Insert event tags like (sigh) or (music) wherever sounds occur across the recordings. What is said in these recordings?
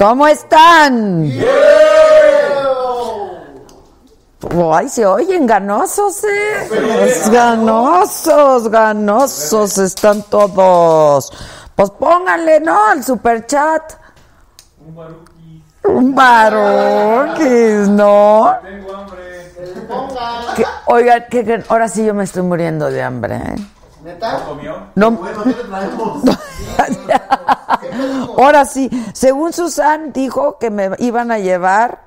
¿Cómo están? Ay, se oyen ganosos, ¿eh? Pues ganosos, ganosos están todos. Pues pónganle, ¿no? Al superchat. Un baruquis, ¿no? Que- oigan, que, que ahora sí yo me estoy muriendo de hambre, ¿eh? No. (laughs) Ahora sí, según Susan dijo que me iban a llevar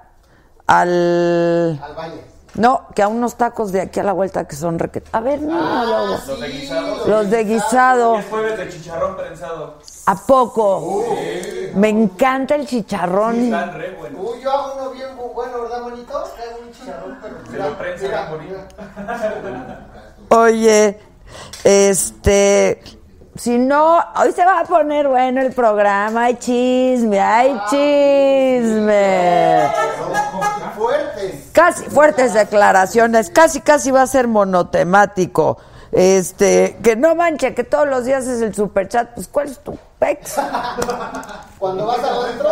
al Al valle. no, que a unos tacos de aquí a la vuelta que son requet. A ver, no, no, luego. Los de guisado. Los de guisado. Es jueves de chicharrón prensado. ¿A poco? Me encanta el chicharrón. Están re buenos. Uy, yo hago uno bien bu- bueno, ¿verdad, bonito? Traigo un chicharrón, pero. Se lo prensa bien bonito. Oye, este, si no, hoy se va a poner bueno el programa, hay chisme, hay chisme. Fuertes. Casi, fuertes declaraciones, casi, casi va a ser monotemático. Este, que no manche, que todos los días es el superchat, pues ¿cuál es tu pex? (laughs) Cuando vas adentro.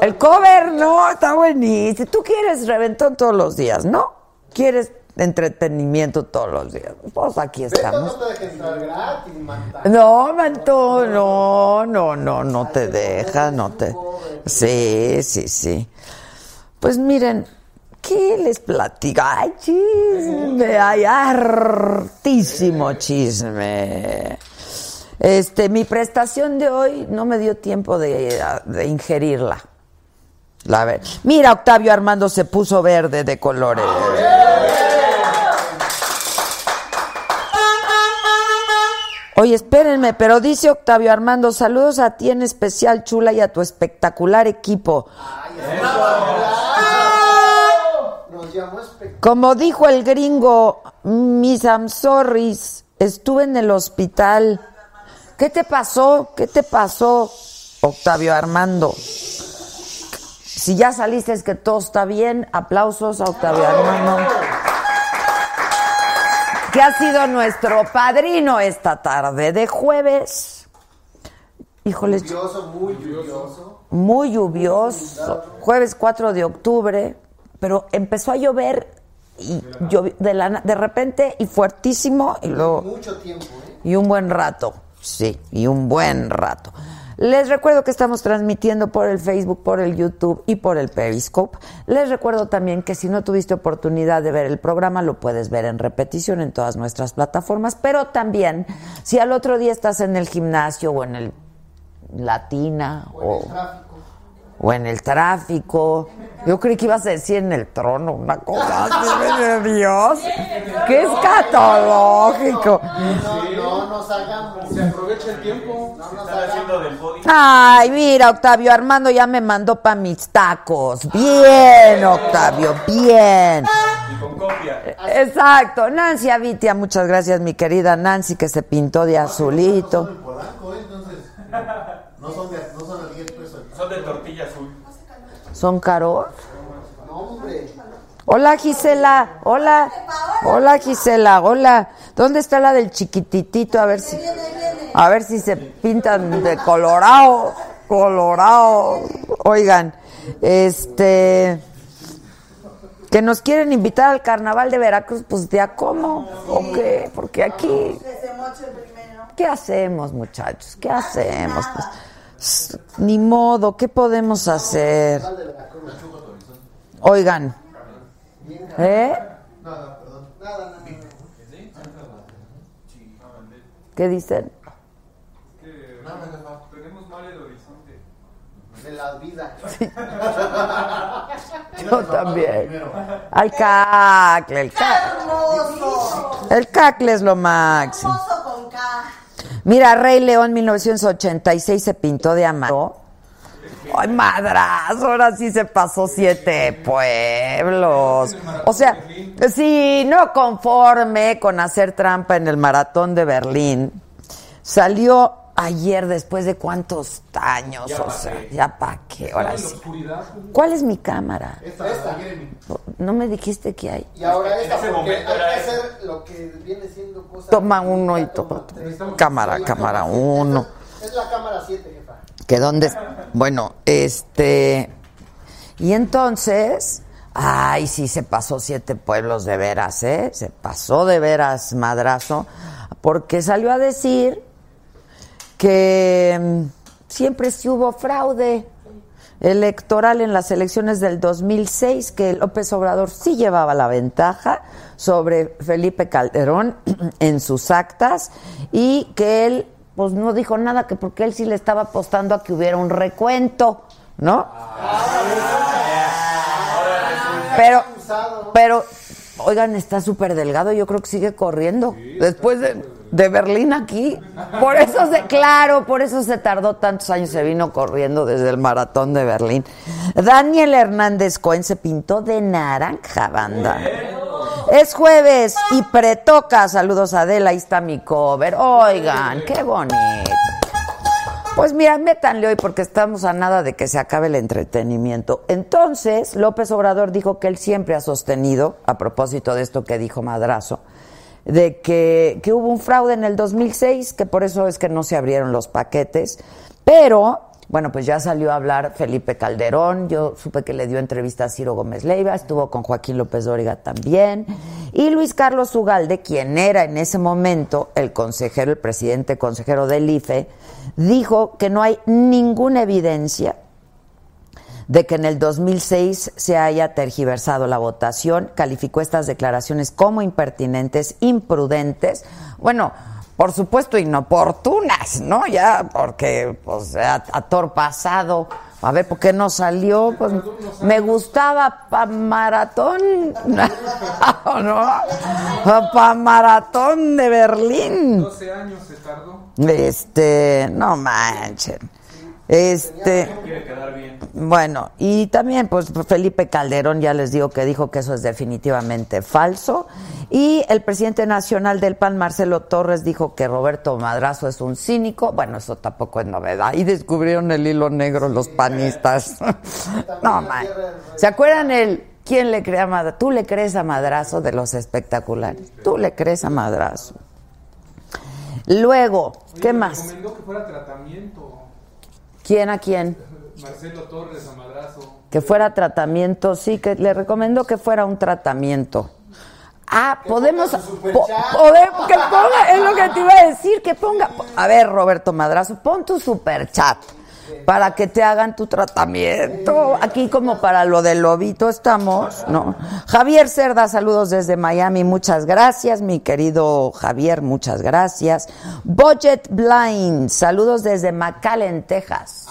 El cover, no, está buenísimo. Tú quieres reventón todos los días, ¿no? Quieres entretenimiento todos los días. Pues aquí estamos. no te deja entrar gratis, manta. No, Manto, no, no, no, no te deja, no te. Sí, sí, sí. Pues miren, ¿qué les platica? Ay, chisme, hay hartísimo chisme. Este, mi prestación de hoy no me dio tiempo de, de ingerirla. La ver. Mira, Octavio Armando se puso verde de colores. Oye, espérenme, pero dice Octavio Armando, saludos a ti en especial, chula, y a tu espectacular equipo. Como dijo el gringo, Miss I'm estuve en el hospital. ¿Qué te pasó? ¿Qué te pasó, Octavio Armando? Si ya saliste es que todo está bien, aplausos a Octavio Armando. Que ha sido nuestro padrino esta tarde de jueves. Híjoles, Lluvioso, muy lluvioso. muy lluvioso, jueves 4 de octubre, pero empezó a llover y llovi- de, la de repente y fuertísimo y luego Mucho tiempo, ¿eh? y un buen rato, sí, y un buen rato. Les recuerdo que estamos transmitiendo por el Facebook, por el YouTube y por el Periscope. Les recuerdo también que si no tuviste oportunidad de ver el programa, lo puedes ver en repetición en todas nuestras plataformas, pero también si al otro día estás en el gimnasio o en el Latina o, o en el tráfico. Yo creí que ibas a decir en el trono, una cosa así (laughs) de Dios. Qué escatológico. No, no nos hagamos. Se aprovecha el tiempo. No del body. Ay, mira, Octavio Armando ya me mandó para mis tacos. Bien, Octavio, bien. Y con copia. Exacto. Nancy Avitia, muchas gracias, mi querida Nancy, que se pintó de azulito. No son de, no son de 10 pesos. Son de tortilla azul. ¿Son caros? No, hombre. Hola, Gisela. Hola. Hola, Gisela. Hola. ¿Dónde está la del chiquititito? A ver si. A ver si se pintan de colorado. Colorado. Oigan, este que nos quieren invitar al carnaval de Veracruz, pues ya cómo, o qué, porque aquí ¿Qué hacemos, muchachos? ¿Qué hacemos? Pues, ni modo, ¿qué podemos hacer? Oigan, ¿eh? ¿Qué dicen? Tenemos mal el horizonte. De la vida. Yo también. Al cacle, el cacle. El cacle es lo máximo. Mira, Rey León 1986 se pintó de amarillo. Ay, madras, ahora sí se pasó siete pueblos. O sea, sí, no conforme con hacer trampa en el maratón de Berlín, salió ayer después de cuántos años, o sea, ya pa' qué, ahora sí. ¿Cuál es mi cámara? Esta, esta, Jeremy. No me dijiste que hay. Y ahora esta, porque hay momento que hacer lo que viene siendo cosa. Toma uno y toma otro. Cámara, cámara uno. Es la cámara 7, jefa. que dónde bueno este y entonces ay sí se pasó siete pueblos de veras eh se pasó de veras madrazo porque salió a decir que mm, siempre sí hubo fraude electoral en las elecciones del 2006 que López Obrador sí llevaba la ventaja sobre Felipe Calderón (clears throat) en sus actas y que él pues no dijo nada que porque él sí le estaba apostando a que hubiera un recuento, ¿no? Pero pero oigan, está súper delgado, yo creo que sigue corriendo después de, de Berlín aquí. Por eso se, claro, por eso se tardó tantos años, se vino corriendo desde el maratón de Berlín. Daniel Hernández Cohen se pintó de naranja, banda. Es jueves y pretoca. Saludos a Adela, ahí está mi cover. Oigan, qué bonito. Pues mira, métanle hoy porque estamos a nada de que se acabe el entretenimiento. Entonces, López Obrador dijo que él siempre ha sostenido, a propósito de esto que dijo Madrazo, de que, que hubo un fraude en el 2006, que por eso es que no se abrieron los paquetes, pero bueno, pues ya salió a hablar Felipe Calderón, yo supe que le dio entrevista a Ciro Gómez Leiva, estuvo con Joaquín López Dóriga también, y Luis Carlos Ugalde, quien era en ese momento el consejero, el presidente consejero del IFE, dijo que no hay ninguna evidencia de que en el 2006 se haya tergiversado la votación, calificó estas declaraciones como impertinentes, imprudentes, bueno, por supuesto inoportunas, ¿no? Ya, porque, pues, a, pasado, a ver, ¿por qué no salió? Pues, me gustaba pa' maratón, (laughs) ¿no? Pa' maratón de Berlín. 12 años se tardó. Este, no manchen. Este, Quiere quedar bien. bueno, y también pues Felipe Calderón ya les digo que dijo que eso es definitivamente falso. Y el presidente nacional del PAN, Marcelo Torres, dijo que Roberto Madrazo es un cínico. Bueno, eso tampoco es novedad. Y descubrieron el hilo negro los panistas. (laughs) no, man. ¿Se acuerdan el quién le cree a Madrazo? Tú le crees a Madrazo de los espectaculares. Tú le crees a Madrazo. Luego, ¿qué más? recomendó que fuera tratamiento. ¿Quién a quién? Marcelo Torres a madrazo. Que fuera tratamiento, sí, que le recomendó que fuera un tratamiento. Ah, podemos, po- superchat. que ponga, es lo que te iba a decir, que ponga, a ver, Roberto Madrazo, pon tu super chat para que te hagan tu tratamiento. Aquí como para lo del lobito estamos, ¿no? Javier Cerda, saludos desde Miami, muchas gracias, mi querido Javier, muchas gracias. Budget Blind, saludos desde McAllen, Texas.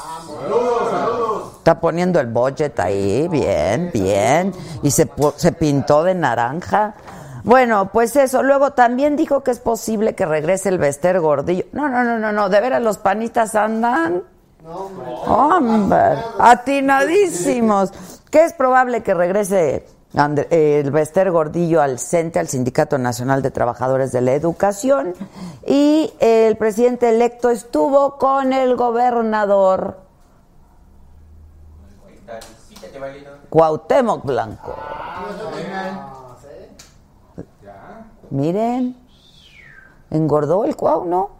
Está poniendo el budget ahí, bien, bien. Y se, se pintó de naranja. Bueno, pues eso. Luego también dijo que es posible que regrese el Bester Gordillo. No, no, no, no, no. De veras los panistas andan. Hombre, atinadísimos. Que es probable que regrese Andre- eh, el Bester Gordillo al CENTE, al Sindicato Nacional de Trabajadores de la Educación. Y el presidente electo estuvo con el gobernador Cuauhtémoc Blanco. Miren, engordó el Cuau, ¿no?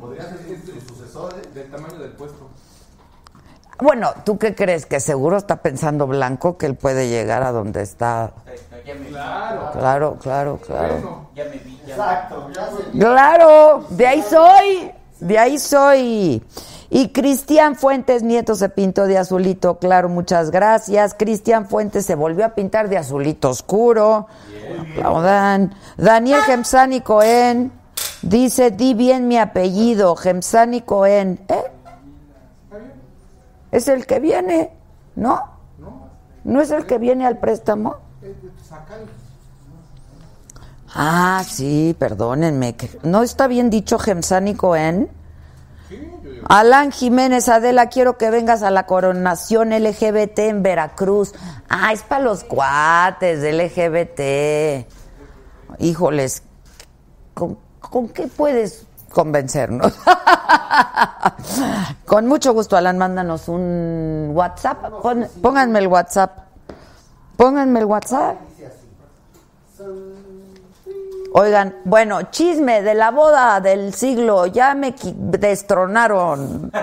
Podría ser su sucesor. Del tamaño del puesto. Bueno, ¿tú qué crees? Que seguro está pensando Blanco que él puede llegar a donde está. Claro. Claro, claro, claro. Bueno, Exacto, ya sé. Claro, de ahí soy, de ahí soy. Y Cristian Fuentes Nieto se pintó de azulito, claro, muchas gracias. Cristian Fuentes se volvió a pintar de azulito oscuro. Aplaudan. Daniel Gemsani Cohen dice, di bien mi apellido, Gemsani Cohen. ¿Eh? Es el que viene, ¿no? ¿No es el que viene al préstamo? Ah, sí, perdónenme. ¿No está bien dicho Gemsani Cohen? Alan Jiménez, Adela, quiero que vengas a la coronación LGBT en Veracruz. Ah, es para los cuates LGBT. Híjoles, ¿con, qué puedes convencernos? (laughs) Con mucho gusto, Alan, mándanos un WhatsApp. Pon- pónganme el WhatsApp. Pónganme el WhatsApp. Oigan, bueno, chisme de la boda del siglo, ya me destronaron. (laughs)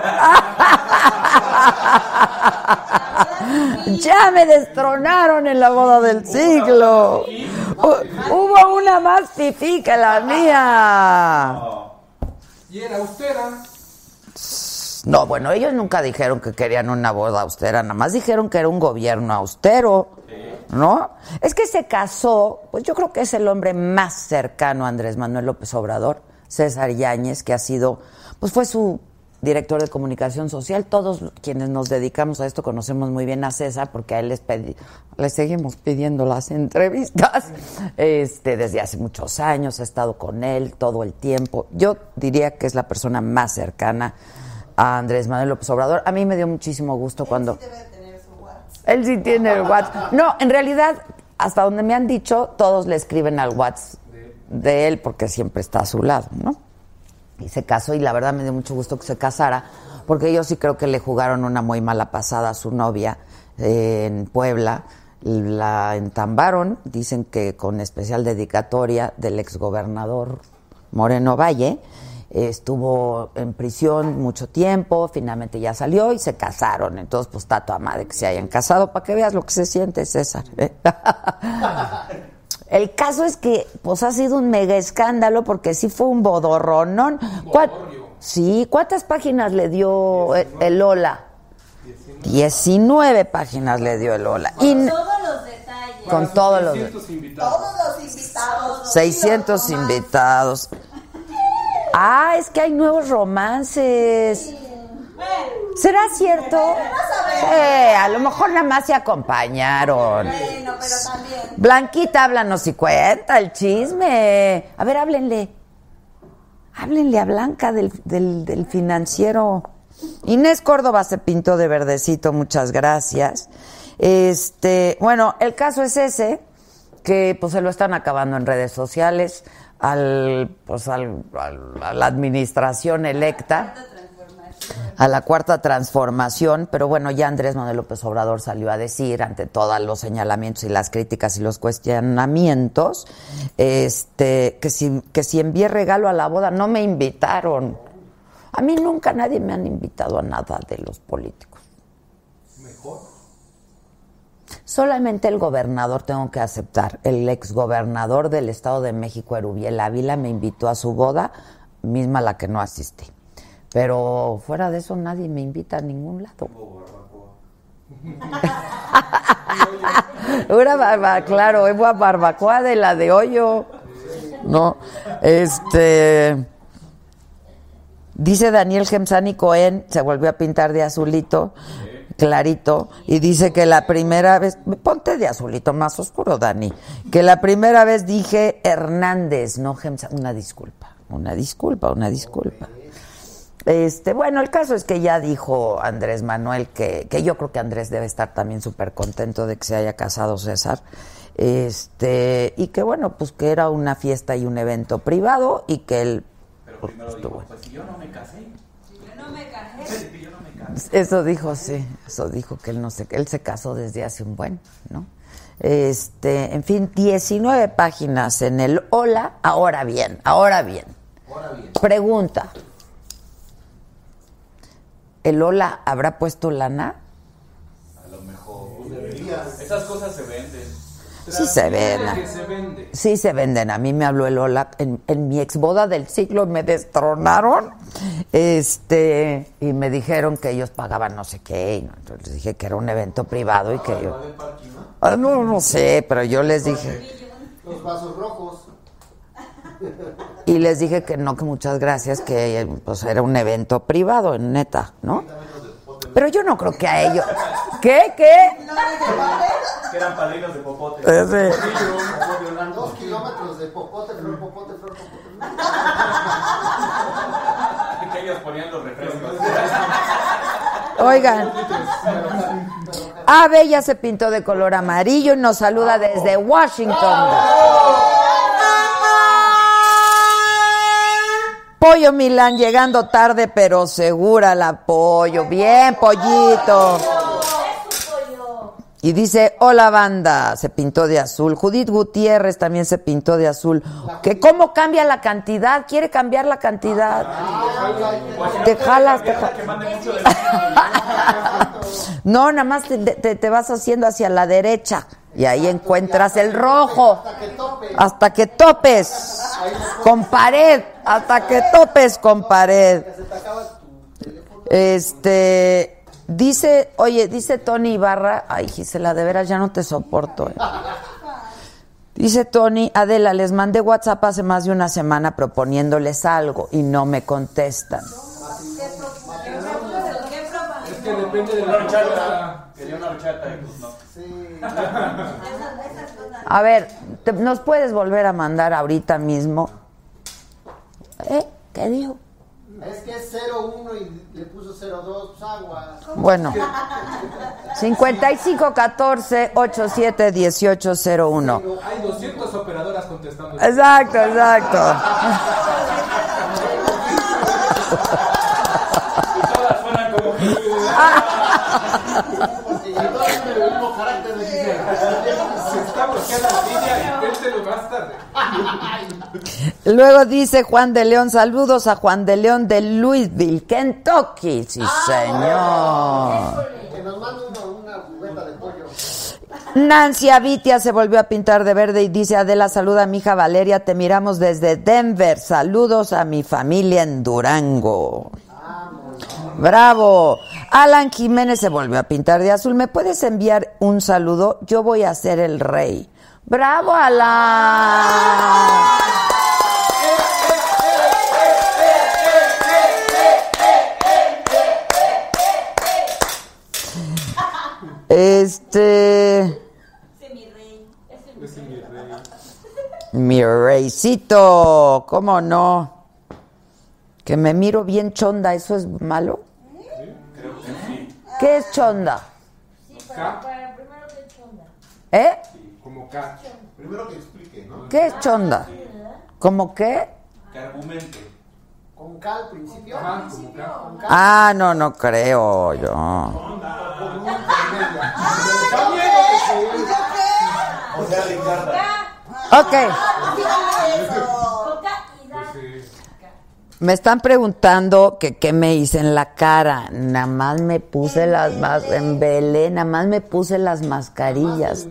ya me destronaron en la boda del siglo. Hu- Hubo una más fifí la mía. y era austera. No, bueno, ellos nunca dijeron que querían una boda austera, nada más dijeron que era un gobierno austero, ¿no? Es que se casó, pues yo creo que es el hombre más cercano a Andrés Manuel López Obrador, César Yáñez, que ha sido, pues fue su director de comunicación social. Todos quienes nos dedicamos a esto conocemos muy bien a César porque a él les, pedi- le seguimos pidiendo las entrevistas (laughs) este, desde hace muchos años. He estado con él todo el tiempo. Yo diría que es la persona más cercana a Andrés Manuel López Obrador. A mí me dio muchísimo gusto cuando... Él sí tiene el WhatsApp. No, en realidad, hasta donde me han dicho, todos le escriben al WhatsApp de él porque siempre está a su lado, ¿no? Y se casó y la verdad me dio mucho gusto que se casara porque yo sí creo que le jugaron una muy mala pasada a su novia eh, en Puebla. La entambaron, dicen que con especial dedicatoria del exgobernador Moreno Valle. Estuvo en prisión mucho tiempo, finalmente ya salió y se casaron. Entonces, pues está toda madre que se hayan casado para que veas lo que se siente, César. ¿eh? (laughs) El caso es que pues ha sido un mega escándalo porque sí fue un bodorronón. ¿Cuál- Sí, ¿cuántas páginas le dio el, el Ola? 19 páginas le dio el Ola. Y Todos los detalles. con todos los 600 invitados. Todos los invitados. 600 invitados. Ah, es que hay nuevos romances. ¿Será cierto? Eh, a lo mejor nada más se acompañaron. Bueno, pero también. Blanquita, háblanos y cuenta el chisme. A ver, háblenle. Háblenle a Blanca del, del, del financiero. Inés Córdoba se pintó de verdecito, muchas gracias. Este, bueno, el caso es ese, que pues se lo están acabando en redes sociales al, pues, al- al- a la administración electa a la cuarta transformación, pero bueno, ya Andrés Manuel López Obrador salió a decir, ante todos los señalamientos y las críticas y los cuestionamientos, este, que si, que si envié regalo a la boda, no me invitaron. A mí nunca nadie me han invitado a nada de los políticos. Solamente el gobernador tengo que aceptar. El exgobernador del Estado de México, Erubiel Ávila, me invitó a su boda, misma a la que no asistí. Pero fuera de eso nadie me invita a ningún lado. (laughs) Una barba, claro, es una barbacoa de la de hoyo. No, este. Dice Daniel Gemsani Cohen, se volvió a pintar de azulito, clarito, y dice que la primera vez, ponte de azulito más oscuro, Dani, que la primera vez dije Hernández, no Gemsani, una disculpa, una disculpa, una disculpa. Este, bueno, el caso es que ya dijo Andrés Manuel que, que yo creo que Andrés debe estar también súper contento de que se haya casado César. Este, y que bueno, pues que era una fiesta y un evento privado y que él. pues, estuvo- Eso dijo, sí, eso dijo que él no se, él se casó desde hace un buen, ¿no? Este, en fin, 19 páginas en el Hola, ahora bien, ahora bien. Pregunta. ¿El Lola habrá puesto lana? A lo mejor. Esas cosas se venden. Sí se venden. Que se vende. Sí se venden. A mí me habló el Lola en, en mi ex boda del siglo me destronaron. Este, y me dijeron que ellos pagaban no sé qué. y Entonces les dije que era un evento privado y que yo. Ah, no, no sé, pero yo les dije. Los vasos rojos. Y les dije que no, que muchas gracias, que pues era un evento privado, en neta, ¿no? Pero yo no creo que a ellos. ¿Qué? ¿Qué? Que eran padrinos de popote. Ese- Dos kilómetros de popote, flor, popote, flor, popote. Que ellos ponían los refrescos. Oigan. Ave ya se pintó de color amarillo y nos saluda desde Washington. Pollo Milán llegando tarde pero segura la pollo. Bien, pollito. Y dice, hola banda, se pintó de azul. Judith Gutiérrez también se pintó de azul. ¿Que ¿Cómo cambia la cantidad? ¿Quiere cambiar la cantidad? Te jalas, te. Que (laughs) No, nada más te, te- vas haciendo hacia la derecha y ahí encuentras el rojo. Hasta que topes con pared. Hasta que topes con pared. Este. Dice, oye, dice Tony Ibarra. Ay, Gisela, de veras ya no te soporto. eh. Dice Tony, Adela, les mandé WhatsApp hace más de una semana proponiéndoles algo y no me contestan. Es que depende de la horchata. Quería una horchata y pues no. (laughs) A ver, te- ¿nos puedes volver a mandar ahorita mismo? ¿Eh? ¿Qué dijo? Es que es 01 y le puso 02, pues agua. Bueno. (laughs) 5514-871801. Hay 200 operadoras contestando. Exacto, exacto. (laughs) Y todas suenan como (laughs) que. Y todos tienen el mismo carácter de Gisela. Se está bloqueando la línea, inténtelo más tarde. Luego dice Juan de León, saludos a Juan de León de Louisville, Kentucky. Sí, señor. Que nos manda una, de pollo. Nancy Avitia se volvió a pintar de verde y dice, Adela, saluda a mi hija Valeria, te miramos desde Denver. Saludos a mi familia en Durango. Bravo. Alan Jiménez se volvió a pintar de azul. ¿Me puedes enviar un saludo? Yo voy a ser el rey. Bravo, Alan. Este... Mi reycito, ¿cómo no? Que me miro bien chonda, ¿eso es malo? ¿Qué es chonda? K, ¿Eh? como K. Primero que explique, ¿no? ¿Qué es chonda? ¿Cómo qué? Que argumente. Con K al principio. Ajá, como K. Ah, no, no creo yo. O sea, Ricardo. Ok, me están preguntando que qué me hice en la cara. Nada más me puse las mas en Belén, nada más me puse las mascarillas.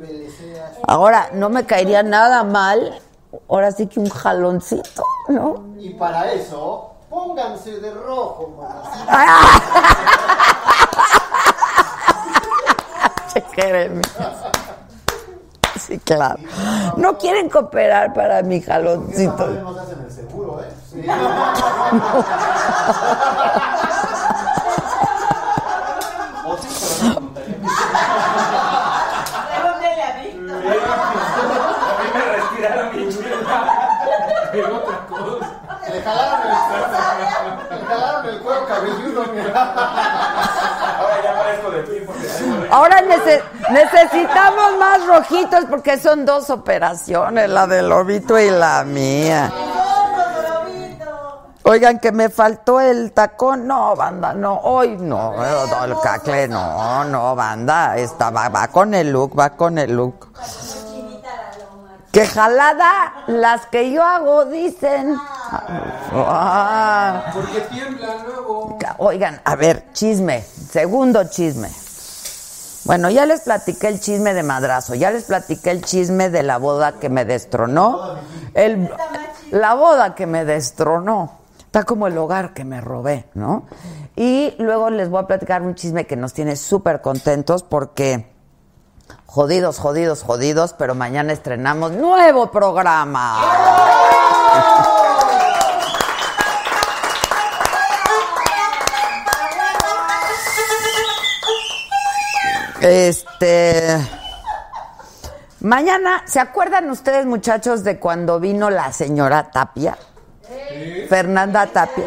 Ahora, no me caería nada mal. Ahora sí que un jaloncito, ¿no? Y para eso, pónganse de rojo, mamacita. (laughs) Sí, claro. No quieren cooperar para mi jaloncito. no hacen el seguro, ¿eh sí, pero no voluntario. Pregúntele a Víctor. A mí me respiraron mi chula. Pero otra cosa. Le jalaron el, le jalaron el cuero cabelludo, mira. Ahora ya parezco de Ahora nece- necesitamos más rojitos porque son dos operaciones, la del lobito y la mía. Oigan, que me faltó el tacón. No, banda, no. Hoy no. no, El cacle, no, no, banda. Esta va, va con el look, va con el look. Que jalada las que yo hago, dicen. Ah. Porque tiembla luego. Oigan, a ver, chisme, segundo chisme. Bueno, ya les platiqué el chisme de madrazo, ya les platiqué el chisme de la boda que me destronó. El, la boda que me destronó. Está como el hogar que me robé, ¿no? Y luego les voy a platicar un chisme que nos tiene súper contentos porque jodidos, jodidos, jodidos, pero mañana estrenamos nuevo programa. Este. Mañana, ¿se acuerdan ustedes, muchachos, de cuando vino la señora Tapia? Fernanda Tapia.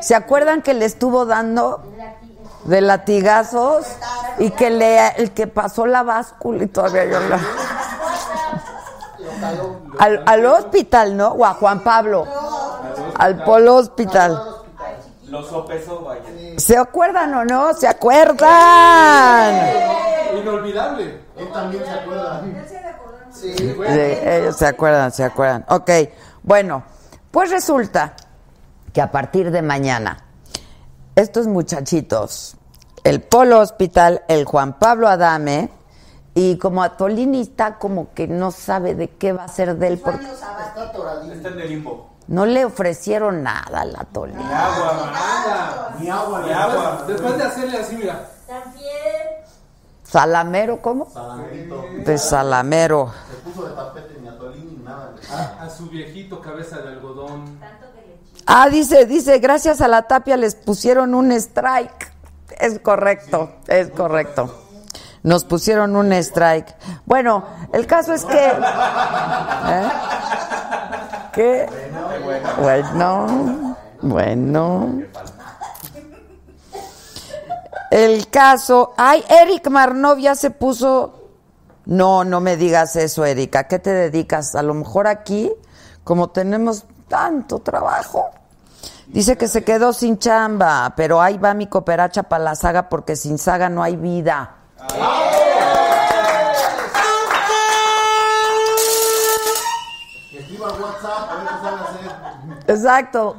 ¿Se acuerdan que le estuvo dando de latigazos y que le el que pasó la báscula y todavía yo la al, al hospital, ¿no? O a Juan Pablo. Al Polo Hospital. Lo sopesó, vaya. ¿Se acuerdan o no? ¿Se acuerdan? Inolvidable. Él también se acuerda. Sí. Sí, ellos se acuerdan, se acuerdan. Ok, bueno, pues resulta que a partir de mañana, estos muchachitos, el Polo Hospital, el Juan Pablo Adame, y como Atolini está como que no sabe de qué va a ser de él, porque Está en el limbo. no le ofrecieron nada al Atolini. Ni agua, Nada. Ni agua, Ni agua. Después de hacerle así, mira. Fiel. ¿Salamero cómo? Salamerito. De Salamero. Se puso de tapete ni atolín ni nada. A, a su viejito cabeza de algodón. Ah, dice, dice, gracias a la tapia les pusieron un strike. Es correcto, es correcto. Nos pusieron un strike. Bueno, el caso es que. ¿eh? ¿Qué? Bueno, bueno. El caso. Ay, Eric Marnov ya se puso. No, no me digas eso, Erika. ¿A qué te dedicas? A lo mejor aquí, como tenemos tanto trabajo. Dice que se quedó sin chamba, pero ahí va mi cooperacha para la saga porque sin saga no hay vida. Exacto.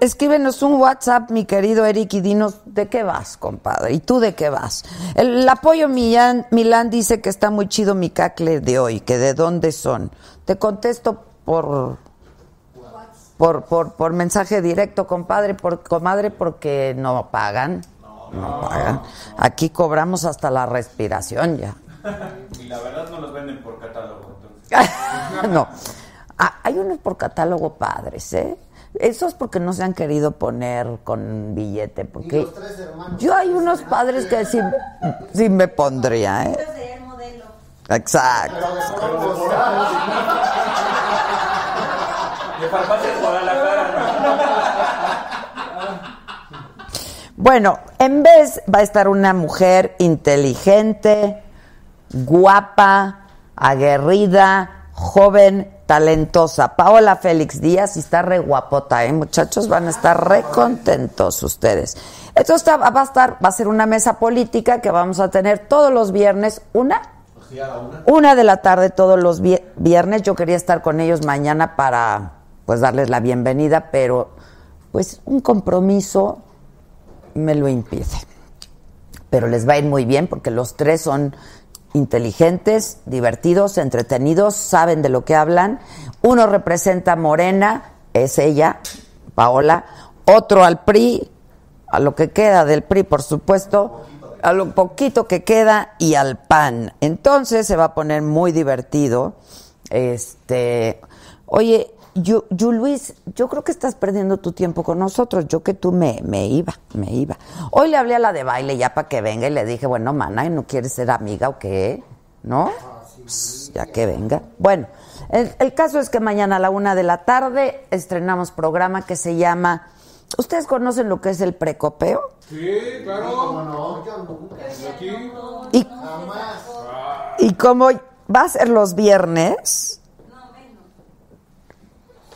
Escríbenos un WhatsApp, mi querido Eric, y dinos de qué vas, compadre. ¿Y tú de qué vas? El, apoyo Millán, Milán dice que está muy chido mi cacle de hoy, que de dónde son. Te contesto por por, por, por mensaje directo, compadre, por comadre, porque no pagan. No pagan. Aquí cobramos hasta la respiración ya. (laughs) Y la verdad no los venden por catálogo, entonces. (laughs) no. Ah, hay unos por catálogo padres, ¿eh? Eso es porque no se han querido poner con billete, Y porque los tres hermanos. yo hay unos padres que sí, sí me pondría, ¿eh? Exacto. De farmacias Guadalajara. Bueno, en vez va a estar una mujer inteligente, guapa, aguerrida, joven, talentosa. Paola Félix Díaz y está re guapota, ¿eh? Muchachos, van a estar re contentos ustedes. Esto está, va a estar, va a ser una mesa política que vamos a tener todos los viernes, una una. de la tarde todos los vi- viernes. Yo quería estar con ellos mañana para pues darles la bienvenida, pero pues un compromiso me lo impide. Pero les va a ir muy bien porque los tres son inteligentes, divertidos, entretenidos, saben de lo que hablan. Uno representa a Morena, es ella, Paola. Otro al PRI, a lo que queda del PRI, por supuesto, a lo poquito que queda y al PAN. Entonces se va a poner muy divertido. Este, oye, yo, yo, Luis, yo creo que estás perdiendo tu tiempo con nosotros. Yo que tú me, me iba, me iba. Hoy le hablé a la de baile ya para que venga y le dije, bueno, mana, ¿no quieres ser amiga o qué? ¿No? Pues, ya que venga. Bueno, el, el caso es que mañana a la una de la tarde estrenamos programa que se llama. ¿Ustedes conocen lo que es el precopeo? Sí, claro. ¿Cómo no? Yo nunca. Aquí. Y, Jamás. y como va a ser los viernes,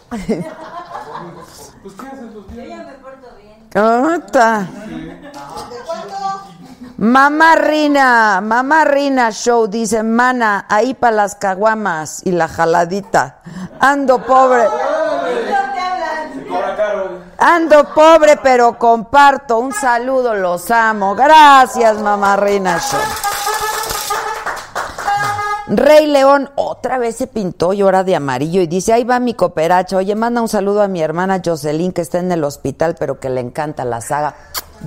Pues, ¿qué haces los días? Yo me porto bien. Mamá Rina, Mamá Rina Show dice, mana, ahí para las caguamas y la jaladita. Ando pobre. Ando pobre, pero comparto. Un saludo, los amo. Gracias, mamá Reina Show. Rey León otra vez se pintó y ahora de amarillo y dice, ahí va mi cooperacha. Oye, manda un saludo a mi hermana Jocelyn que está en el hospital, pero que le encanta la saga.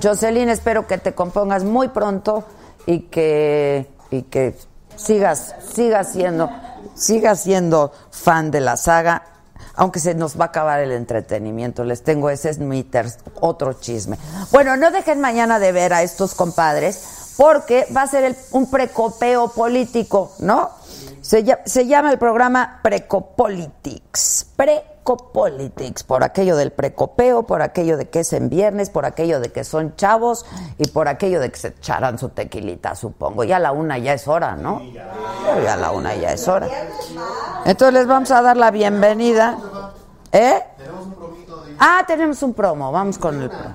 Jocelyn, espero que te compongas muy pronto y que, y que sigas, sigas siendo, sigas siendo fan de la saga, aunque se nos va a acabar el entretenimiento. Les tengo ese es otro chisme. Bueno, no dejen mañana de ver a estos compadres porque va a ser un precopeo político, ¿no? Se llama el programa Precopolitics. Precopolitics, por aquello del precopeo, por aquello de que es en viernes, por aquello de que son chavos y por aquello de que se echarán su tequilita, supongo. Ya a la una ya es hora, ¿no? Ya a la una ya es hora. Entonces les vamos a dar la bienvenida. ¿Eh? Ah, tenemos un promo. Vamos con el promo.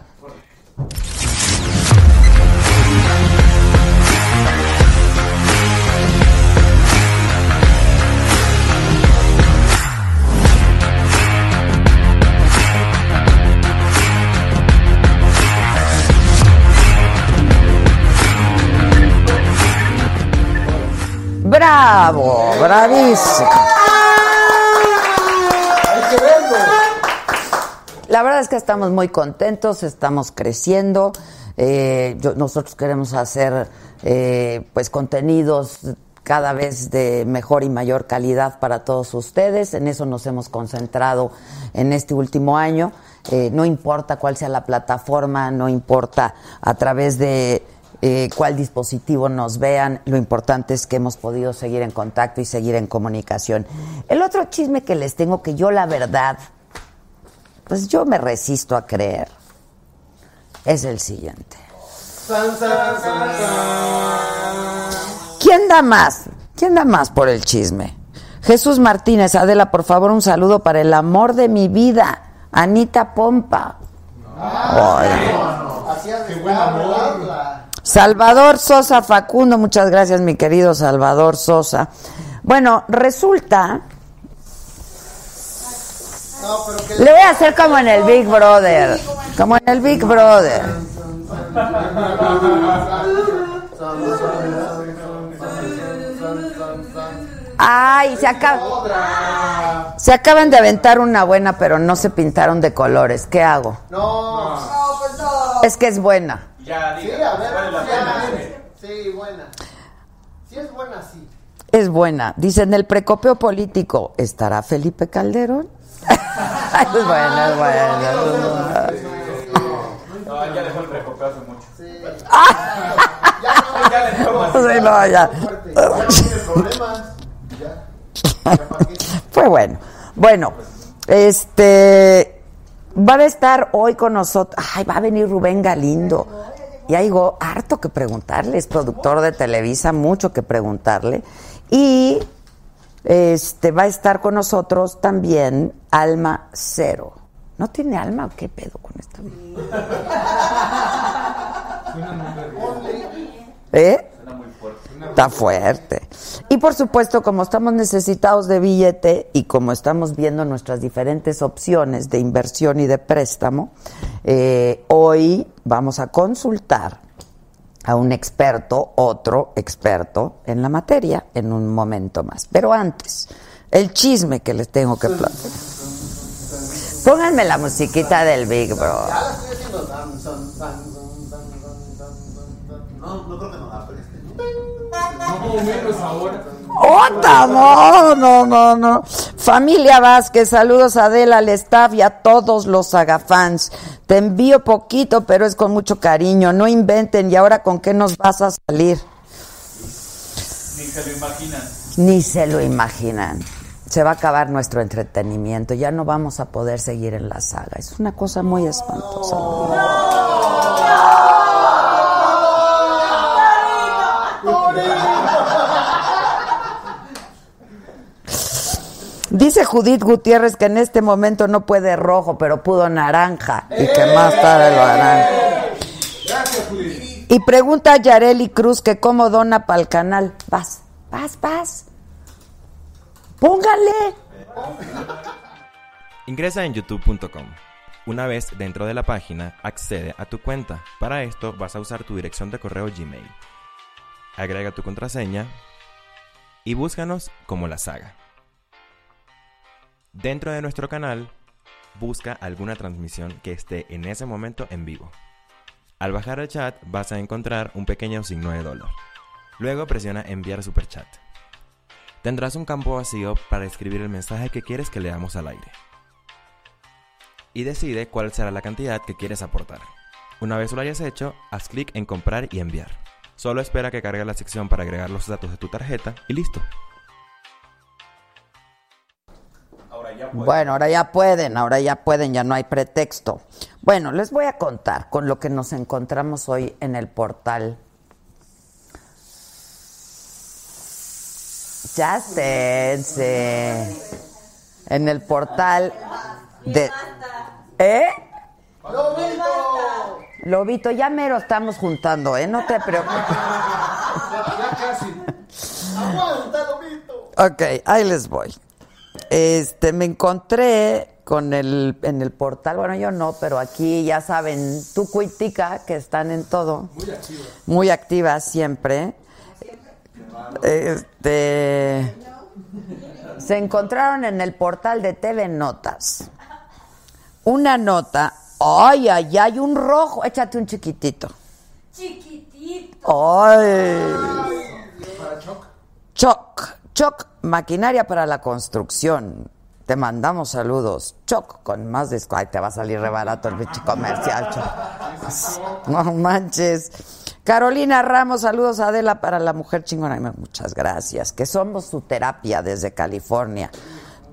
Bravo, bravísimo. Hay que verlo. La verdad es que estamos muy contentos, estamos creciendo. eh, yo- nosotros queremos hacer eh, pues contenidos cada vez de mejor y mayor calidad para todos ustedes. En eso nos hemos concentrado en este último año. Eh, no importa cuál sea la plataforma, no importa a través de eh, cuál dispositivo nos vean, lo importante es que hemos podido seguir en contacto y seguir en comunicación. El otro chisme que les tengo que yo la verdad pues yo me resisto a creer, es el siguiente. ¿Quién da más? ¿Quién da más por el chisme? Jesús Martínez, Adela, por favor, un saludo para el amor de mi vida, Anita Pompa. Estar, ¿verdad? La- Salvador Sosa Facundo, muchas gracias, mi querido Salvador Sosa. Bueno, resulta, No, pero que le voy a hacer como en el Big Brother, como en el Big Brother. Ay, se acaba. Se acaban de aventar una buena, pero no se pintaron de colores. ¿Qué hago? No. Es que es buena. Ya, Sí, diga, a ver, vale la sí, pena. a ver. Sí, buena. Sí es buena, sí. Es buena. Dice, en el precopeo político, ¿estará Felipe Calderón? (laughs) es buena, es buena. es buena. No, ya dejó el precopeo hace mucho. Ya Ya le dejó más. Sí, no, ya. Ya no tiene problemas. Ya. (laughs) Fue bueno. Bueno, este va a estar hoy con nosotros. Ay, va a venir Rubén Galindo. Y hay harto que preguntarle, es productor de Televisa, mucho que preguntarle. Y este va a estar con nosotros también Alma Cero. ¿No tiene alma o qué pedo con esta? ¿Eh? Está fuerte. Y por supuesto, como estamos necesitados de billete y como estamos viendo nuestras diferentes opciones de inversión y de préstamo, eh, hoy vamos a consultar a un experto, otro experto en la materia, en un momento más. Pero antes, el chisme que les tengo que platicar. Pónganme la musiquita del Big Bro. No, no creo preste. No, menos ahora. ¡Ota! No, no, no, no. Familia Vázquez, saludos a Adela, al staff y a todos los sagafans. Te envío poquito, pero es con mucho cariño. No inventen. ¿Y ahora con qué nos vas a salir? Ni se lo imaginan. Ni se lo imaginan. Se va a acabar nuestro entretenimiento. Ya no vamos a poder seguir en la saga. Es una cosa muy espantosa. Dice Judith Gutiérrez que en este momento no puede rojo, pero pudo naranja. Y que más tarde lo harán. Gracias, Judith. Y pregunta a Yareli Cruz que cómo dona para el canal. Vas, vas, vas. Póngale. Ingresa en youtube.com. Una vez dentro de la página, accede a tu cuenta. Para esto vas a usar tu dirección de correo Gmail. Agrega tu contraseña y búscanos como la saga. Dentro de nuestro canal, busca alguna transmisión que esté en ese momento en vivo. Al bajar el chat vas a encontrar un pequeño signo de dólar. Luego presiona enviar superchat. Tendrás un campo vacío para escribir el mensaje que quieres que leamos al aire. Y decide cuál será la cantidad que quieres aportar. Una vez lo hayas hecho, haz clic en comprar y enviar. Solo espera que cargue la sección para agregar los datos de tu tarjeta y listo. Ya. Bueno, ahora ya pueden, ahora ya pueden, ya no hay pretexto. Bueno, les voy a contar con lo que nos encontramos hoy en el portal. Ya esténse. En el portal de... ¿Eh? Lobito, ya mero estamos juntando, ¿eh? No te preocupes. Ya casi. Ok, ahí les voy. Este, me encontré con el, en el portal, bueno, yo no, pero aquí ya saben, tu cuitica, que están en todo. Muy activas. Muy activas siempre. Este, se encontraron en el portal de TV Notas una nota. Ay, ay, ay, un rojo. Échate un chiquitito. Chiquitito. Ay. Choc, Choc, maquinaria para la construcción. Te mandamos saludos. Choc, con más disco. Ay, te va a salir re barato el bicho comercial, Choc. No manches. Carolina Ramos, saludos a Adela para la mujer chingona. Muchas gracias. Que somos su terapia desde California.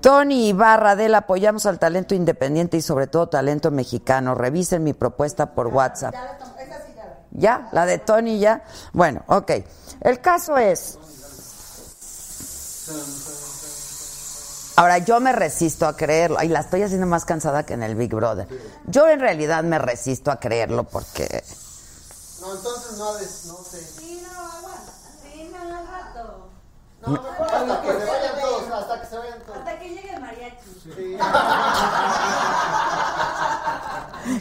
Tony Ibarra, Adela, apoyamos al talento independiente y sobre todo talento mexicano. Revisen mi propuesta por WhatsApp. ¿Ya? ¿La de Tony ya? Bueno, ok. El caso es... Ahora, yo me resisto a creerlo. Ay, la estoy haciendo más cansada que en el Big Brother. Yo en realidad me resisto a creerlo porque... No, entonces no, des- no sé. Sí, no, aguanta. Sí, no, al rato. No, hasta que se vayan todos, hasta que se vayan todos. Hasta que llegue el mariachi.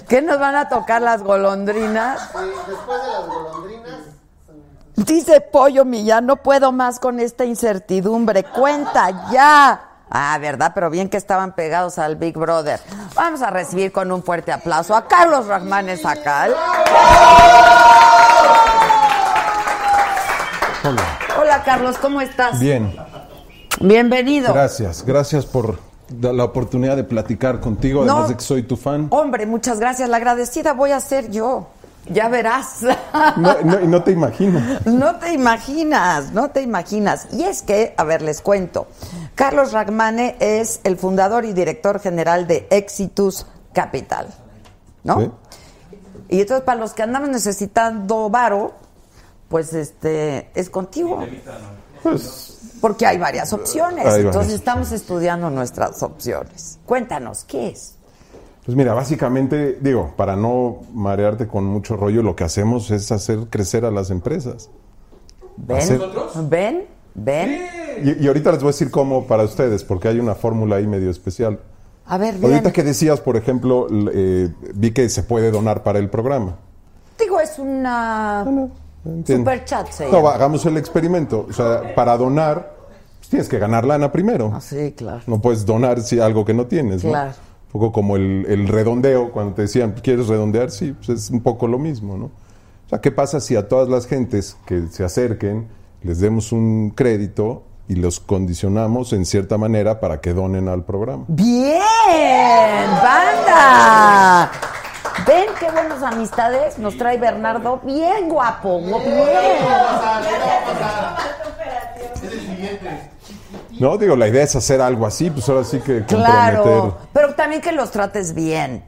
¿Qué nos van a tocar las golondrinas? Sí, después de las golondrinas, Dice Pollo Millán, no puedo más con esta incertidumbre. Cuenta ya. Ah, ¿verdad? Pero bien que estaban pegados al Big Brother. Vamos a recibir con un fuerte aplauso a Carlos Rahman Sacal. Hola. Hola Carlos, ¿cómo estás? Bien, Bienvenido. gracias. Gracias por la oportunidad de platicar contigo, No. además de que soy tu fan. Hombre, muchas gracias. La agradecida voy a ser yo. Ya verás. No, no- y no te imagino. No te imaginas, no te imaginas. Y es que, a ver, les cuento. Carlos Ragmane es el fundador y director general de Exitus Capital, ¿no? Sí. Y entonces, para los que andamos necesitando varo, pues este es contigo. Pues, Porque hay varias opciones. Hay entonces estamos estudiando nuestras opciones. Cuéntanos, ¿qué es? Pues mira, básicamente, digo, para no marearte con mucho rollo, lo que hacemos es hacer crecer a las empresas. ¿Ven? Hacer- ¿Ven? ¿Ven? Y, y ahorita les voy a decir cómo para ustedes, porque hay una fórmula ahí medio especial. A ver, bien. Ahorita que decías, por ejemplo, eh, vi que se puede donar para el programa. Digo, es una... Entiendo. Super chat, se No, va, hagamos el experimento. O sea, para donar, pues tienes que ganar lana primero. Ah, sí, claro. No puedes donar si algo que no tienes, ¿no? Un poco como el, el redondeo, cuando te decían, ¿quieres redondear? Sí, pues es un poco lo mismo, ¿no? O sea, ¿qué pasa si a todas las gentes que se acerquen les demos un crédito y los condicionamos en cierta manera para que donen al programa? Bien, banda. Ven qué buenas amistades nos trae Bernardo. Bien guapo, gu- bien. es el siguiente. No, digo, la idea es hacer algo así, pues ahora sí que comprometer. Claro, pero también que los trates bien.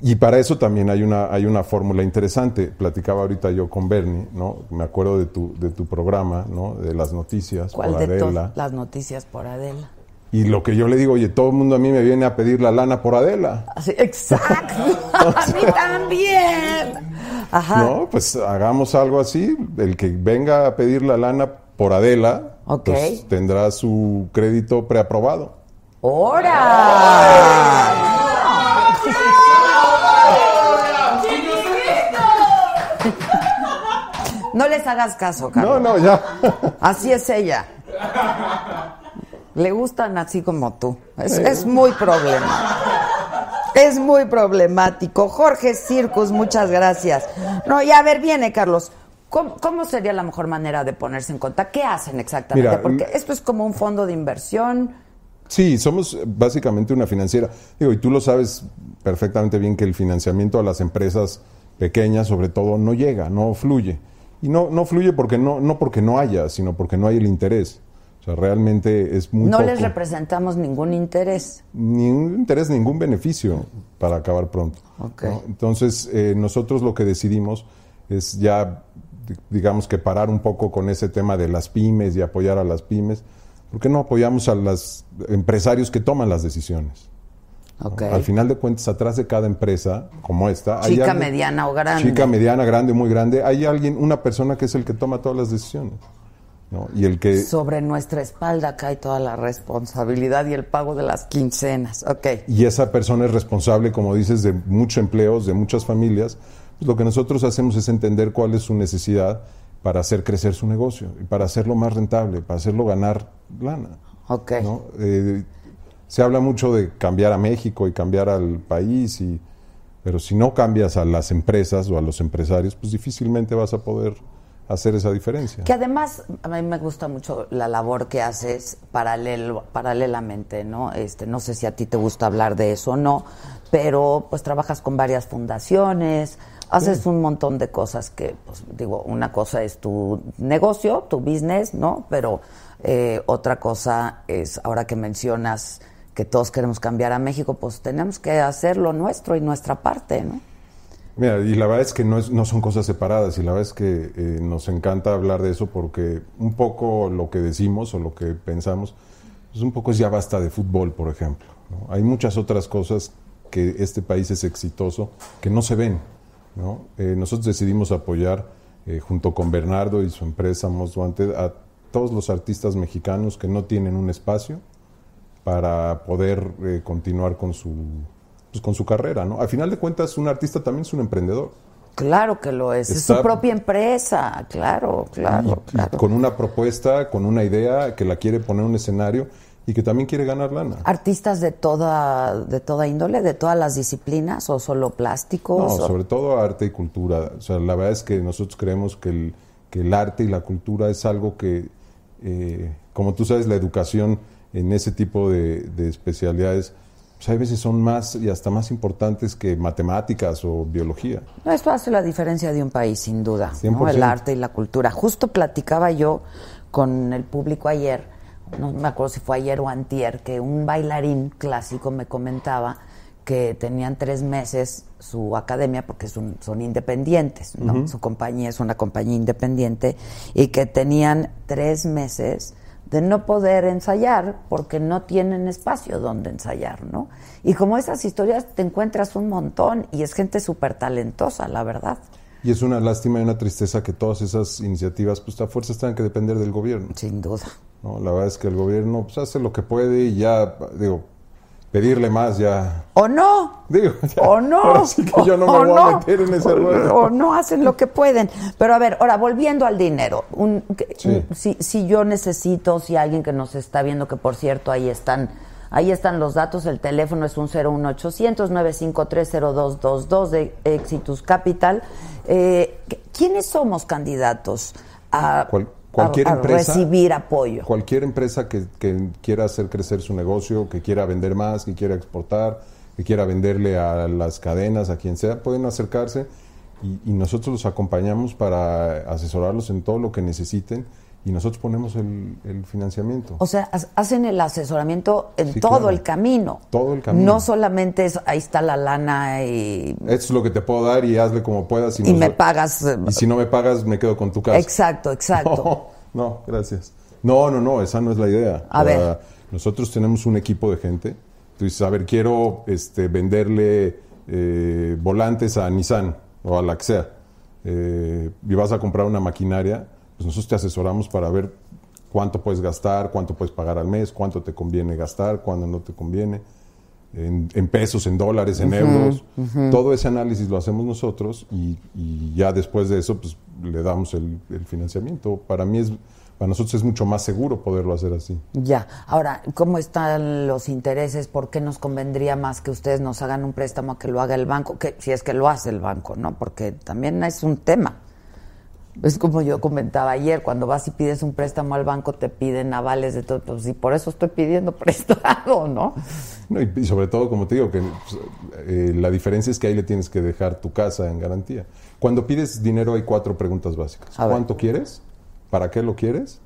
Y para eso también hay una, hay una fórmula interesante. Platicaba ahorita yo con Bernie, ¿no? Me acuerdo de tu, de tu programa, ¿no? De las noticias ¿Cuál por de Adela. las noticias por Adela? Y lo que yo le digo, oye, todo el mundo a mí me viene a pedir la lana por Adela. Así, exacto. (laughs) (laughs) A mí también. Ajá. No, pues hagamos algo así. El que venga a pedir la lana por Adela, pues, tendrá su crédito preaprobado. ¡Hora! No les hagas caso, Carlos. No, no, ya. Así es ella. Le gustan así como tú. Es, muy problema. Es muy problemático. Jorge Circus, muchas gracias. No, y a ver, viene, Carlos. ¿Cómo, cómo sería la mejor manera de ponerse en contacto? ¿Qué hacen exactamente? Mira, Porque esto es como un fondo de inversión. Sí, somos básicamente una financiera. Digo, y tú lo sabes perfectamente bien que el financiamiento a las empresas pequeñas, sobre todo, no llega, no fluye. Y no, no fluye porque no, no porque no haya, sino porque no hay el interés. O sea, realmente es muy no poco. les representamos ningún interés. ningún interés, ningún beneficio para acabar pronto. Entonces, eh, nosotros lo que decidimos es ya, digamos que parar un poco con ese tema de las pymes y apoyar a las pymes. ¿Por qué no apoyamos a los empresarios que toman las decisiones? ¿no? Ok. Al final de cuentas, atrás de cada empresa como esta, hay Chica, alguien- mediana o grande. chica, mediana, grande, muy grande, hay alguien, una persona que es el que toma todas las decisiones. ¿no? Y el que Sobre nuestra espalda cae toda la responsabilidad y el pago de las quincenas. Ok. y esa persona es responsable, como dices, de muchos empleos, de muchas familias, pues lo que nosotros hacemos es entender cuál es su necesidad para hacer crecer su negocio y para hacerlo más rentable, para hacerlo ganar lana. Ok. ¿no? Eh, se habla mucho de cambiar a México y cambiar al país, y, pero si no cambias a las empresas o a los empresarios, pues difícilmente vas a poder hacer esa diferencia. Que además a mí me gusta mucho la labor que haces paralelo, paralelamente, ¿no? Este, no sé si a ti te gusta hablar de eso o no, pero pues trabajas con varias fundaciones, haces un montón de cosas que, pues digo, una cosa es tu negocio, tu business, ¿no? Pero eh, otra cosa es, ahora que mencionas que todos queremos cambiar a México, pues tenemos que hacer lo nuestro y nuestra parte, ¿no? Mira, y la verdad es que no, es- no son cosas separadas y la verdad es que eh, nos encanta hablar de eso porque un poco lo que decimos o lo que pensamos, pues un poco es ya basta de fútbol, por ejemplo. ¿no? Hay muchas otras cosas que este país es exitoso que no se ven. ¿No? Eh, nosotros decidimos apoyar eh, junto con Bernardo y su empresa a todos los artistas mexicanos que no tienen un espacio para poder eh, continuar con su, pues, con su carrera. ¿no? Al final de cuentas, un artista también es un emprendedor. Claro que lo es, es su propia empresa, claro, claro, y, y claro. con una propuesta, con una idea que la quiere poner en un escenario y que también quiere ganar lana. artistas de toda de toda índole, de todas las disciplinas o solo plásticos. No, o- sobre todo arte y cultura. O sea, la verdad es que nosotros creemos que el, que el arte y la cultura es algo que, eh, como tú sabes, la educación en ese tipo de, de especialidades, pues hay veces son más y hasta más importantes que matemáticas o biología. No, esto hace la diferencia de un país, sin duda, ¿no? 100%. el arte y la cultura. Justo platicaba yo con el público ayer, no me acuerdo si fue ayer o antier, que un bailarín clásico me comentaba que tenían tres meses su academia, porque son, son independientes, ¿no? Su compañía es una compañía independiente, y que tenían tres meses de no poder ensayar porque no tienen espacio donde ensayar, ¿no? Y como esas historias te encuentras un montón y es gente súper talentosa, la verdad. Y es una lástima y una tristeza que todas esas iniciativas, pues a fuerzas tengan que depender del gobierno. Sin duda. ¿No? La verdad es que el gobierno pues, hace lo que puede y ya, digo, pedirle más ya. ¿O no? Digo, ya, ¿O no? Ahora sí que yo no me ¿O voy no? a meter en ese ruedo. O no hacen lo que pueden. Pero a ver, ahora volviendo al dinero. Un, que- Sí. un- si, si yo necesito, si alguien que nos está viendo, que por cierto ahí están, ahí están los datos, el teléfono es un 01800 9530222 de Exitus Capital. Eh, ¿Quiénes somos candidatos a, cualquier a- a empresa- recibir apoyo? Cualquier empresa que, que quiera hacer crecer su negocio, que quiera vender más, que quiera exportar, que quiera venderle a las cadenas, a quien sea, pueden acercarse y, y nosotros los acompañamos para asesorarlos en todo lo que necesiten y nosotros ponemos el, el financiamiento. O sea, ha- hacen el asesoramiento en Sí, todo claro. el camino. Todo el camino. No solamente es, ahí está la lana y, Esto es lo que te puedo dar y hazle como puedas. y nos- me pagas. eh, Y si no me pagas, me quedo con tu casa. Exacto, exacto. (laughs) No, no, gracias. No, no, no, esa no es la idea. A ver. Nosotros tenemos un equipo de gente. Tú dices, a ver, quiero este, venderle eh, volantes a Nissan o a la que sea. Eh, y vas a comprar una maquinaria, pues nosotros te asesoramos para ver cuánto puedes gastar, cuánto puedes pagar al mes, cuánto te conviene gastar, cuándo no te conviene. en, en pesos, en dólares, en euros. Todo ese análisis lo hacemos nosotros y, y ya después de eso pues, le damos el, el financiamiento. Para mí es, para nosotros es mucho más seguro poderlo hacer así. Ya. Ahora, ¿cómo están los intereses? ¿Por qué nos convendría más que ustedes nos hagan un préstamo que lo haga el banco? Que, si es que lo hace el banco, ¿no? Porque también es un tema. Es como yo comentaba ayer, cuando vas y pides un préstamo al banco te piden avales de todo, pues y por eso estoy pidiendo (laughs) prestado, ¿no? No, y, y sobre todo, como te digo, que pues, eh, la diferencia es que ahí le tienes que dejar tu casa en garantía. Cuando pides dinero hay cuatro preguntas básicas. A ver. ¿Cuánto quieres? ¿Para qué lo quieres?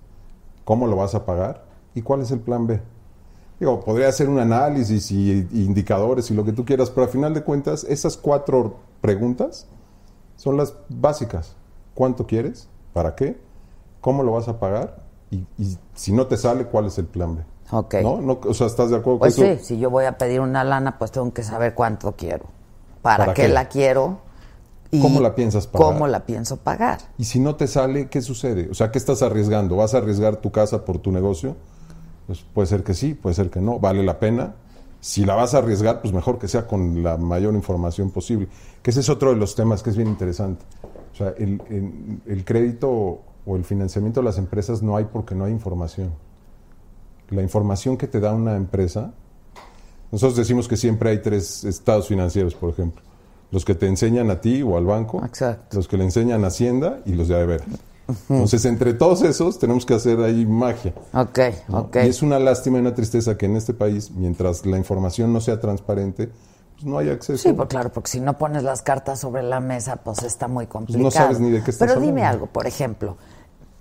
¿Cómo lo vas a pagar? ¿Y cuál es el plan B? Digo, podría hacer un análisis y, y indicadores y lo que tú quieras, pero al final de cuentas, esas cuatro preguntas son las básicas. ¿Cuánto quieres? ¿Para qué? ¿Cómo lo vas a pagar? Y, y si no te sale, ¿cuál es el plan B? Ok. ¿No? No, O sea, ¿estás de acuerdo Pues con sí, eso? si yo voy a pedir una lana, pues tengo que saber cuánto quiero, para, ¿Para qué, qué? la quiero y ¿Cómo la piensas pagar? cómo la pienso pagar. Y si no te sale, ¿qué sucede? O sea, ¿qué estás arriesgando? ¿Vas a arriesgar tu casa por tu negocio? Pues puede ser que sí, puede ser que no. ¿Vale la pena? Si la vas a arriesgar, pues mejor que sea con la mayor información posible. Que ese es otro de los temas que es bien interesante. O sea, el, el- el crédito o el financiamiento de las empresas no hay porque no hay información. La información que te da una empresa, nosotros decimos que siempre hay tres estados financieros, por ejemplo. Los que te enseñan a ti o al banco, Exacto. los que le enseñan a Hacienda y los de Adeveras. Entonces, entre todos esos tenemos que hacer ahí magia. Ok, ¿no? ok. Y es una lástima y una tristeza que en este país, mientras la información no sea transparente, pues no hay acceso. Sí, pues claro, porque si no pones las cartas sobre la mesa, pues está muy complicado. no sabes ni de qué estás Pero dime hablando. algo, por ejemplo,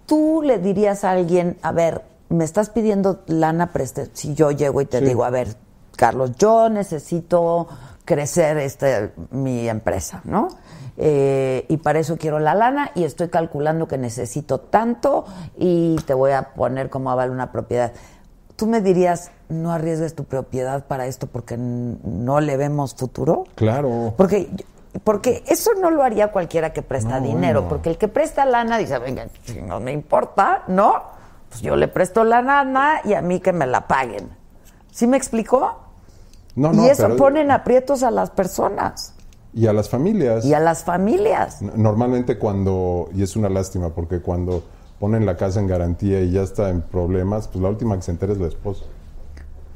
tú le dirías a alguien, a ver, me estás pidiendo lana preste, si yo llego y te Sí. digo, a ver, Carlos, yo necesito crecer este mi empresa, ¿no? Eh, y para eso quiero la lana y estoy calculando que necesito tanto y te voy a poner como aval una propiedad. ¿Tú me dirías, no arriesgues tu propiedad para esto porque no le vemos futuro? Claro. Porque, porque eso no lo haría cualquiera que presta No, dinero, bueno. porque el que presta lana dice, venga, si no me importa, ¿no? Pues yo le presto la lana y a mí que me la paguen. ¿Sí me explicó? No, y no, eso pero- ponen aprietos a las personas Y a las familias. y a las familias. Normalmente cuando, y es una lástima, porque cuando ponen la casa en garantía y ya está en problemas, pues la última que se entera es la esposa.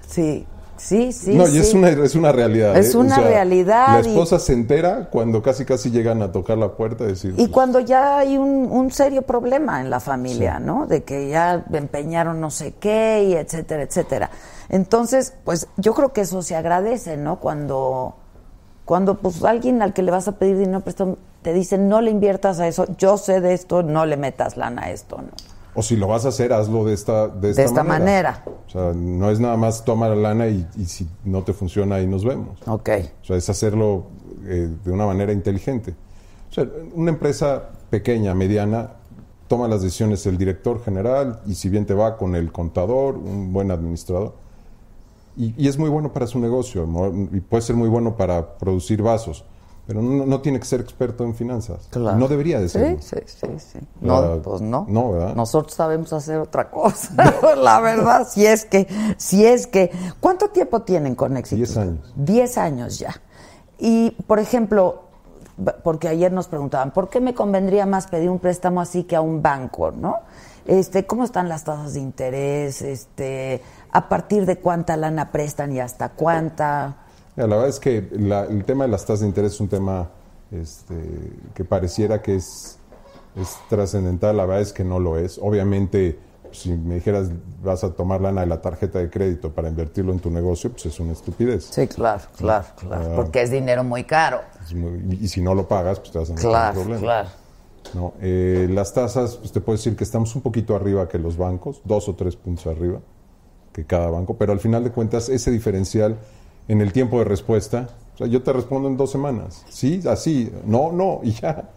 Sí, sí, sí. no, y sí. es una, es una realidad. Es ¿eh? una realidad La y- esposa se entera cuando casi casi llegan a tocar la puerta y decir... Y pues, cuando ya hay un, un serio problema en la familia, ¿no? De que ya empeñaron no sé qué y etcétera, etcétera. Entonces, pues yo creo que eso se agradece, ¿no? Cuando, cuando pues alguien al que le vas a pedir dinero prestado te dice no le inviertas a eso, yo sé de esto, no le metas lana a esto, ¿no? O si lo vas a hacer, hazlo de esta, de esta, esta manera. O sea, no es nada más toma la lana y, y si no te funciona ahí nos vemos. Ok. O sea, es hacerlo eh, de una manera inteligente. O sea, una empresa pequeña, mediana, toma las decisiones el director general y si bien te va con el contador, un buen administrador. Y, y es muy bueno para su negocio y puede ser muy bueno para producir vasos, pero no, no tiene que ser experto en finanzas. Claro. No debería de Sí, serlo. sí, sí, sí. La- No, pues no. No, ¿verdad? Nosotros sabemos hacer otra cosa, (laughs) la verdad, si es que, si es que, ¿cuánto tiempo tienen con éxito? Diez años. Diez años ya. Y, por ejemplo, porque ayer nos preguntaban, ¿por qué me convendría más pedir un préstamo así que a un banco, no? Este, ¿cómo están las tasas de interés? Este, a partir de cuánta lana prestan y hasta cuánta. Mira, la verdad es que la- el tema de las tasas de interés es un tema este, que pareciera que es, es trascendental, la verdad es que no lo es. Obviamente, si me dijeras vas a tomar lana de la tarjeta de crédito para invertirlo en tu negocio, pues es una estupidez. Sí, claro, claro, claro. Ah. Porque es dinero muy caro. Muy- y si no lo pagas, pues te vas a meter en Claro, problemas. claro. ¿no? Eh, las tasas, pues te puedo decir que estamos un poquito arriba que los bancos, dos o tres puntos arriba que cada banco, pero al final de cuentas ese diferencial en el tiempo de respuesta, o sea, yo te respondo en dos semanas, sí, así, no, no, y ya.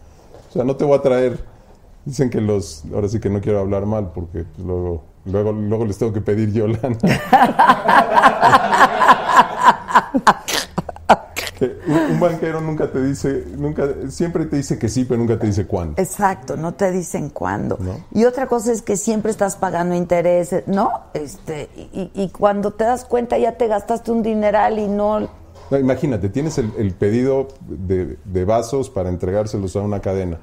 O sea, no te voy a traer, dicen que los, ahora sí que no quiero hablar mal porque pues, luego, luego, luego les tengo que pedir yo lana. (laughs) Que un, un banquero nunca te dice, nunca, siempre te dice que sí, pero nunca te dice cuándo. Exacto, no te dicen cuándo. No. Y otra cosa es que siempre estás pagando intereses, ¿no? Este, y, y cuando te das cuenta ya te gastaste un dineral y no... No, imagínate, tienes el, el pedido de, de vasos para entregárselos a una cadena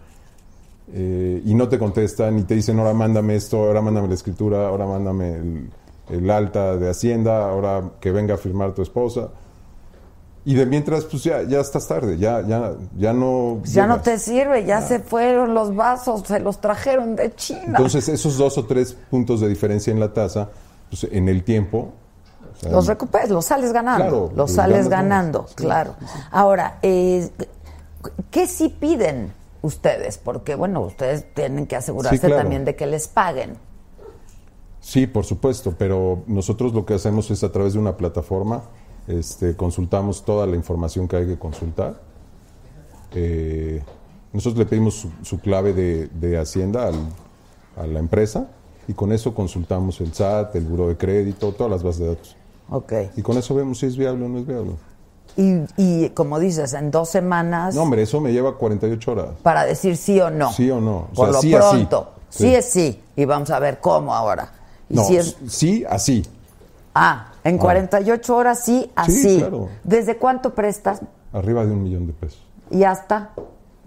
eh, y no te contestan y te dicen, ahora mándame esto, ahora mándame la escritura, ahora mándame el, el alta de Hacienda, ahora que venga a firmar tu esposa. Y de mientras, pues ya, ya estás tarde, ya, ya, ya no. Ya no te sirve, ya se fueron los vasos, se los trajeron de China. Entonces, esos dos o tres puntos de diferencia en la tasa, pues en el tiempo. o sea, los recuperas, los sales ganando, Claro, los los sales ganando, claro. Ahora, eh, ¿qué sí piden ustedes? Porque, bueno, ustedes tienen que asegurarse Sí, claro. también de que les paguen. Sí, por supuesto, pero nosotros lo que hacemos es a través de una plataforma, este, consultamos toda la información que hay que consultar. Eh, nosotros le pedimos su, su clave de, de Hacienda al- a la empresa y con eso consultamos el SAT, el Buró de Crédito, todas las bases de datos. Ok. Y con eso vemos si es viable o no es viable. Y, y como dices, en dos semanas No, hombre, eso me lleva 48 horas. para decir sí o no. Sí o no. O Por sea, lo sí, pronto. Sí. Sí. es sí. Y vamos a ver cómo ahora. Y No, si es, sí, así. ah, en 48 horas sí, así. Sí, claro. ¿Desde cuánto prestas? Arriba de un millón de pesos. Y hasta.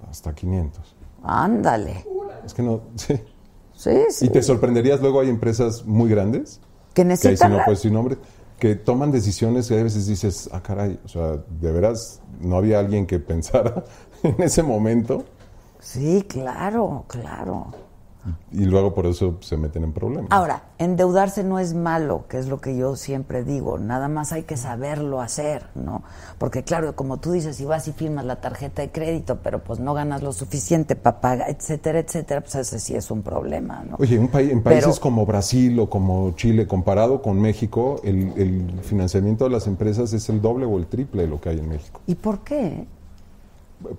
Hasta 500. Ándale. Es que no, (laughs) sí. Sí, sí. Y te sorprenderías, luego hay empresas muy grandes, Que que necesitan. no la- puedes decir nombre, que toman decisiones que a veces dices, ah, caray, o sea, de veras no había alguien que pensara (laughs) en ese momento Sí, claro, claro. Y luego por eso se meten en problemas. Ahora, endeudarse no es malo, que es lo que yo siempre digo, nada más hay que saberlo hacer, ¿no? Porque claro, como tú dices, si vas y firmas la tarjeta de crédito, pero pues no ganas lo suficiente para pagar, etcétera, etcétera, pues ese sí es un problema, ¿no? Oye, un país, en países Pero- como Brasil o como Chile, comparado con México, el, el financiamiento de las empresas es el doble o el triple de lo que hay en México. ¿Y por qué?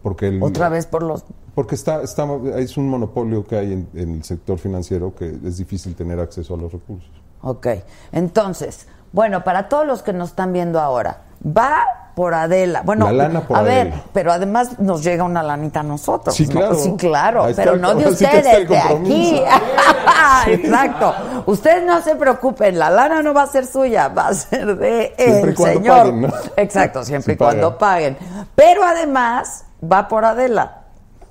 Porque el, Otra vez por los... Porque está, está, es un monopolio que hay en, en el sector financiero que es difícil tener acceso a los recursos. Ok, entonces, bueno, para todos los que nos están viendo ahora, va por Adela. Bueno, La lana por a ver, pero además nos llega una lanita a nosotros. Sí, ¿no? claro. Sí, claro, pero el- no de ustedes, de aquí. (laughs) Exacto. Ustedes no se preocupen, la lana no va a ser suya, va a ser de Siempre el señor. paguen, ¿no? Exacto, siempre y cuando paguen. Pero además va por Adela.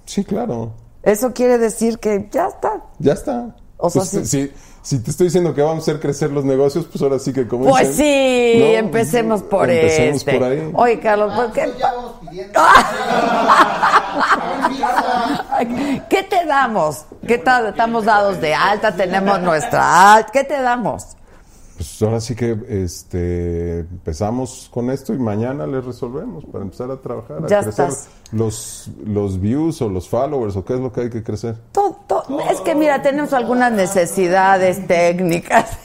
Sí, claro. Eso quiere decir que ya está. Ya está. O sea, Pues, sí. si, si te estoy diciendo que vamos a hacer crecer los negocios, pues ahora sí que como Pues dicen, sí, ¿no? empecemos por Empecemos este. por ahí. Oye, Carlos, ¿por qué? Ya vamos pidiendo. (laughs) ¿Qué te damos? ¿Qué tal? Estamos dados de alta, tenemos nuestra alta. ¿Qué te damos? Pues ahora sí que este, empezamos con esto y mañana les resolvemos para empezar a trabajar, a Ya crecer estás. los, los views o los followers o qué es lo que hay que crecer. Todo- todo- Es que mira, tenemos algunas necesidades técnicas.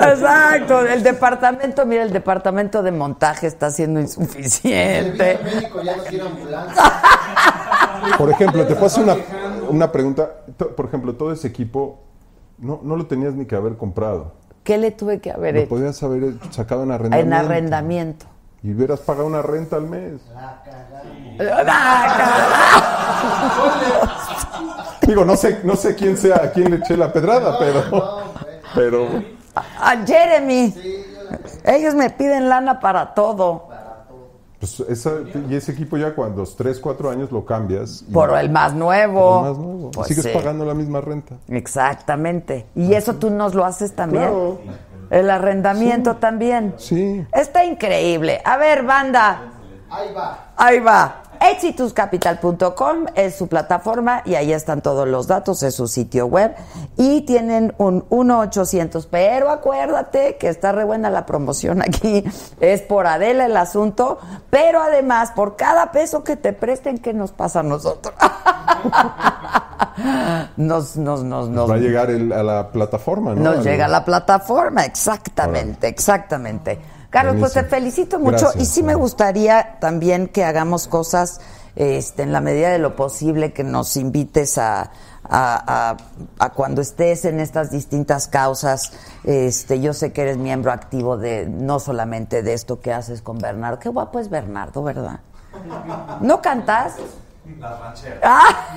Exacto, el departamento, mira, el departamento de montaje está siendo El insuficiente. médico ya no quiere ambulancia. Por ejemplo, te puedo hacer una, una pregunta. To- Por ejemplo, todo ese equipo no, no lo tenías ni que haber comprado. ¿Qué le tuve que haber Lo hecho? podías haber sacado en arrendamiento. En arrendamiento. Y hubieras pagado una renta al mes. (laughs) Digo, no sé, no sé quién sea, a quién le eché la pedrada, pero. Pero. A Jeremy. Ellos me piden lana para todo. Pues esa, y ese equipo ya cuando los 3, 4 años lo cambias. y- Por el más nuevo. por el más nuevo. Pues Sigues sí. pagando la misma renta. Exactamente. Y eso tú nos lo haces también. Claro. El arrendamiento también. Sí. Está increíble. A ver, banda. Ahí va. Ahí va. Exituscapital.com es su plataforma y ahí están todos los datos, es su sitio web. Y tienen un 1-800, pero acuérdate que está re buena la promoción aquí. Es por Adela el asunto, pero además por cada peso que te presten, ¿qué nos pasa a nosotros? (laughs) nos, nos, nos, nos, Va a llegar el- a la plataforma, ¿no? nos llega a la plataforma, exactamente, exactamente. Carlos, pues te felicito mucho Gracias, y sí me gustaría también que hagamos cosas este, en la medida de lo posible que nos invites a, a, a- a cuando estés en estas distintas causas. Este, yo sé que eres miembro activo de no solamente de esto que haces con Bernardo. Qué guapo es Bernardo, ¿verdad? ¿No cantas? La ranchera. ¡Ah!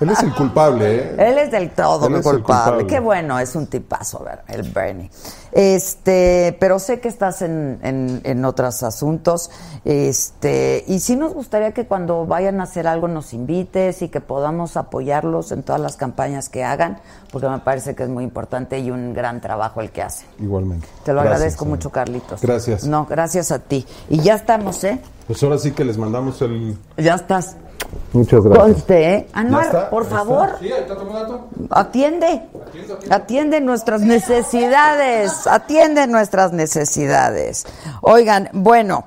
Él es el culpable, ¿eh? Él es del todo es el culpable. culpable. Qué bueno, es un tipazo, ver- el Bernie. Este, pero sé que estás en, en, en otros asuntos. Este, y sí nos gustaría que cuando vayan a hacer algo nos invites y que podamos apoyarlos en todas las campañas que hagan, porque me parece que es muy importante y un gran trabajo el que hacen. Igualmente. Te lo Gracias, agradezco señor. mucho, Carlitos. Gracias. No, gracias a ti. Y ya estamos, ¿eh? Pues ahora sí que les mandamos el... Ya estás. Muchas Conste, ¿eh? ¿Ya Anuar, por ¿Ya favor. Sí, ahí está tomando. Atiende. Atiende nuestras necesidades. Atiende nuestras necesidades. Oigan, bueno,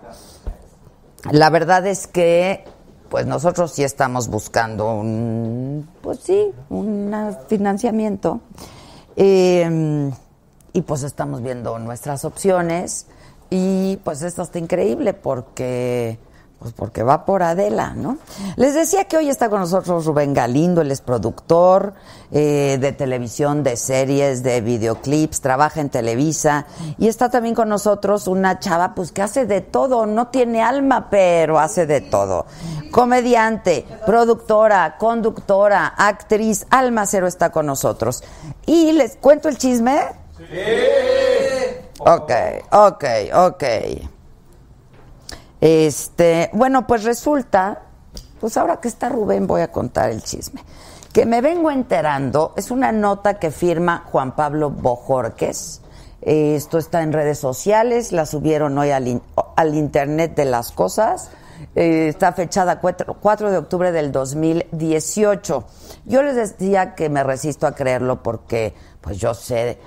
la verdad es que pues nosotros sí estamos buscando un, pues sí, un financiamiento. Eh, y pues estamos viendo nuestras opciones y pues esto está increíble porque pues porque va por Adela, ¿no? Les decía que hoy está con nosotros Rubén Galindo, él es productor eh, de televisión, de series, de videoclips, trabaja en Televisa y está también con nosotros una chava pues que hace de todo, no tiene alma, pero hace de todo. Comediante, productora, conductora, actriz, Alma Cero está con nosotros. Y les cuento el chisme. Ok, ok, ok. Este, bueno, pues resulta, pues ahora que está Rubén voy a contar el chisme. Que me vengo enterando, es una nota que firma Juan Pablo Bojorques. Eh, esto está en redes sociales, la subieron hoy al, in- al Internet de las Cosas. Eh, está fechada 4, 4 de octubre del 2018. Yo les decía que me resisto a creerlo porque, pues yo sé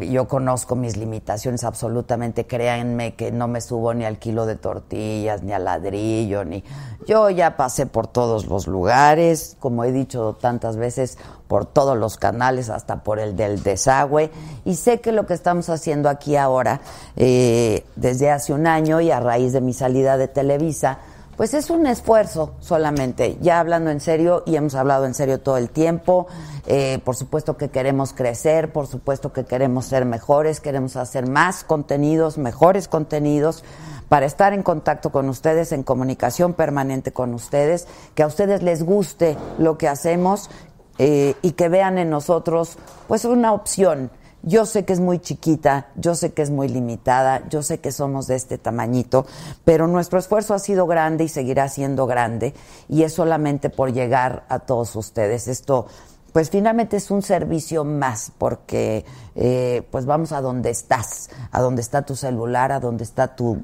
yo conozco mis limitaciones absolutamente, créanme que no me subo ni al kilo de tortillas, ni al ladrillo, ni yo ya pasé por todos los lugares, como he dicho tantas veces, por todos los canales, hasta por el del desagüe, y sé que lo que estamos haciendo aquí ahora, eh, desde hace un año y a raíz de mi salida de Televisa, pues es un esfuerzo solamente, ya hablando en serio, y hemos hablado en serio todo el tiempo, eh, por supuesto que queremos crecer, por supuesto que queremos ser mejores, queremos hacer más contenidos, mejores contenidos, para estar en contacto con ustedes, en comunicación permanente con ustedes, que a ustedes les guste lo que hacemos eh, y que vean en nosotros pues una opción. Yo sé que es muy chiquita, yo sé que es muy limitada, yo sé que somos de este tamañito, pero nuestro esfuerzo ha sido grande y seguirá siendo grande y es solamente por llegar a todos ustedes. Esto, pues finalmente es un servicio más porque eh, pues vamos a donde estás, a donde está tu celular, a donde está tu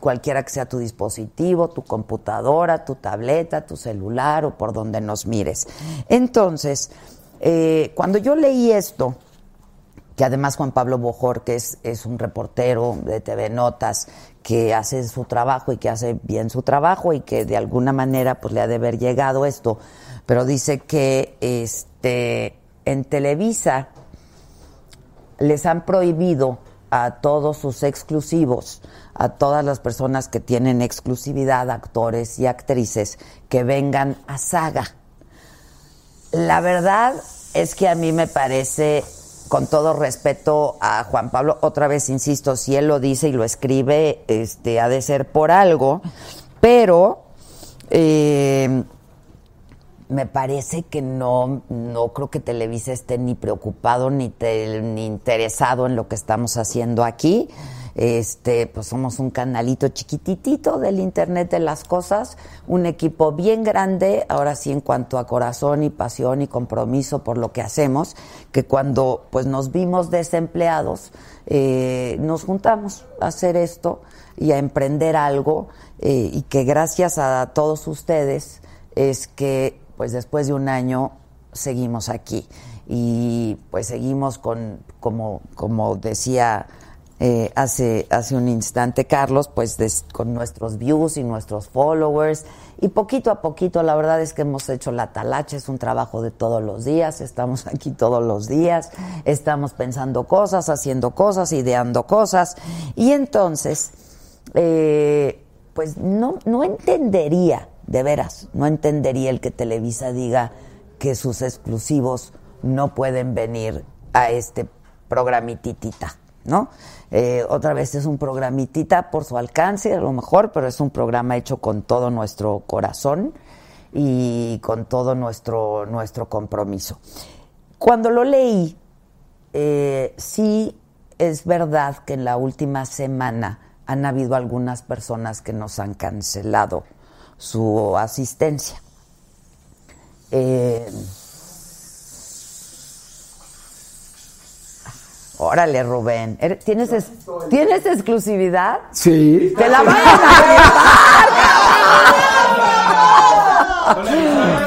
cualquiera que sea tu dispositivo, tu computadora, tu tableta, tu celular o por donde nos mires. Entonces, eh, cuando yo leí esto, que además Juan Pablo Bojor, que es, es un reportero de TV Notas, que hace su trabajo y que hace bien su trabajo y que de alguna manera pues le ha de haber llegado esto, pero dice que este en Televisa les han prohibido a todos sus exclusivos, a todas las personas que tienen exclusividad, actores y actrices, que vengan a saga. La verdad es que a mí me parece, con todo respeto a Juan Pablo, otra vez insisto, si él lo dice y lo escribe, este, ha de ser por algo, pero eh, me parece que no, no creo que Televisa esté ni preocupado ni, te- ni interesado en lo que estamos haciendo aquí. Este, pues somos un canalito chiquititito del Internet de las cosas, un equipo bien grande, ahora sí en cuanto a corazón y pasión y compromiso por lo que hacemos, que cuando pues nos vimos desempleados, eh, nos juntamos a hacer esto y a emprender algo eh, y que gracias a todos ustedes es que pues después de un año seguimos aquí. Y pues seguimos con como como decía eh, hace hace un instante Carlos pues con nuestros views y nuestros followers y poquito a poquito la verdad es que hemos hecho la talacha es un trabajo de todos los días estamos (laughs) aquí todos los días estamos pensando cosas haciendo cosas ideando cosas y entonces eh, pues no, no entendería de veras, no entendería el que Televisa diga que sus exclusivos no pueden venir a este programititita, ¿no? Eh, otra vez es un programitita por su alcance, a lo mejor, pero es un programa hecho con todo nuestro corazón y con todo nuestro, nuestro compromiso. Cuando lo leí, eh, sí es verdad que en la última semana han habido algunas personas que nos han cancelado su asistencia. Eh, órale, Rubén. ¿eres- ¿Tienes, es- ¿Tienes exclusividad? Sí. ¡Te la vayan a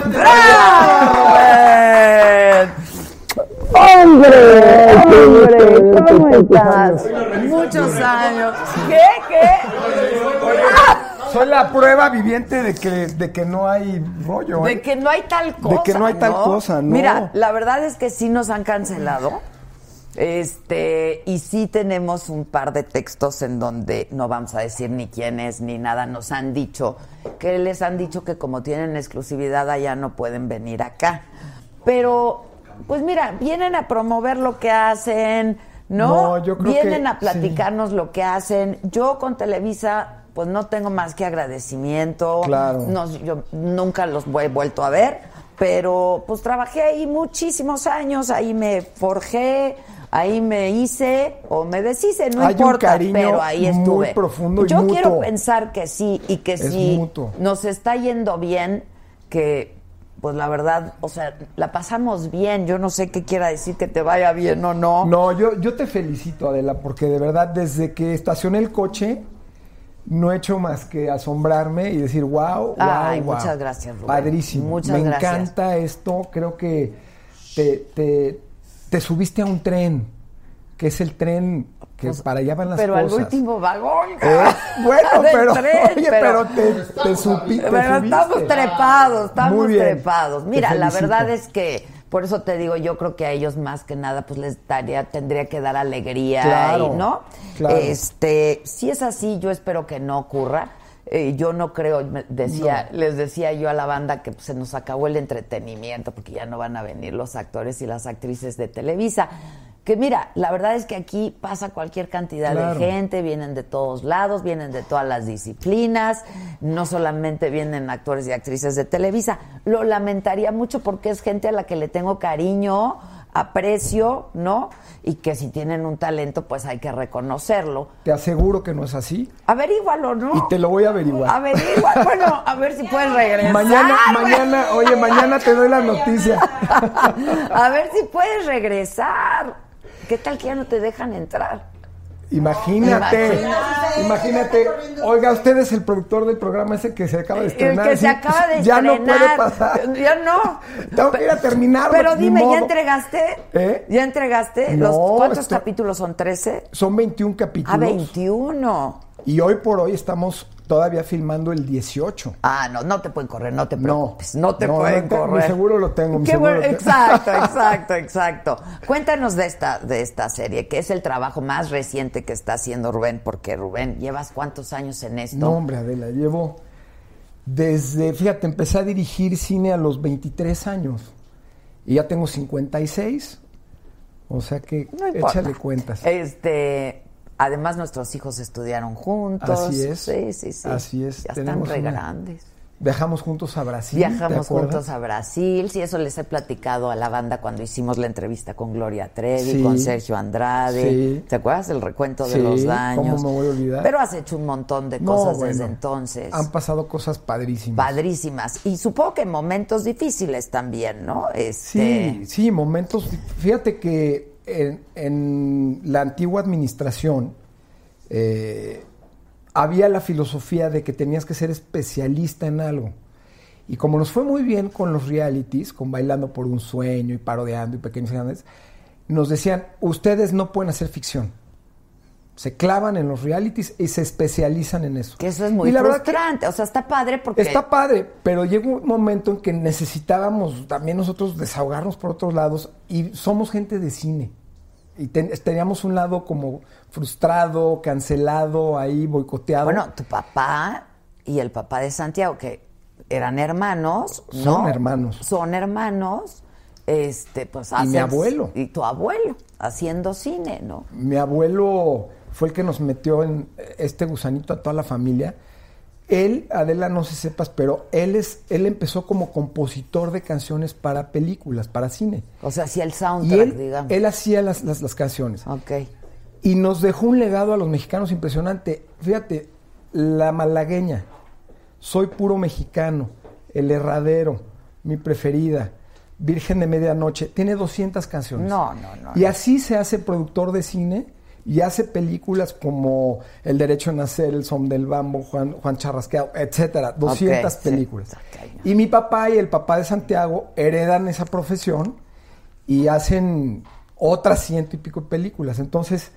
¡Bravo, Rubén! ¡Hombre! ¡Hombre! ¿Cómo estás? Muchos años. ¿Qué? ¿Qué? Soy la prueba viviente de que, de que no hay rollo. De ¿eh? que no hay tal cosa. De que no hay tal cosa, no. Mira, la verdad es que sí nos han cancelado. Este, y sí tenemos un par de textos en donde no vamos a decir ni quién es ni nada. Nos han dicho que les han dicho que como tienen exclusividad allá no pueden venir acá. Pero, pues mira, vienen a promover lo que hacen, ¿no? No, yo creo vienen que a platicarnos lo que hacen. Yo con Televisa, pues no tengo más que agradecimiento. Claro. No, yo nunca los he vuelto a ver, pero pues trabajé ahí muchísimos años, ahí me forjé, ahí me hice o me deshice, no Hay un importa, cariño pero ahí muy estuve. profundo y yo mutuo. quiero pensar que sí y que Es sí mutuo. nos está yendo bien, que pues la verdad, o sea, la pasamos bien. Yo no sé qué quiera decir que te vaya bien o no. No, yo, yo te felicito, Adela, porque de verdad, desde que estacioné el coche, no he hecho más que asombrarme y decir, wow, wow, Ay, wow". muchas gracias, Rubén. Padrísimo. Muchas Me gracias. encanta esto. Creo que te, te, te subiste a un tren, que es el tren que para allá van las Pues, pero cosas. al último vagón. Eh, bueno, (laughs) Del pero, tren, oye, pero, te, te supi- te Pero estamos subiste. trepados, estamos Muy bien. trepados. Mira, la verdad es que por eso te digo, yo creo que a ellos más que nada pues les daría tendría que dar alegría Claro, y, ¿no? claro. Este, si es así, yo espero que no ocurra. Eh, yo no creo, decía, les decía yo a la banda que pues, se nos acabó el entretenimiento porque ya no van a venir los actores y las actrices de Televisa. Que mira, la verdad es que aquí pasa cualquier cantidad Claro. de gente, vienen de todos lados, vienen de todas las disciplinas, no solamente vienen actores y actrices de Televisa. Lo lamentaría mucho porque es gente a la que le tengo cariño, aprecio, ¿no? Y que si tienen un talento, pues hay que reconocerlo. Te aseguro que no es así Averígualo, ¿no? y te lo voy a averiguar. Averigua, bueno, a ver si puedes regresar. Mañana, güey. mañana, oye, mañana te doy la noticia. (laughs) A ver si puedes regresar. ¿Qué tal que ya no te dejan entrar? Imagínate, imagínate. Oiga, usted es el productor del programa ese que se acaba de El estrenar. que se acaba de Ya no estrenar. puede pasar. Ya no. Tengo que ir a terminar. Pero dime, ¿ya entregaste? ¿Eh? ¿Ya entregaste? No, Los, ¿Cuántos esto- capítulos son? ¿13? Son 21 capítulos. Ah, 21. Y hoy por hoy estamos todavía filmando el 18. Ah, no, no te pueden correr, no te preocupes. No, te No, pueden no te- mi correr. seguro lo tengo, mi Qué seguro bueno. Exacto, (laughs) exacto, exacto. Cuéntanos de esta, de esta serie, que es el trabajo más reciente que está haciendo Rubén, porque Rubén, ¿llevas cuántos años en esto? No, hombre, Adela, llevo desde, fíjate, empecé a dirigir cine a los 23 años. Y ya tengo 56. O sea que échale cuentas. Este, además nuestros hijos estudiaron juntos. Así es. Sí, sí, sí. Así es. Ya están re una- grandes. Viajamos juntos a Brasil. ¿te Viajamos juntos a Brasil, sí, eso les he platicado a la banda cuando hicimos la entrevista con Gloria Trevi, Sí. con Sergio Andrade. Sí. ¿Te acuerdas del recuento de los daños? ¿cómo me voy a olvidar? Pero has hecho un montón de No, cosas bueno, desde entonces. Han pasado cosas padrísimas. Padrísimas. Y supongo que momentos difíciles también, ¿no? Este, Sí, sí, momentos. Fíjate que en, la antigua administración eh, había la filosofía de que tenías que ser especialista en algo. Y como nos fue muy bien con los realities, con Bailando por un Sueño y Parodeando y Pequeños Grandes, nos decían, ustedes no pueden hacer ficción. Se clavan en los realities y se especializan en eso. Que eso es muy Y la frustrante. O sea, está padre porque. Está padre, pero llega un momento en que necesitábamos también nosotros desahogarnos por otros lados y somos gente de cine. Y ten- teníamos un lado como frustrado, cancelado, ahí boicoteado. Bueno, tu papá y el papá de Santiago, que eran hermanos, ¿no? Son hermanos. Son hermanos, este, pues Y mi hacen- abuelo. Y tu abuelo, haciendo cine, ¿no? Mi abuelo fue el que nos metió en este gusanito a toda la familia. Él, Adela, no sé si sepas, pero él es, él empezó como compositor de canciones para películas, para cine. O sea, hacía el Y soundtrack, él, digamos. él hacía las, las, las canciones. Ok. Y nos dejó un legado a los mexicanos impresionante. Fíjate, la malagueña, soy puro mexicano, el herradero, mi preferida, Virgen de Medianoche, tiene 200 canciones. No, no, no. Y así se hace productor de cine y hace películas como El Derecho a Nacer, El Som del Bambo, Juan, Juan Charrasqueado, etcétera. 200 Ok, sí, películas. Y mi papá y el papá de Santiago heredan esa profesión y hacen otras ciento y pico películas. Entonces,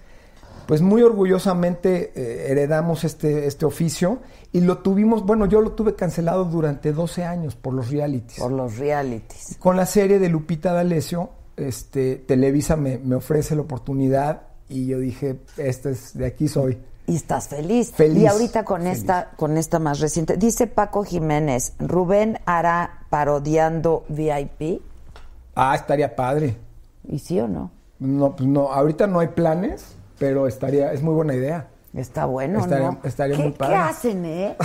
pues muy orgullosamente eh, heredamos este, este oficio y lo tuvimos, bueno, yo lo tuve cancelado durante 12 años por los realities. Por los realities. Con la serie de Lupita D'Alessio, este, Televisa me, me ofrece la oportunidad y yo dije, este es, de aquí soy. Y estás feliz. Feliz, Y ahorita con feliz. esta, con esta más reciente, dice Paco Jiménez, Rubén hará parodiando VIP. Ah, estaría padre. ¿Y sí o no? No, pues no, ahorita no hay planes, pero estaría, es muy buena idea. Está bueno, Estaría- ¿no? estaría ¿Qué, muy padre. ¿Qué hacen, eh?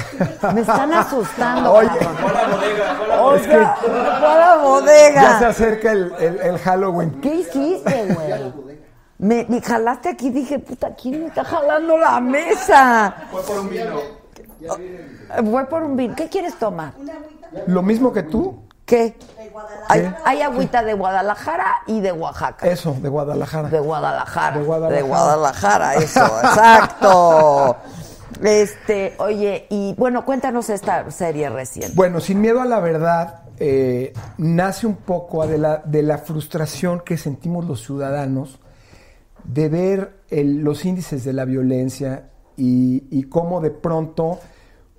Me están asustando. Oye. cabrón. Fue a la bodega, fue a la O sea, fue a la bodega. Ya se acerca el, el- el Halloween. ¿Qué hiciste, güey? Me, me jalaste aquí dije, puta, ¿quién me está jalando la mesa? Fue por un vino. Voy por un vino. ¿Qué quieres tomar? Lo mismo que tú, ¿Qué? Hay, hay agüita de Guadalajara y de Oaxaca. eso, de Guadalajara. De Guadalajara. De Guadalajara. De Guadalajara, eso, exacto. Este, oye, y bueno, cuéntanos esta serie reciente. Bueno, sin miedo a la verdad, eh, nace un poco de la, de la frustración que sentimos los ciudadanos de ver el- los índices de la violencia y, cómo de pronto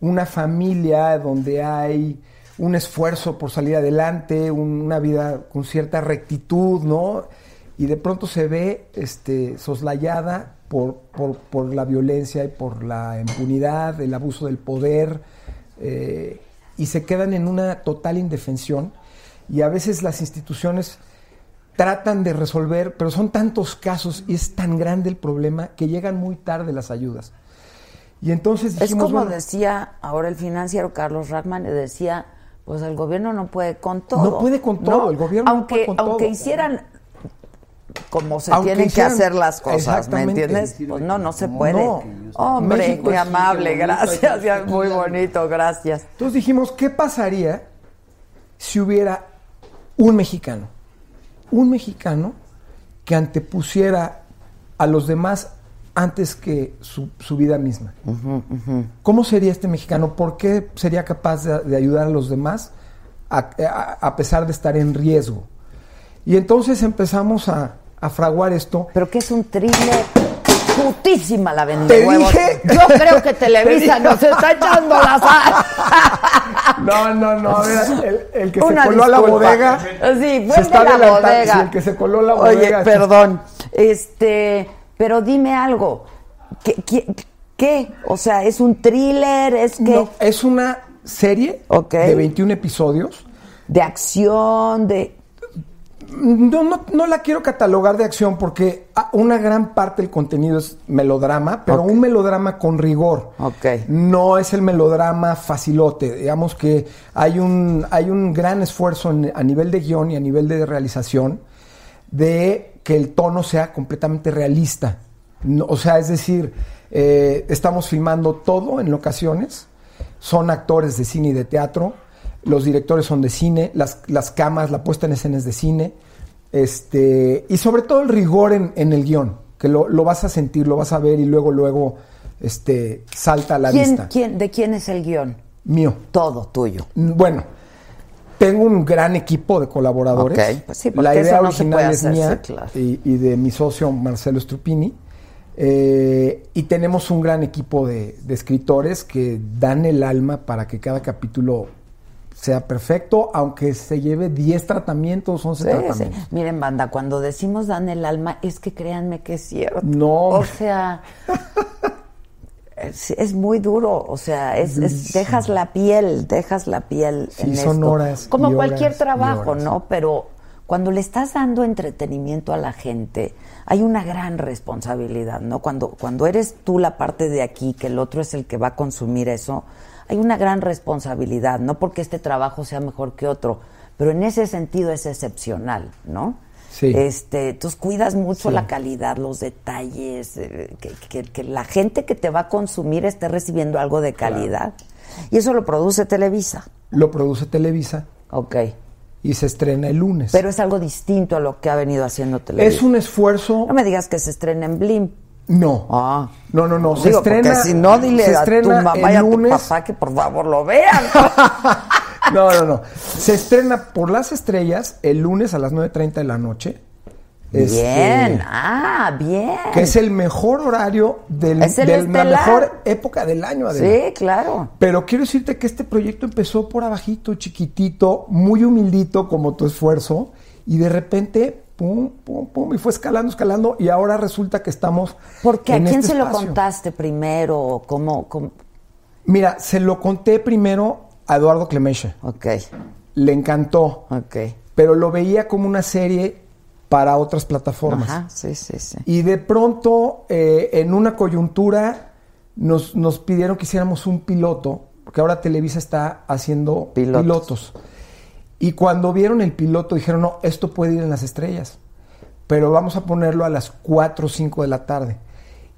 una familia donde hay un esfuerzo por salir adelante, un- una vida con cierta rectitud, ¿no? Y de pronto se ve este, soslayada por, por, por la violencia y por la impunidad, el abuso del poder, eh, y se quedan en una total indefensión. Y a veces las instituciones tratan de resolver, pero son tantos casos y es tan grande el problema que llegan muy tarde las ayudas. Y entonces Es dijimos, como bueno, decía ahora el financiero Carlos Rackman, le decía, pues el gobierno no puede con todo. No puede con todo, el gobierno no aunque, puede con Aunque todo. hicieran como se Aunque tienen hicieran- que hacer las cosas, ¿me entiendes? Pues no, no se No. puede. Hombre, es- amable, qué bonito, gracias, muy bonito, gracias. Entonces dijimos, ¿qué pasaría si hubiera un mexicano? Un mexicano que antepusiera a los demás antes que su, su vida misma. ¿Cómo sería este mexicano? ¿Por qué sería capaz de, de ayudar a los demás a, a- a pesar de estar en riesgo? Y entonces empezamos a, a fraguar esto. Pero que es un thriller putísima la Te vende dije. Yo creo que (laughs) Televisa Te nos está echando la sal. (laughs) No, no, no, a ver, el, el que Una se coló a la bodega. Sí, se está la bodega. El que se coló a la Oye, bodega. perdón. Este, pero dime algo. ¿Qué, qué, qué? O sea, es un thriller, es que No, es una serie Ok. de 21 episodios. de acción, de No, no, no la quiero catalogar de acción porque ah, una gran parte del contenido es melodrama, pero un melodrama con rigor. No es el melodrama facilote. Digamos que hay un, hay un gran esfuerzo en- a nivel de guion y a nivel de realización de que el tono sea completamente realista. No, o sea, es decir, eh, estamos filmando todo en locaciones, son actores de cine y de teatro, los directores son de cine, las, las camas, la puesta en escena es de cine, este, y sobre todo el rigor en, en el guion, que lo, lo vas a sentir, lo vas a ver y luego, luego este, salta a la ¿Quién, vista. quién, ¿De quién es el guion? Mío. Todo tuyo. Mm, Bueno, tengo un gran equipo de colaboradores. Ok, pues sí, la idea no original es hacer, mía sí, claro. y, y de mi socio Marcelo Strupini. Eh, y tenemos un gran equipo de, de escritores que dan el alma para que cada capítulo sea perfecto, aunque se lleve 10 tratamientos, 11 Sí, sí. tratamientos. Miren, banda, cuando decimos dan el alma, es que créanme que es cierto. No. O sea, (laughs) Es, es muy duro, o sea, es, es- dejas la piel, dejas la piel Sí, en son esto. horas Como cualquier trabajo. ¿no? Pero cuando le estás dando entretenimiento a la gente, hay una gran responsabilidad, ¿no? Cuando, cuando eres tú la parte de aquí, que el otro es el que va a consumir eso, hay una gran responsabilidad, no porque este trabajo sea mejor que otro, pero en ese sentido es excepcional, ¿no? Sí. Este, entonces cuidas mucho Sí. la calidad, los detalles, eh, que, que- que la gente que te va a consumir esté recibiendo algo de calidad. Y eso lo produce Televisa. Lo produce Televisa Ok. y se estrena el lunes. Pero es algo distinto a lo que ha venido haciendo Televisa. es un esfuerzo. No me digas que se estrena en Blim. No. Ah. No, no, no. Se Digo, estrena. si no, dile se a tu mamá el y a tu lunes. papá que por favor lo vean. (laughs) No, no, no. Se estrena por las estrellas el lunes a las 9.30 de la noche. Este, Bien, ah, bien. que es el mejor horario del, Es el de la mejor época del año, Adela. Sí, claro. Pero quiero decirte que este proyecto empezó por abajito, chiquitito, muy humildito como tu esfuerzo, y de repente, pum, pum, pum, y fue escalando, escalando, y ahora resulta que estamos. Porque a en quién este se lo contaste primero, cómo, cómo? Mira, se lo conté primero a Eduardo Clemeche. Ok, Le encantó, ok. pero lo veía como una serie para otras plataformas. Ajá, sí, sí, sí. Y de pronto, eh, en una coyuntura, nos, nos pidieron que hiciéramos un piloto, porque ahora Televisa está haciendo Pilotos. pilotos. Y cuando vieron el piloto dijeron, no, esto puede ir en las estrellas, pero vamos a ponerlo a las 4 o 5 de la tarde.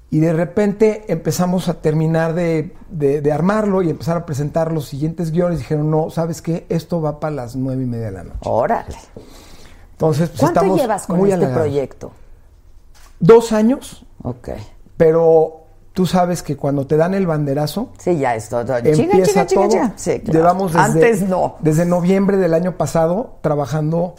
Y de repente empezamos a terminar de, de- de armarlo y empezar a presentar los siguientes guiones. Dijeron, no, ¿sabes qué? Esto va para las nueve y media de la noche. Órale. Entonces, pues, ¿Cuánto estamos llevas con muy este halagados. proyecto? Dos años, Ok. pero tú sabes que cuando te dan el banderazo, Sí, ya es todo. empieza chinga, todo. Sí, claro. Llevamos desde, Antes no. desde noviembre del año pasado trabajando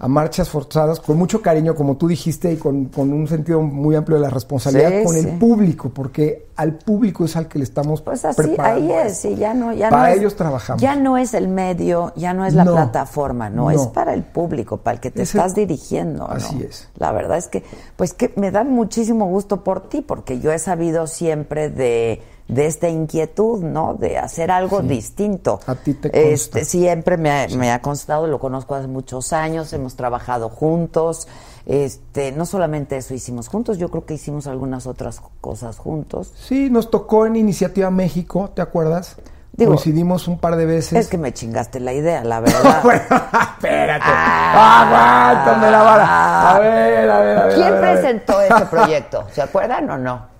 a marchas forzadas con mucho cariño, como tú dijiste, y con, con un sentido muy amplio de la responsabilidad Sí, con sí. el público, porque al público es al que le estamos Pues así, preparando. ahí es, sí, ya no, ya Para no es- ellos trabajamos. Ya no es el medio, ya no es la No, plataforma, no, no. es para el público, para el que te Es el- estás dirigiendo. Así es. La verdad es que, pues que me da muchísimo gusto por ti, porque yo he sabido siempre de, de esta inquietud, ¿no? De hacer algo distinto. A ti te consta. Este, siempre me ha, me ha constado, lo conozco hace muchos años, hemos trabajado juntos. Este, no solamente eso hicimos juntos, yo creo que hicimos algunas otras cosas juntos. Sí, nos tocó en Iniciativa México, ¿te acuerdas? Digo, Coincidimos un par de veces. Es que me chingaste la idea, la (laughs) verdad. bueno, (laughs) espérate. Aguántame la vara. A ver, a ver, a ver. a ¿Quién ver, a ver. presentó ese (laughs) proyecto? ¿Se acuerdan o no?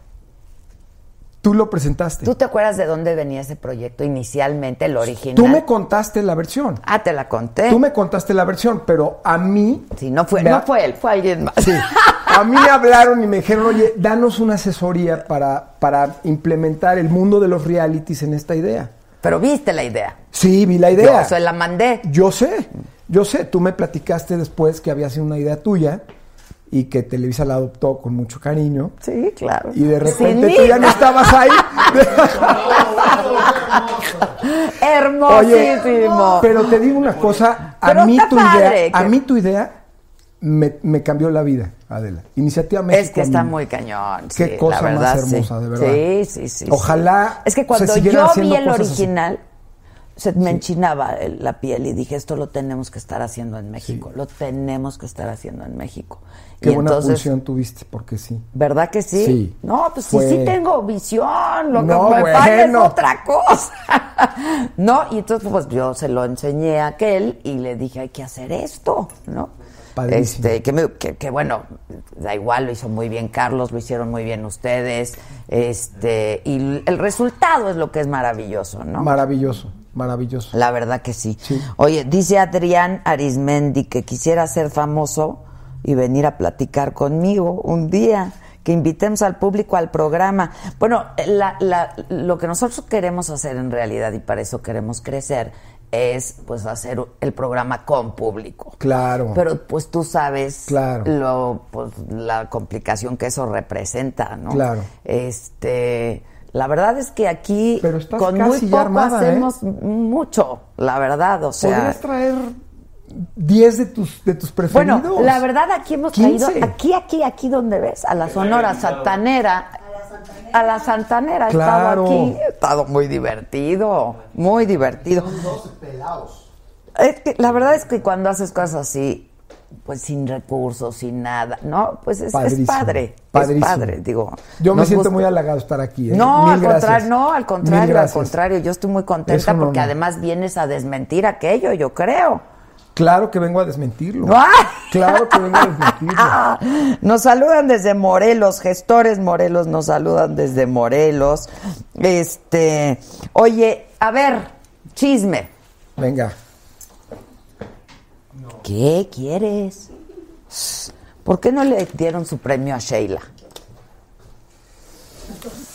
Tú lo presentaste. ¿Tú te acuerdas de dónde venía ese proyecto inicialmente, el original? Tú me contaste la versión. Ah, te la conté. Tú me contaste la versión, pero a mí. Sí, no fue, no ha- fue él, fue alguien más. Sí. A mí me hablaron y me dijeron, oye, danos una asesoría para, para implementar el mundo de los realities en esta idea. Pero viste la idea. Sí, vi la idea. Yo se la mandé. Yo sé, yo sé. Tú me platicaste después que había sido una idea tuya y que Televisa la adoptó con mucho cariño. Sí, claro. Y de repente tú ya no estabas ahí. (laughs) Hermosísimo. Pero te digo una cosa, a Pero mí tu padre idea, a mí tu idea me, me cambió la vida, Adela. Iniciativa México. Es que está muy cañón. Qué sí, cosa la más hermosa, sí. de verdad. Sí, sí, sí. Ojalá. Es que cuando yo vi el así. Se me enchinaba la piel y dije, esto lo tenemos que estar haciendo en México. Lo tenemos que estar haciendo en México. Qué y buena entonces, pulsión tuviste, porque sí. ¿Verdad que sí? Sí. No, pues Fue- sí, sí tengo visión. Lo No, que me falla es bueno. otra cosa. (laughs) no, y entonces pues yo se lo enseñé a aquel y le dije, hay que hacer esto, ¿no? Padrísimo. Este, que, me- que- que bueno, da igual, lo hizo muy bien Carlos, lo hicieron muy bien ustedes. Este, y el resultado es lo que es maravilloso, ¿no? Maravilloso, maravilloso. La verdad que sí. Sí. Oye, dice Adrián Arismendi que quisiera ser famoso y venir a platicar conmigo un día, que invitemos al público al programa. Bueno, la- la- lo que nosotros queremos hacer en realidad, y para eso queremos crecer, es pues hacer el programa con público. Claro. Pero pues tú sabes Claro. lo, pues, la complicación que eso representa, ¿no? Claro. Este, la verdad es que aquí Pero estás con muy poco armada, ¿eh? hacemos mucho, la verdad, o sea. ¿Podrías traer 10 de tus, de tus preferidos? Bueno, la verdad aquí hemos 15. traído, aquí, aquí, aquí donde ves, a la Sonora Santanera. a la Santanera, Claro. estado aquí, ha estado muy divertido, muy divertido. Son dos pelados. Es que la verdad es que cuando haces cosas así, pues sin recursos, sin nada, ¿no? Pues es, padre, Padrísimo. es padre, digo. Yo me siento gusta. muy halagado estar aquí. ¿eh? No, Mil al gracias. contrario, no, al contrario, al contrario, yo estoy muy contenta porque además vienes a desmentir aquello, yo creo. Claro que vengo a desmentirlo. (laughs) ¡Ah! Claro que vengo a desmentirlo. Nos saludan desde Morelos, gestores Morelos nos saludan desde Morelos. Este, oye, a ver, chisme. Venga. ¿Qué quieres? ¿Por qué no le dieron su premio a Sheila?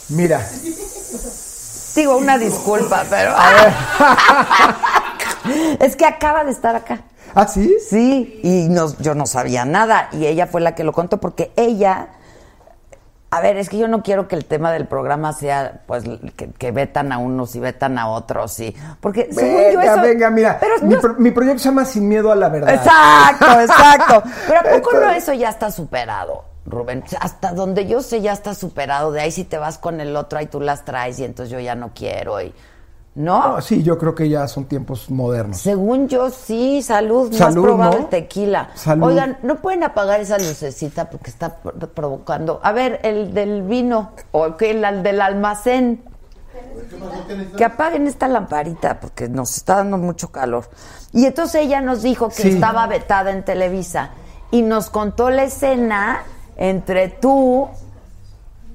Mira, Digo, una disculpa, pero. (laughs) es que acaba de estar acá. ¿ah, sí? Sí, y nos, yo no sabía nada. Y ella fue la que lo contó porque ella. A ver, es que yo no quiero que el tema del programa sea, pues, que, que vetan a unos y vetan a otros, y porque según yo Venga, eso- venga, mira. Pero mi, no- pro- mi proyecto se llama Sin Miedo a la Verdad. Exacto, (laughs) exacto. Pero ¿a poco no eso ya está superado, Rubén? Hasta donde yo sé ya está superado. De ahí si te vas con el otro, ahí tú las traes y entonces yo ya no quiero. Y... ¿No? No, sí, yo creo que ya son tiempos modernos. Según yo sí, salud, no has probado ¿no? el tequila. Salud. Oigan, ¿no pueden apagar esa lucecita porque está pro- provocando? A ver, el del vino o que el al- del almacén. Que apaguen esta lamparita porque nos está dando mucho calor. Y entonces ella nos dijo que Sí. estaba vetada en Televisa y nos contó la escena entre tú,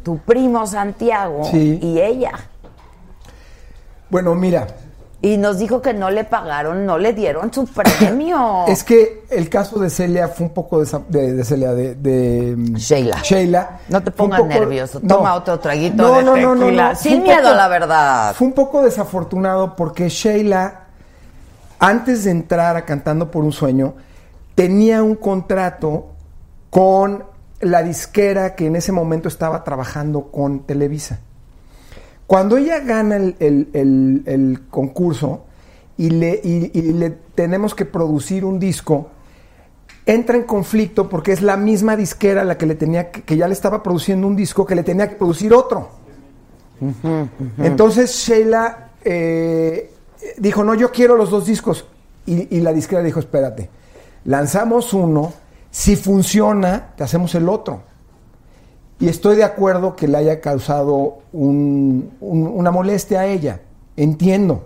tu primo Santiago Sí. y ella. Bueno, mira, Y nos dijo que no le pagaron, no le dieron su premio. (coughs) es que el caso de Celia fue un poco de, de- de Celia, de, de, Sheila. Sheila. No te pongas poco- nervioso. No. Toma otro traguito No, de no, no, no, tequila. Sin miedo, poco- la verdad. Fue un poco desafortunado porque Sheila, antes de entrar a Cantando por un Sueño, tenía un contrato con la disquera que en ese momento estaba trabajando con Televisa. Cuando ella gana el, el- el- el concurso y le, y- y le tenemos que producir un disco, entra en conflicto porque es la misma disquera la que le tenía que, que ya le estaba produciendo un disco que le tenía que producir otro. Entonces Sheila eh, dijo, no, yo quiero los dos discos. Y, y la disquera dijo, espérate, lanzamos uno, si funciona, te hacemos el otro. Y estoy de acuerdo que le haya causado un- un- una molestia a ella, entiendo,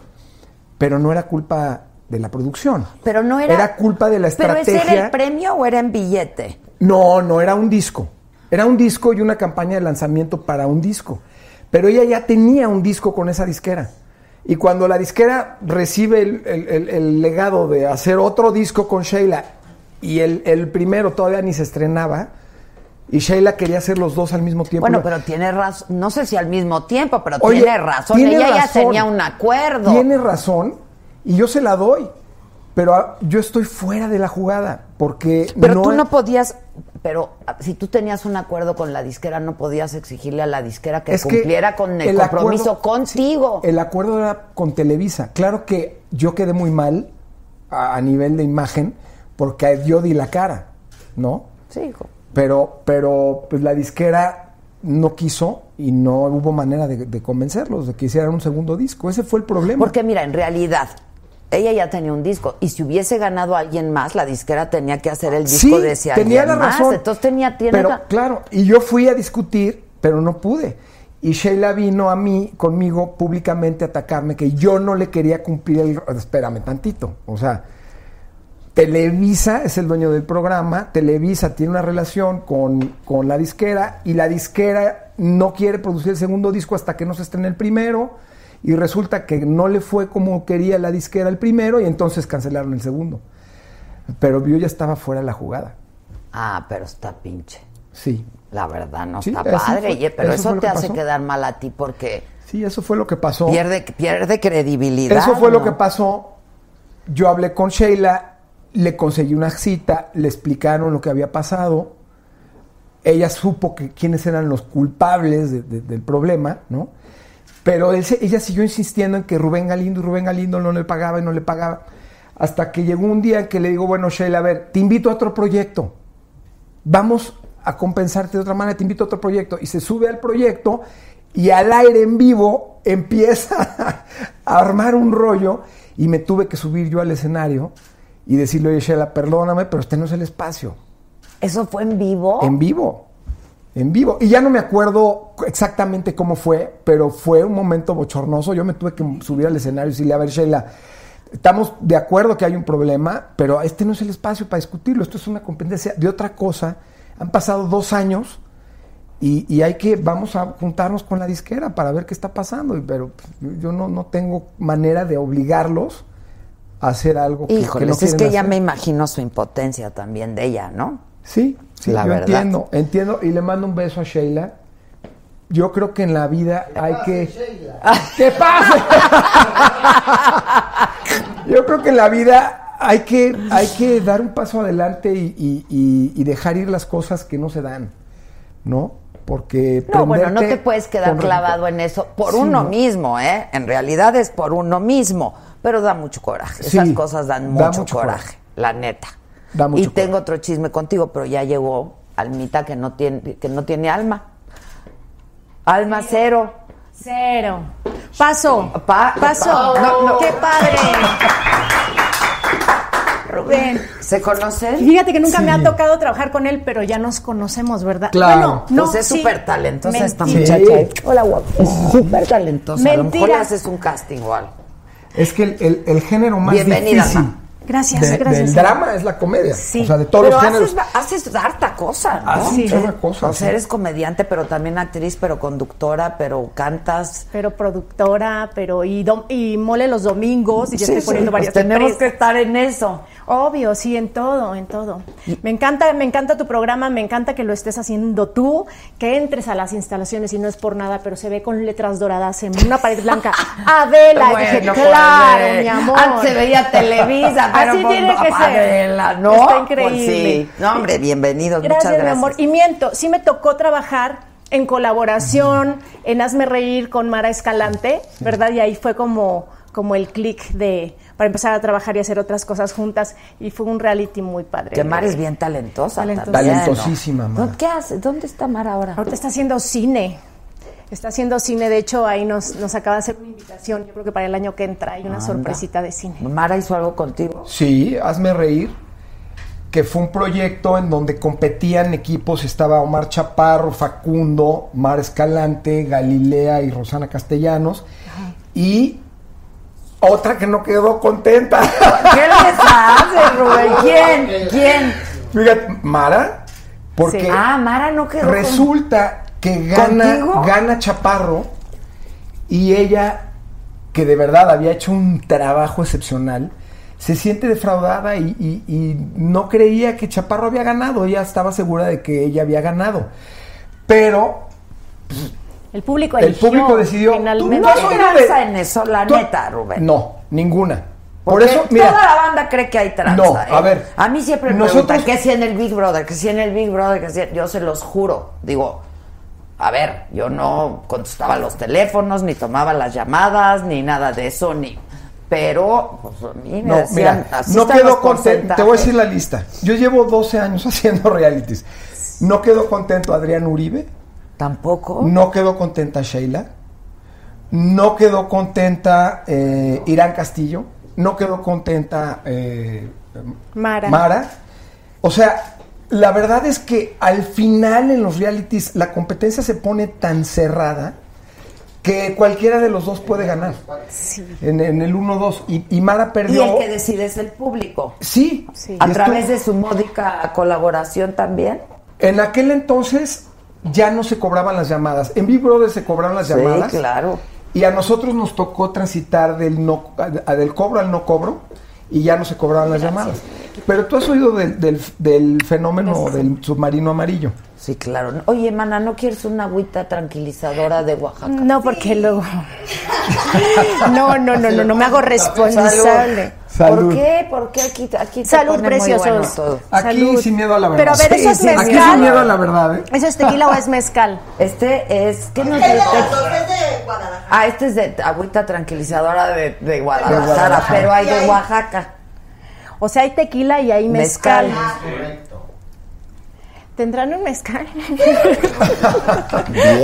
pero no era culpa de la producción. Pero no era. Era culpa de la ¿Pero estrategia. ese era el premio o era en billete? No, no, era un disco. Era un disco y una campaña de lanzamiento para un disco. Pero ella ya tenía un disco con esa disquera. Y cuando la disquera recibe el, el- el- el legado de hacer otro disco con Sheila y el, el primero todavía ni se estrenaba, y Sheila quería hacer los dos al mismo tiempo. Bueno, pero tiene razón. No sé si al mismo tiempo, pero Oye, tiene razón. tiene Ella ya tenía un acuerdo. Tiene razón y yo se la doy. Pero ah, yo estoy fuera de la jugada porque Pero no tú no podías. Pero ah, si tú tenías un acuerdo con la disquera, no podías exigirle a la disquera que cumpliera con el, el compromiso acuerdo- contigo. El acuerdo era con Televisa. Claro que yo quedé muy mal a, a nivel de imagen porque yo di la cara, ¿no? Sí, hijo. Pero, pero pues la disquera no quiso y no hubo manera de, de convencerlos de que hicieran un segundo disco. Ese fue el problema. Porque mira, en realidad, ella ya tenía un disco. Y si hubiese ganado a alguien más, la disquera tenía que hacer el disco sí, de ese tenía alguien la más. razón. Entonces tenía, tiene pero claro, y yo fui a discutir, pero no pude. Y Sheila vino a mí, conmigo, públicamente a atacarme que yo no le quería cumplir el... Espérame tantito. O sea, Televisa es el dueño del programa, Televisa tiene una relación con, con la disquera y la disquera no quiere producir el segundo disco hasta que no se estrene el primero y resulta que no le fue como quería la disquera el primero y entonces cancelaron el segundo. Pero yo ya estaba fuera de la jugada. Ah, pero está pinche. Sí. La verdad, no Sí, está padre. fue- pero eso te hace pasó. quedar mal a ti porque Sí, eso fue lo que pasó. pierde, pierde credibilidad. Eso fue lo que pasó. Yo hablé con Sheila, le conseguí una cita, le explicaron lo que había pasado. Ella supo que quiénes eran los culpables de- de- del problema, ¿no? Pero ella siguió insistiendo en que Rubén Galindo y Rubén Galindo no le pagaba y no le pagaba. Hasta que llegó un día en que le digo, bueno, Sheila, a ver, te invito a otro proyecto. Vamos a compensarte de otra manera, te invito a otro proyecto. Y se sube al proyecto y al aire en vivo (laughs) empieza a armar un rollo y me tuve que subir yo al escenario y decirle, oye, Sheila, perdóname, pero este no es el espacio. ¿Eso fue en vivo? En vivo. En vivo. Y ya no me acuerdo exactamente cómo fue, pero fue un momento bochornoso. Yo me tuve que subir al escenario y decirle, a ver, Sheila, estamos de acuerdo que hay un problema, pero este no es el espacio para discutirlo. Esto es una competencia de otra cosa. Han pasado dos años y, y hay que, vamos a juntarnos con la disquera para ver qué está pasando. Pero pues, yo no, no tengo manera de obligarlos hacer algo que, que Híjoles, no es quieren que ya me imagino su impotencia también de ella, ¿no? Sí, sí, La yo verdad. entiendo, entiendo y le mando un beso a Sheila. Yo creo que en la vida hay que (laughs) ¿Qué pasa? Yo creo que en la vida hay que hay que dar un paso adelante y, y- y- y dejar ir las cosas que no se dan, ¿no? Porque No, bueno, no te puedes quedar clavado en eso por Sí, uno no. mismo, ¿eh? En realidad es por uno mismo, pero da mucho coraje. Sí, Esas cosas dan da mucho, coraje, coraje. la neta. Da mucho y tengo otro chisme contigo, pero ya llegó Almita que no tiene que no tiene alma. Alma cero. Cero. Paso. Pa- Paso. No, no. Qué padre. Rubén. ¿Se conocen? Fíjate que nunca me ha Sí. tocado trabajar con él, pero ya nos conocemos, ¿verdad? Claro. Bueno, no, pues es sí. súper talentosa esta Mentira. muchacha. ¿eh? Hola, guapo. Es (laughs) súper talentosa. A lo mejor le Mentira. haces un casting o algo. Es que el, el- el género más Bienvenida, difícil Ma. Gracias, de- gracias. del drama es la comedia. Sí. O sea, de todos pero los géneros. haces, haces harta cosa, ¿no? Haces de cosas, O sea, sí. eres comediante, pero también actriz, pero conductora, pero cantas. Pero productora, pero y, dom- y mole los domingos y ya Sí, estoy sí, poniendo pues varias tenemos que estar en eso. Obvio, sí, en todo, en todo. Me encanta, me encanta tu programa, me encanta que lo estés haciendo tú, que entres a las instalaciones y no es por nada, pero se ve con letras doradas en una pared blanca. (laughs) Adela, y dije, claro, pues, mi amor. Antes se veía Televisa, pero Así pues, tiene que ser. Adela, ¿no? Está Pues increíble. sí. No, hombre, bienvenidos. Gracias, muchas gracias. mi amor. Y miento, sí me tocó trabajar en colaboración, en Hazme Reír con Mara Escalante, ¿verdad? Y ahí fue como, como el clic de para empezar a trabajar y hacer otras cosas juntas. Y fue un reality muy padre. Que Mara es bien talentosa. Talentosísima, Mara. ¿Dó- ¿Qué hace? ¿Dónde está Mara ahora? Ahorita está haciendo cine. Está haciendo cine, de hecho ahí nos, nos acaba de hacer una invitación, yo creo que para el año que entra hay una Anda. sorpresita de cine. Mara hizo algo contigo. Sí, hazme reír. Que fue un proyecto en donde competían equipos, estaba Omar Chaparro, Facundo, Mar Escalante, Galilea y Rosana Castellanos. Y otra que no quedó contenta. ¿Qué les hace, Rubén? (laughs) ¿Quién? ¿Quién? Fíjate, Mara, porque Sí. Ah, Mara no quedó con- resulta que gana, ¿Contigo? gana Chaparro y ella, que de verdad había hecho un trabajo excepcional, se siente defraudada y, y- y no creía que Chaparro había ganado. Ella estaba segura de que ella había ganado. Pero El público el público decidió. finalmente. "Tú No hay tranza en eso, la tú- neta, Rubén. No, ninguna. Por Porque eso, mira. toda la banda cree que hay tranza. No, ¿eh? a ver, A mí siempre me nosotros- preguntan que si en el Big Brother, que si en el Big Brother, que si yo se los juro. Digo, a ver, yo no contestaba los teléfonos, ni tomaba las llamadas, ni nada de eso, ni. Pero, pues a mí me No, decían, mira, así no quedo contento. Te voy a decir la lista. Yo llevo 12 años (laughs) haciendo realities. No quedó contento Adrián Uribe. Tampoco. No quedó contenta Sheila. No quedó contenta eh, Irán Castillo. No quedó contenta eh, Mara. Mara. O sea, la verdad es que al final en los realities la competencia se pone tan cerrada que cualquiera de los dos puede ganar. En, en el 1-2. Y, y Mara Y perdió. el que decide es el público. Sí. A Y través esto- de su módica colaboración también. En aquel entonces ya no se cobraban las llamadas. En Big Brother se cobraban las Sí, llamadas. claro. Y a nosotros nos tocó transitar del, no, a- del cobro al no cobro y ya no se cobraban las llamadas. Pero tú has oído del, del- del fenómeno del submarino amarillo. Sí, claro. Oye, mana, ¿no quieres una agüita tranquilizadora de Oaxaca? No, porque luego. (laughs) No, no, no, no, no me hago responsable. Salud. ¿Por qué? ¿Por qué aquí, aquí Salud, pone muy preciosos. bueno todo? Aquí Salud. sin miedo a la verdad. Pero a ver, ¿eso es Sí, sí, Aquí sin miedo a la verdad, ¿eh? ¿Eso es tequila o es mezcal? Este es... ¿Qué nos Es dice? las dos, es de Guadalajara. Ah, este es de agüita tranquilizadora de, de Guadalajara, De Guadalajara. pero hay de Oaxaca. O sea, hay tequila y hay mezcal. Mezcal. Ah, correcto. ¿Tendrán un mezcal? (laughs)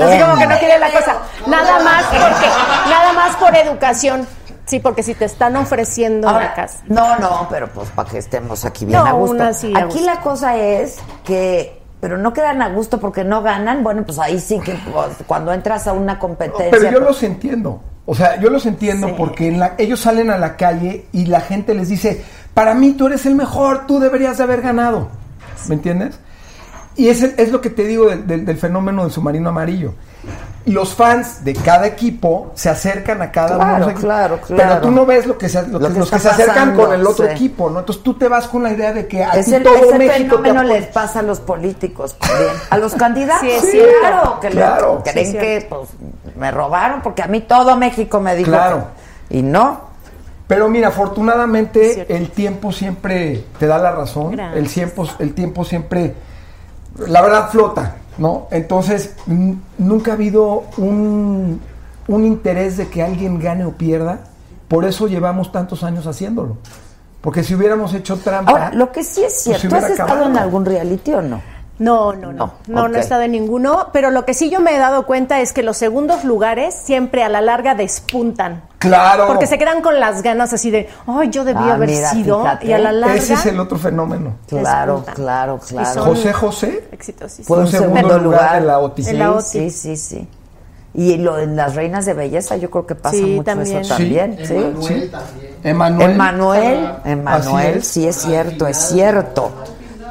Así como que no quiere la cosa. Nada más porque, nada más por educación. Sí, porque si te están ofreciendo Ahora, la casa. No, no, pero pues para que estemos aquí bien No, a gusto. una sí, a aquí gusto. la cosa es que, pero no quedan a gusto porque no ganan. Bueno, pues ahí sí que pues, cuando entras a una competencia. Pero yo pues, los entiendo. O sea, yo los entiendo Sí. porque en la- ellos salen a la calle y la gente les dice, para mí tú eres el mejor, tú deberías de haber ganado. ¿Me entiendes? Y es, es lo que te digo del, del- del fenómeno del submarino amarillo. Los fans de cada equipo se acercan a cada uno de Claro, los equipos, claro, Pero claro. tú no ves lo que se, lo Lo que- que los que se acercan con el otro sí. equipo, ¿no? Entonces tú te vas con la idea de que a ti todo ese México te fenómeno apoya. les pasa a los políticos también. A los candidatos. Sí, Sí, claro, que le- Claro. creen que pues, me robaron porque a mí todo México me dijo. Claro. que- y no. Pero mira, afortunadamente Cierto. el tiempo siempre te da la razón. Gracias. El tiempo, el tiempo siempre, la verdad, flota, ¿no? Entonces, nunca ha habido un, un interés de que alguien gane o pierda. Por eso llevamos tantos años haciéndolo. Porque si hubiéramos hecho trampa... Ahora, lo que sí es pues cierto, ¿tú has estado acabado. en algún reality o no? No, no, no. No, No, he estado en ninguno. Pero lo que sí yo me he dado cuenta es que los segundos lugares siempre a la larga despuntan. ¡Claro! Porque se quedan con las ganas así de, ay, yo debí Ah, haber mira, sido. fíjate. Y a la larga. Ese es el otro fenómeno. Claro, Despuntan. claro, claro. son José José exitosísimos. Fue un un segundo, segundo lugar, la OTI. Sí, En la OTI. sí, sí, sí. Y lo en las reinas de belleza, yo creo que pasa Sí, mucho también. eso también, sí. Emanuel también. Emanuel. Emanuel, Emanuel, es. sí es cierto, es cierto.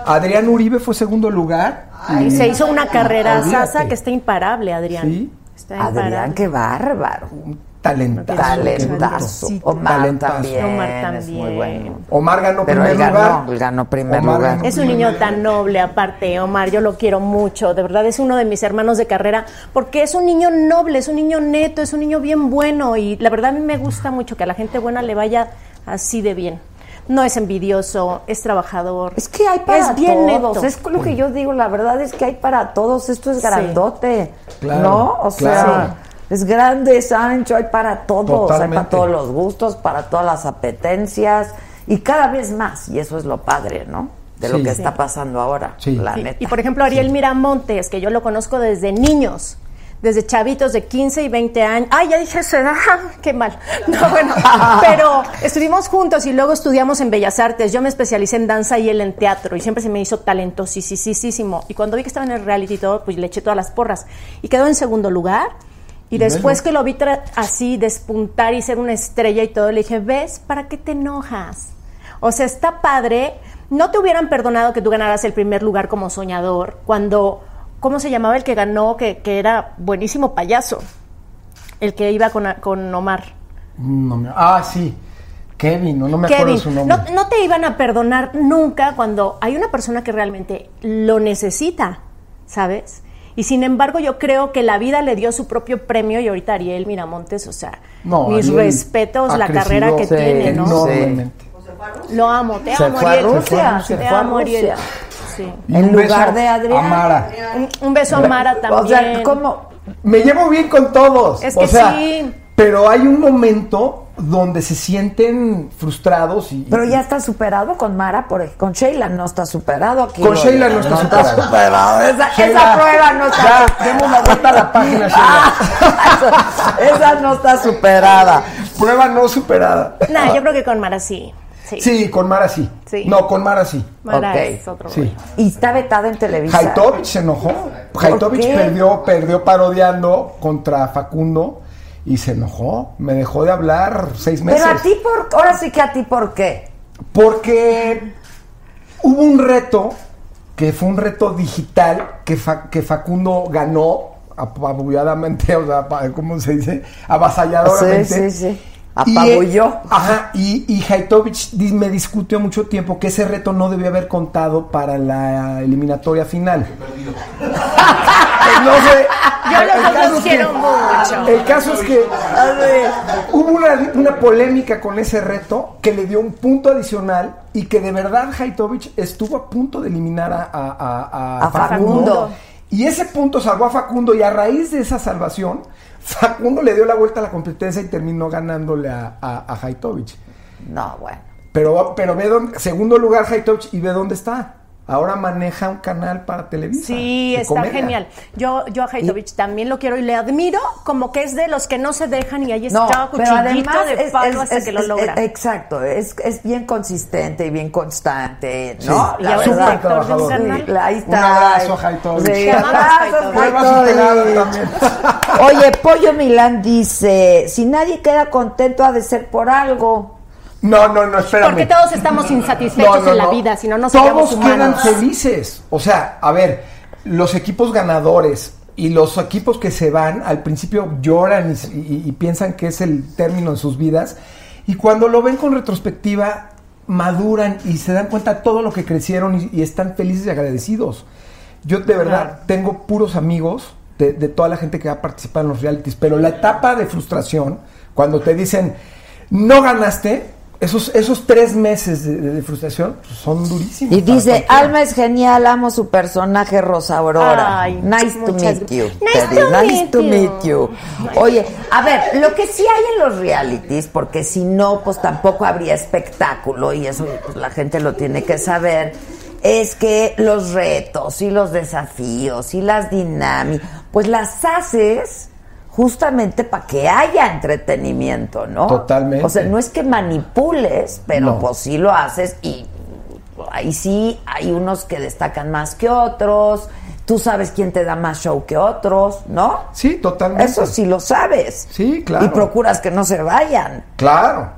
Adrián Uribe fue segundo lugar. Y se hizo una carrera Olvídate. sasa que está imparable, Adrián. Sí. Está imparable. Adrián, qué bárbaro. Talentazo. Talentazo. Omar Talentazo. también, Omar es muy también. bueno. Omar ganó Pero primer él ganó, lugar. él ganó primer Omar lugar. ganó Es un niño tan noble, aparte, Omar, yo lo quiero mucho, de verdad es uno de mis hermanos de carrera, porque es un niño noble, es un niño neto, es un niño bien bueno y la verdad a mí me gusta mucho que a la gente buena le vaya así de bien. No es envidioso, es trabajador. Es que hay para es bien todos. neto. Es lo que yo digo, la verdad es que hay para todos. Esto es Sí. grandote. Claro, ¿No? O sea, es grande, es ancho, hay para todos. Hay para todos los gustos, para todas las apetencias. Y cada vez más. Y eso es lo padre, ¿no? De lo que Sí. está pasando ahora. Sí. La Sí, neta. Y por ejemplo, Ariel Miramontes, que yo lo conozco desde niños, desde chavitos de 15 y 20 años. Ay, ya dije esa (laughs) edad, qué mal. No, bueno, pero estuvimos juntos y luego estudiamos en Bellas Artes. Yo me especialicé en danza y él en teatro y siempre se me hizo talentosísimo. Y cuando vi que estaba en el reality y todo, pues le eché todas las porras. Y quedó en segundo lugar. Y, después que lo vi así despuntar y ser una estrella y todo, le dije, ¿ves? ¿Para qué te enojas? O sea, está padre. No te hubieran perdonado que tú ganaras el primer lugar como soñador cuando, ¿cómo se llamaba el que ganó? Que, que era buenísimo payaso. El que iba con, con Omar. No me- ah, sí. Kevin, no, no me Kevin, acuerdo su nombre. no, no te iban a perdonar nunca cuando hay una persona que realmente lo necesita, ¿sabes? Y sin embargo, yo creo que la vida le dio su propio premio y ahorita Ariel Miramontes, o sea, No, mis Ariel respetos, la carrera que tiene, ¿no? Enormemente. Lo amo, te amo, Ariel. Te amo, Ariel. Sí. En un beso lugar de Adrián. a Mara. Un, un beso a Mara también. O sea, ¿cómo? Me llevo bien con todos. Es o que sea, sí. Pero hay un momento donde se sienten frustrados y. Pero ya está superado con Mara, por ej- con Sheila no está superado aquí. Con Sheila no está superado. superado. Esa, Sheila, esa prueba no está Ya, demos la vuelta a la página, Sheila. esa, (laughs) esa no está superada. Prueba no superada. Nah, yo creo que con Mara sí. Sí. Sí, con Mara sí. Sí. No, con Mara sí. Mara Ok. es otro Sí. Y está vetada en Televisa. Haitovich se enojó. Haitovich qué? perdió, perdió parodiando contra Facundo y se enojó. Me dejó de hablar seis meses. Pero a ti por, ahora sí que a ti por qué. Porque hubo un reto, que fue un reto digital, que, Fa- que Facundo ganó apabulladamente, o sea, pa- ¿cómo se dice? Avasalladoramente. Sí, sí, sí. Y, Apabulló. eh, ajá, y, y Haitovich me discutió mucho tiempo que ese reto no debía haber contado para la eliminatoria final. Pues no sé. (laughs) Yo El los caso dos es que- quiero mucho. El caso es que hubo una, una polémica con ese reto que le dio un punto adicional y que de verdad Haitovich estuvo a punto de eliminar a, a- a- a A Facundo. Y ese punto salvó a Facundo y a raíz de esa salvación, (laughs) Facundo le dio la vuelta a la competencia y terminó ganándole a, a, a Haitovich. No, bueno. Pero, pero ve dónde, segundo lugar Haitovich y ve dónde está. Ahora maneja un canal para Televisa. Sí, está comedia. genial. Yo, yo a Haitovich también lo quiero y le admiro como que es de los que no se dejan y ahí está pero cuchillito además de es- palo es- hasta es- que lo logra. es- exacto, es, es bien consistente y bien constante, ¿no? Sí, La súper verdad. trabajador. Sí, la- ahí está. Un abrazo a Haitovich. Sí. Oye, Pollo Milán dice, si nadie queda contento ha de ser por algo. No, no, no, espérame. Porque todos estamos insatisfechos No, no, en la no. vida, si no, no Todos quedan felices. O sea, a ver, los equipos ganadores y los equipos que se van al principio lloran y, y- y piensan que es el término de sus vidas. Y cuando lo ven con retrospectiva, maduran y se dan cuenta de todo lo que crecieron y, y están felices y agradecidos. Yo de verdad Claro. tengo puros amigos de, de toda la gente que va a participar en los realities, pero la etapa de frustración, cuando te dicen, no ganaste, esos, esos tres meses de, de- de frustración pues, son durísimos. Y dice, cualquiera. Alma es genial, amo su personaje Rosa Aurora. Ay, nice to meet you. Nice to nice meet to you. meet you. Oye, a ver, lo que sí hay en los realities, porque si no, pues tampoco habría espectáculo, y eso pues, la gente lo tiene que saber, es que los retos y los desafíos y las dinámicas, pues las haces justamente para que haya entretenimiento, ¿no? Totalmente. O sea, no es que manipules, pero No. pues sí lo haces y ahí sí hay unos que destacan más que otros. Tú sabes quién te da más show que otros, ¿no? Sí, totalmente. Eso sí lo sabes. Sí, claro. Y procuras que no se vayan. Claro,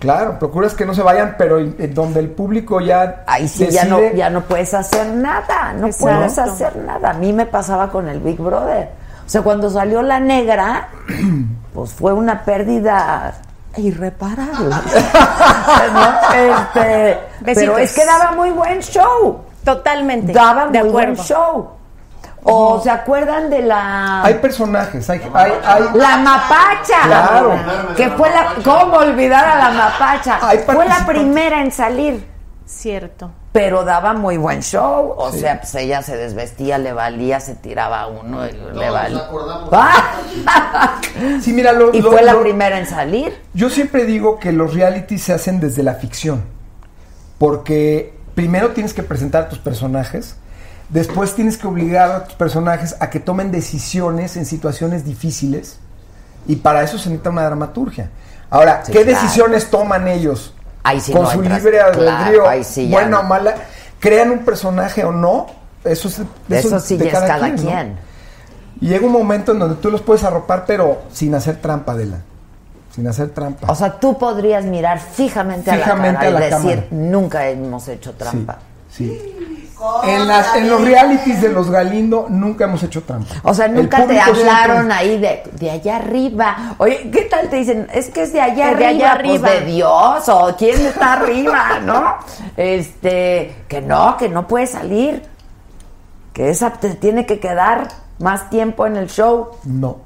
claro, procuras que no se vayan, pero en- donde el público ya Ahí sí ya no, ya no puedes hacer nada, no Exacto. puedes hacer nada. A mí me pasaba con el Big Brother. O sea, cuando salió la negra, (clears throat) pues fue una pérdida irreparable. (laughs) ¿No? Este, pero es que daba muy buen show. Totalmente. Daba de muy buen show. ¿O se acuerdan de la... Hay personajes, hay, hay, hay- La mapacha. Claro. Que fue la... ¿Cómo olvidar a la mapacha? Hay Fue la primera en salir. Cierto. Pero daba muy buen show. O sea, pues ella se desvestía, le valía, se tiraba a uno y le valía. nos acordamos. ¡Ah! (laughs) Sí, mira, lo- y lo- fue la lo- primera en salir. Yo siempre digo que los realities se hacen desde la ficción. Porque primero tienes que presentar a tus personajes, después tienes que obligar a tus personajes a que tomen decisiones en situaciones difíciles, y para eso se necesita una dramaturgia. Ahora, Sí, ¿qué claro. decisiones toman ellos? Ahí sí Con no su entras, libre claro, albedrío, sí ya buena no. o mala, crean un personaje o no, eso es Eso, es sí de ya es cada quien. Y llega un momento en donde tú los puedes arropar, pero sin hacer trampa, Adela. Sin hacer trampa. O sea, tú podrías mirar fijamente, Fijamente a la a y decir, cámara. nunca hemos hecho trampa. Sí. En, las, en los realities de los Galindo nunca hemos hecho trampa. O sea, nunca te hablaron siempre- ahí de, de allá arriba. Oye, ¿qué tal te dicen? Es que es de allá Es de arriba, allá pues arriba. de Dios, o quién está arriba, (laughs) ¿no? Este, que no, que no puede salir. Que esa te tiene que quedar más tiempo en el show. No.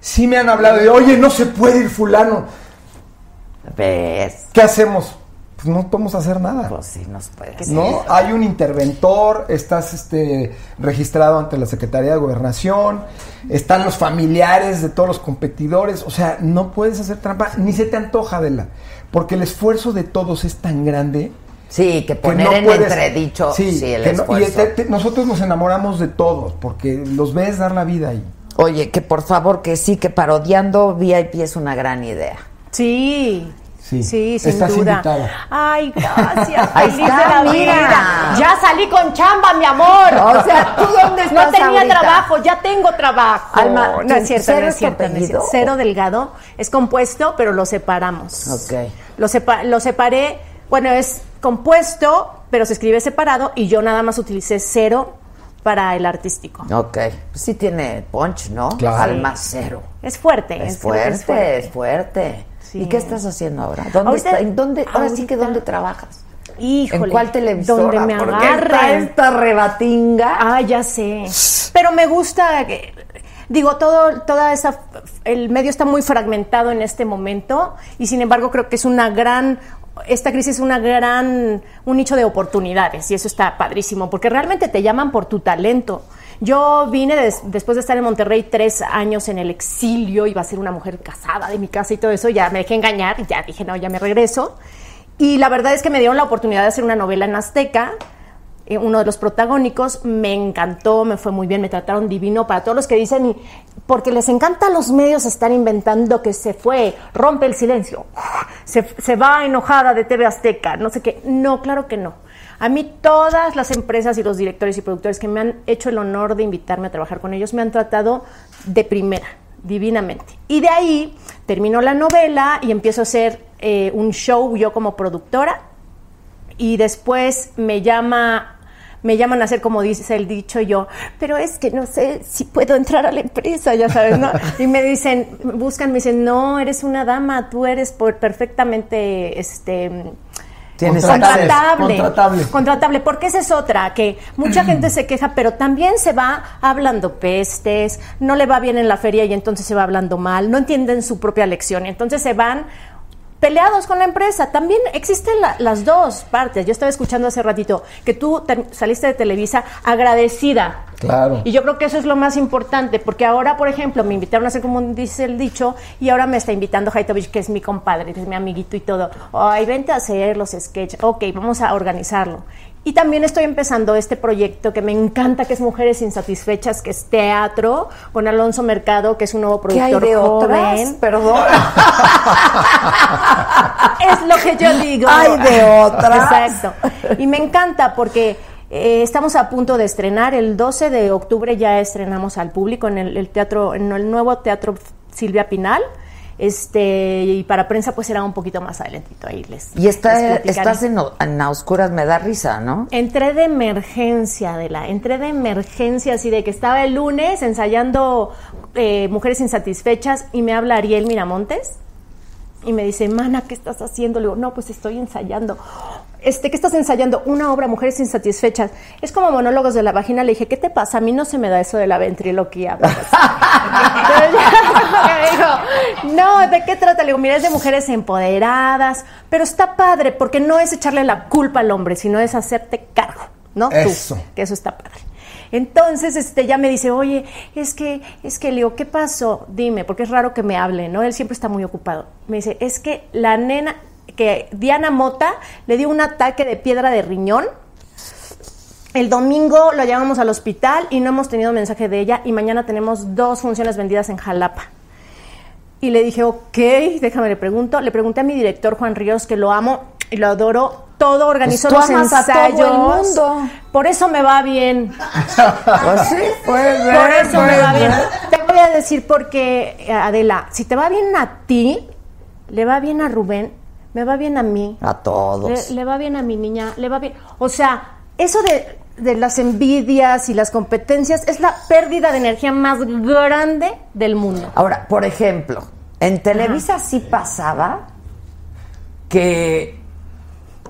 Sí me han hablado de, oye, no se puede ir fulano. ¿Ves? ¿Qué hacemos? Pues no podemos hacer nada. Pues sí, nos puede ¿no? Hay un interventor, estás este, registrado ante la Secretaría de Gobernación, están los familiares de todos los competidores, o sea, no puedes hacer trampa, ni se te antoja, Adela, porque el esfuerzo de todos es tan grande. Sí, que que poner no en puedes- entredicho sí, sí, el que y esfuerzo. te- te- nosotros nos enamoramos de todos, porque los ves dar la vida ahí. Oye, que por favor, que sí, que parodiando VIP es una gran idea. Sí. Sí, Sí, sin Estás duda. invitada. Ay, gracias. (laughs) Feliz está, de la mira. vida. Ya salí con chamba, mi amor. O sea, ¿tú dónde estás No tenía ahorita? trabajo, ya tengo trabajo. Alma, no ¿tu es cierto, cero no es es cierto. no es cierto. Cero delgado es compuesto, pero lo separamos. Ok. Lo, sepa- lo separé, bueno, es compuesto, pero se escribe separado y yo nada más utilicé cero para el artístico. Ok. Pues sí tiene punch, ¿no? Claro. Alma cero. Es fuerte. Es creo que fuerte, es fuerte. Sí. ¿Y qué estás haciendo ahora? ¿Dónde Ahorita- está- en dónde, ahora sí que dónde trabajas? Híjole. ¿En cuál televisora? Donde me agarren. esta rebatinga. Ah, ya sé. Pero me gusta, que- digo, todo, toda esa, el medio está muy fragmentado en este momento y sin embargo creo que es una gran, esta crisis es una gran, un nicho de oportunidades y eso está padrísimo porque realmente te llaman por tu talento. Yo vine des- después de estar en Monterrey tres años en el exilio, iba a ser una mujer casada de mi casa y todo eso, ya me dejé engañar, ya dije, no, ya me regreso. Y la verdad es que me dieron la oportunidad de hacer una novela en Azteca. eh, uno de los protagónicos me encantó, me fue muy bien, me trataron divino para todos los que dicen, y- porque les encanta a los medios estar inventando que se fue, rompe el silencio, se, se va enojada de TV Azteca, no sé qué. No, claro que no. A mí todas las empresas y los directores y productores que me han hecho el honor de invitarme a trabajar con ellos me han tratado de primera, divinamente. Y de ahí terminó la novela y empiezo a hacer eh, un show yo como productora y después me llama me llaman a hacer como dice el dicho yo, pero es que no sé si puedo entrar a la empresa, ya sabes, ¿no? (laughs) Y me dicen, buscan, me dicen, no, eres una dama, tú eres por perfectamente, este, Tienes contratable, Contratable. contratable, porque esa es otra, que mucha (clears throat) gente se queja, pero también se va hablando pestes, no le va bien en la feria y entonces se va hablando mal, no entienden su propia lección y entonces se van peleados con la empresa. También existen la- las dos partes. Yo estaba escuchando hace ratito que tú te- saliste de Televisa agradecida. Claro. Y yo creo que eso es lo más importante, porque ahora, por ejemplo, me invitaron a hacer como dice el dicho, y ahora me está invitando Haitovich, que es mi compadre, que es mi amiguito y todo. Ay, vente a hacer los sketches. Ok, vamos a organizarlo. Y también estoy empezando este proyecto que me encanta, que es Mujeres Insatisfechas, que es teatro, con Alonso Mercado, que es un nuevo ¿Qué hay productor de otras? joven. Perdón. (laughs) es lo que yo digo. Hay de otras. Exacto. Y me encanta porque eh, estamos a punto de estrenar. El 12 de octubre ya estrenamos al público en el, el teatro, en el nuevo teatro Silvia Pinal. Este, y para prensa pues será un poquito más adelantito ahí les Y está, les platicaré. estás en, en A Oscuras, me da risa, ¿no? Entré de emergencia, de la, entré de emergencia, así de que estaba el lunes ensayando eh, Mujeres Insatisfechas y me habla Ariel Miramontes y me dice, mana, ¿qué estás haciendo? Le digo, no, pues estoy ensayando. Este, ¿qué estás ensayando? Una obra, Mujeres Insatisfechas. Es como monólogos de la vagina. Le dije, ¿qué te pasa? A mí no se me da eso de la ventriloquía. (laughs) me dijo, (laughs) no, ¿de qué trata? Le digo, mira, es de mujeres empoderadas, pero está padre, porque no es echarle la culpa al hombre, sino es hacerte cargo, ¿no? Tú, Eso. que eso está padre. Entonces, este, ya me dice, oye, es que, es que, le digo, ¿qué pasó? Dime, porque es raro que me hable, ¿no? Él siempre está muy ocupado. Me dice, es que la nena, que Diana Mota le dio un ataque de piedra de riñón. El domingo lo llevamos al hospital y no hemos tenido mensaje de ella y mañana tenemos dos funciones vendidas en Jalapa. Y le dije, ok, déjame le pregunto. Le pregunté a mi director Juan Ríos, que lo amo y lo adoro. Todo organizó Pues los amas a todo el ensayos. mundo. Por eso me va bien. Pues sí, puede Por eso me va bien. Te voy a decir porque, eh, Adela, si te va bien a ti, le va bien a Rubén, me va bien a mí. A todos. Le, le va bien a mi niña, le va bien. O sea, eso de, de las envidias y las competencias es la pérdida de energía más grande del mundo. Ahora, por ejemplo, en Televisa sí pasaba que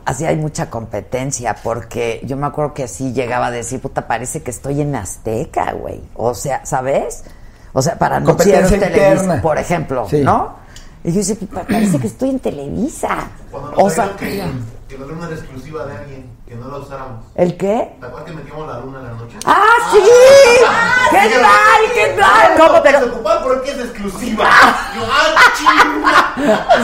así hay mucha competencia, porque yo me acuerdo que así llegaba a decir, puta, parece que estoy en Azteca, güey. O sea, ¿sabes? O sea, para Competencia noticieros Televisa, por ejemplo, Sí. ¿no? Y yo decía, puta, parece que estoy en Televisa. Cuando nos O sea, que, que era exclusiva de alguien, que no la usáramos. ¿el qué? ¿Te acuerdas que metíamos la luna en la noche? ¡Ah, sí! ¿Qué tal? ¿Qué tal? ¿Cómo? Pero... Preocupar porque es exclusiva. Yo, ¡ah!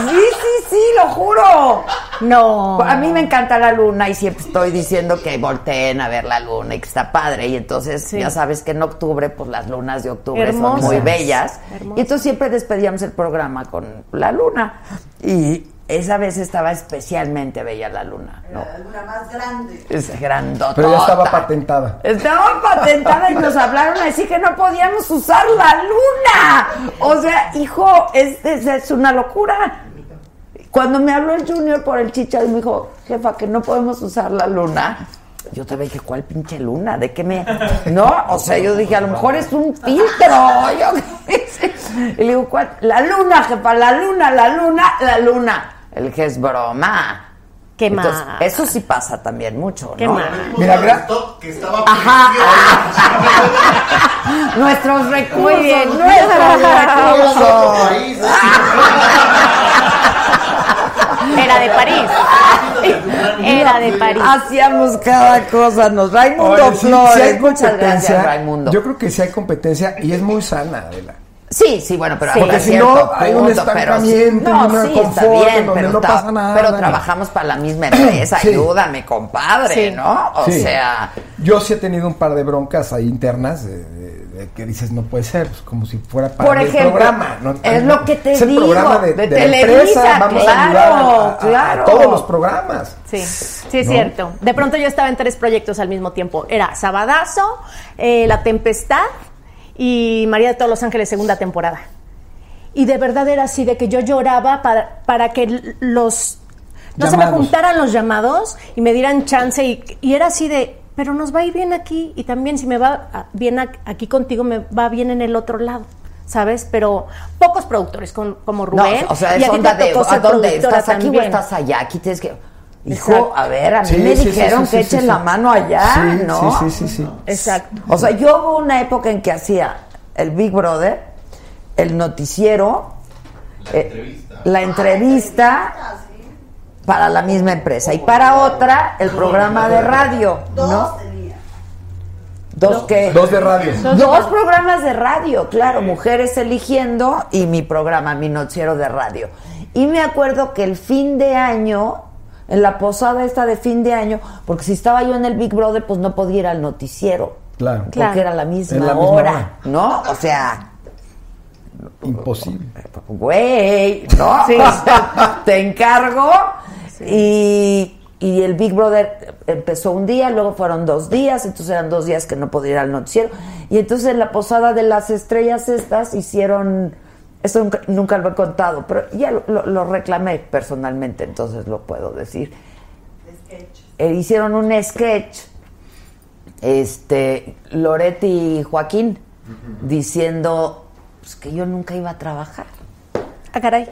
Sí, sí, sí, lo juro. No. A mí me encanta la luna y siempre estoy diciendo que volteen a ver la luna y que está padre. Y entonces Sí. ya sabes que en octubre, pues las lunas de octubre Hermosas. son muy bellas. Hermosas. Y entonces siempre despedíamos el programa con la luna. Y esa vez estaba especialmente bella la luna. ¿no? La luna más grande. Es grandota. Pero ya estaba patentada. Estaba patentada y nos hablaron a decir que no podíamos usar la luna. O sea, hijo, es, es, es una locura. Cuando me habló el Junior por el chicha y me dijo, jefa, que no podemos usar la luna. Yo te dije, ¿cuál pinche luna? ¿De qué me...? No, o sea, yo dije, a lo mejor es un filtro. Yo. (laughs) Y le digo, ¿cuál? La luna, jefa, la luna, la luna, la luna. El dije, es broma. ¿Qué Entonces, más? Eso sí pasa también mucho, ¿Qué ¿no? más? Mira, Mira, que estaba Ajá. (laughs) Nuestros recursos, Muy bien. nuestros recursos. Era de París. Era de París. Hacíamos cada cosa, nos Raimundo Oye, sí, Flores. sí hay Muchas gracias. Raimundo. Yo creo que sí hay competencia y es muy sana, Adela. Sí, sí, bueno, pero Porque hasta si cierto no, hay un punto, pero sí- estancamiento y no, sí, está bien, donde pero, no pasa nada, pero trabajamos para la misma empresa, Sí. ayúdame, compadre, Sí. ¿no? O Sí. sea, Yo sí he tenido un par de broncas ahí internas de, de- de que dices, no puede ser, pues, como si fuera para Por el programa. ¿no? es lo que te es el digo, programa de, Televisa, empresa, vamos a ayudar a- claro, a, a- a claro. todos los programas. Sí, sí es ¿No? cierto. De pronto yo estaba en tres proyectos al mismo tiempo. Era Sabadazo, eh, La Tempestad y María de todos los Ángeles segunda temporada. Y de verdad era así, de que yo lloraba para, para que los... No se me juntaran los llamados y me dieran chance y, y era así de, pero nos va a ir bien aquí y también si me va a- bien aquí contigo, me va bien en el otro lado. ¿Sabes? Pero pocos productores con- como no, Rubén. o sea, y es a ti onda te de, tocó ¿a ser dónde? ¿Estás aquí o estás allá? Aquí tienes que... Hijo, Exacto. a ver, a mí Sí, me sí, dijeron sí, que sí, echen sí. la mano allá, Sí, ¿no? sí, sí, sí, sí. Exacto. O sea, yo hubo una época en que hacía el Big Brother, el noticiero, eh, la entrevista para la misma empresa y para otra el programa de radio, ¿no? Dos que Dos de radio. Dos programas de radio, claro, mujeres eligiendo y mi programa, mi noticiero de radio. Y me acuerdo que el fin de año, en la posada esta de fin de año, porque si estaba yo en el Big Brother, pues no podía ir al noticiero. Claro. Porque Claro. era la misma, Es la misma hora, hora. ¿no? O sea, Imposible. güey, ¿no? (laughs) Sí. Te encargo. Y, y el Big Brother empezó un día, luego fueron dos días, entonces eran dos días que no podía ir al noticiero. Y entonces en la posada de las estrellas estas hicieron, eso nunca, nunca lo he contado, pero ya lo, lo- lo reclamé personalmente, entonces lo puedo decir. Eh, hicieron un sketch, este, Loretti y Joaquín, diciendo pues, que yo nunca iba a trabajar. Ah, caray.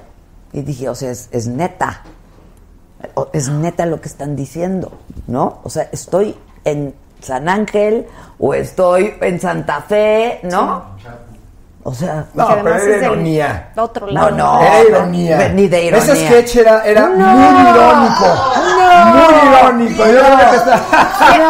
Y dije, o sea, es, es neta. O- Es neta lo que están diciendo, ¿no? O sea, estoy en San Ángel o estoy en Santa Fe, ¿no? O sea, No, pero era ironía. Otro no, lado. no. Era ironía. Ni de ironía. Ese sketch era, era No. muy irónico. Muy irónico. Yo creo que está- ¿Quién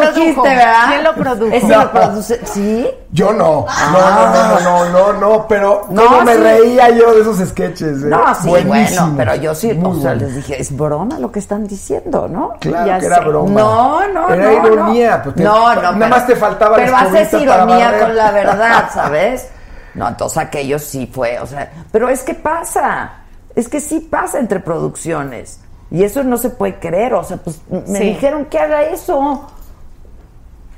lo- dijiste, ¿verdad? ¿Quién lo produjo? Ese No. lo produce, ¿sí? Yo no. No, no, no, no, no, no, pero No, cómo me reía yo de esos sketches. eh. No, sí, bueno, pero yo sí, Muy o sea, bueno. les dije, es broma lo que están diciendo, ¿no? Claro Ya que era broma. No, no, Era no. ironía. No, pues te- no, no. Nada más te faltaba Pero haces ironía con la verdad, (laughs) ¿sabes? No, entonces aquello sí fue, o sea, pero es que pasa, es que sí pasa entre producciones. Y eso no se puede creer, o sea, pues me Sí. dijeron que haga eso.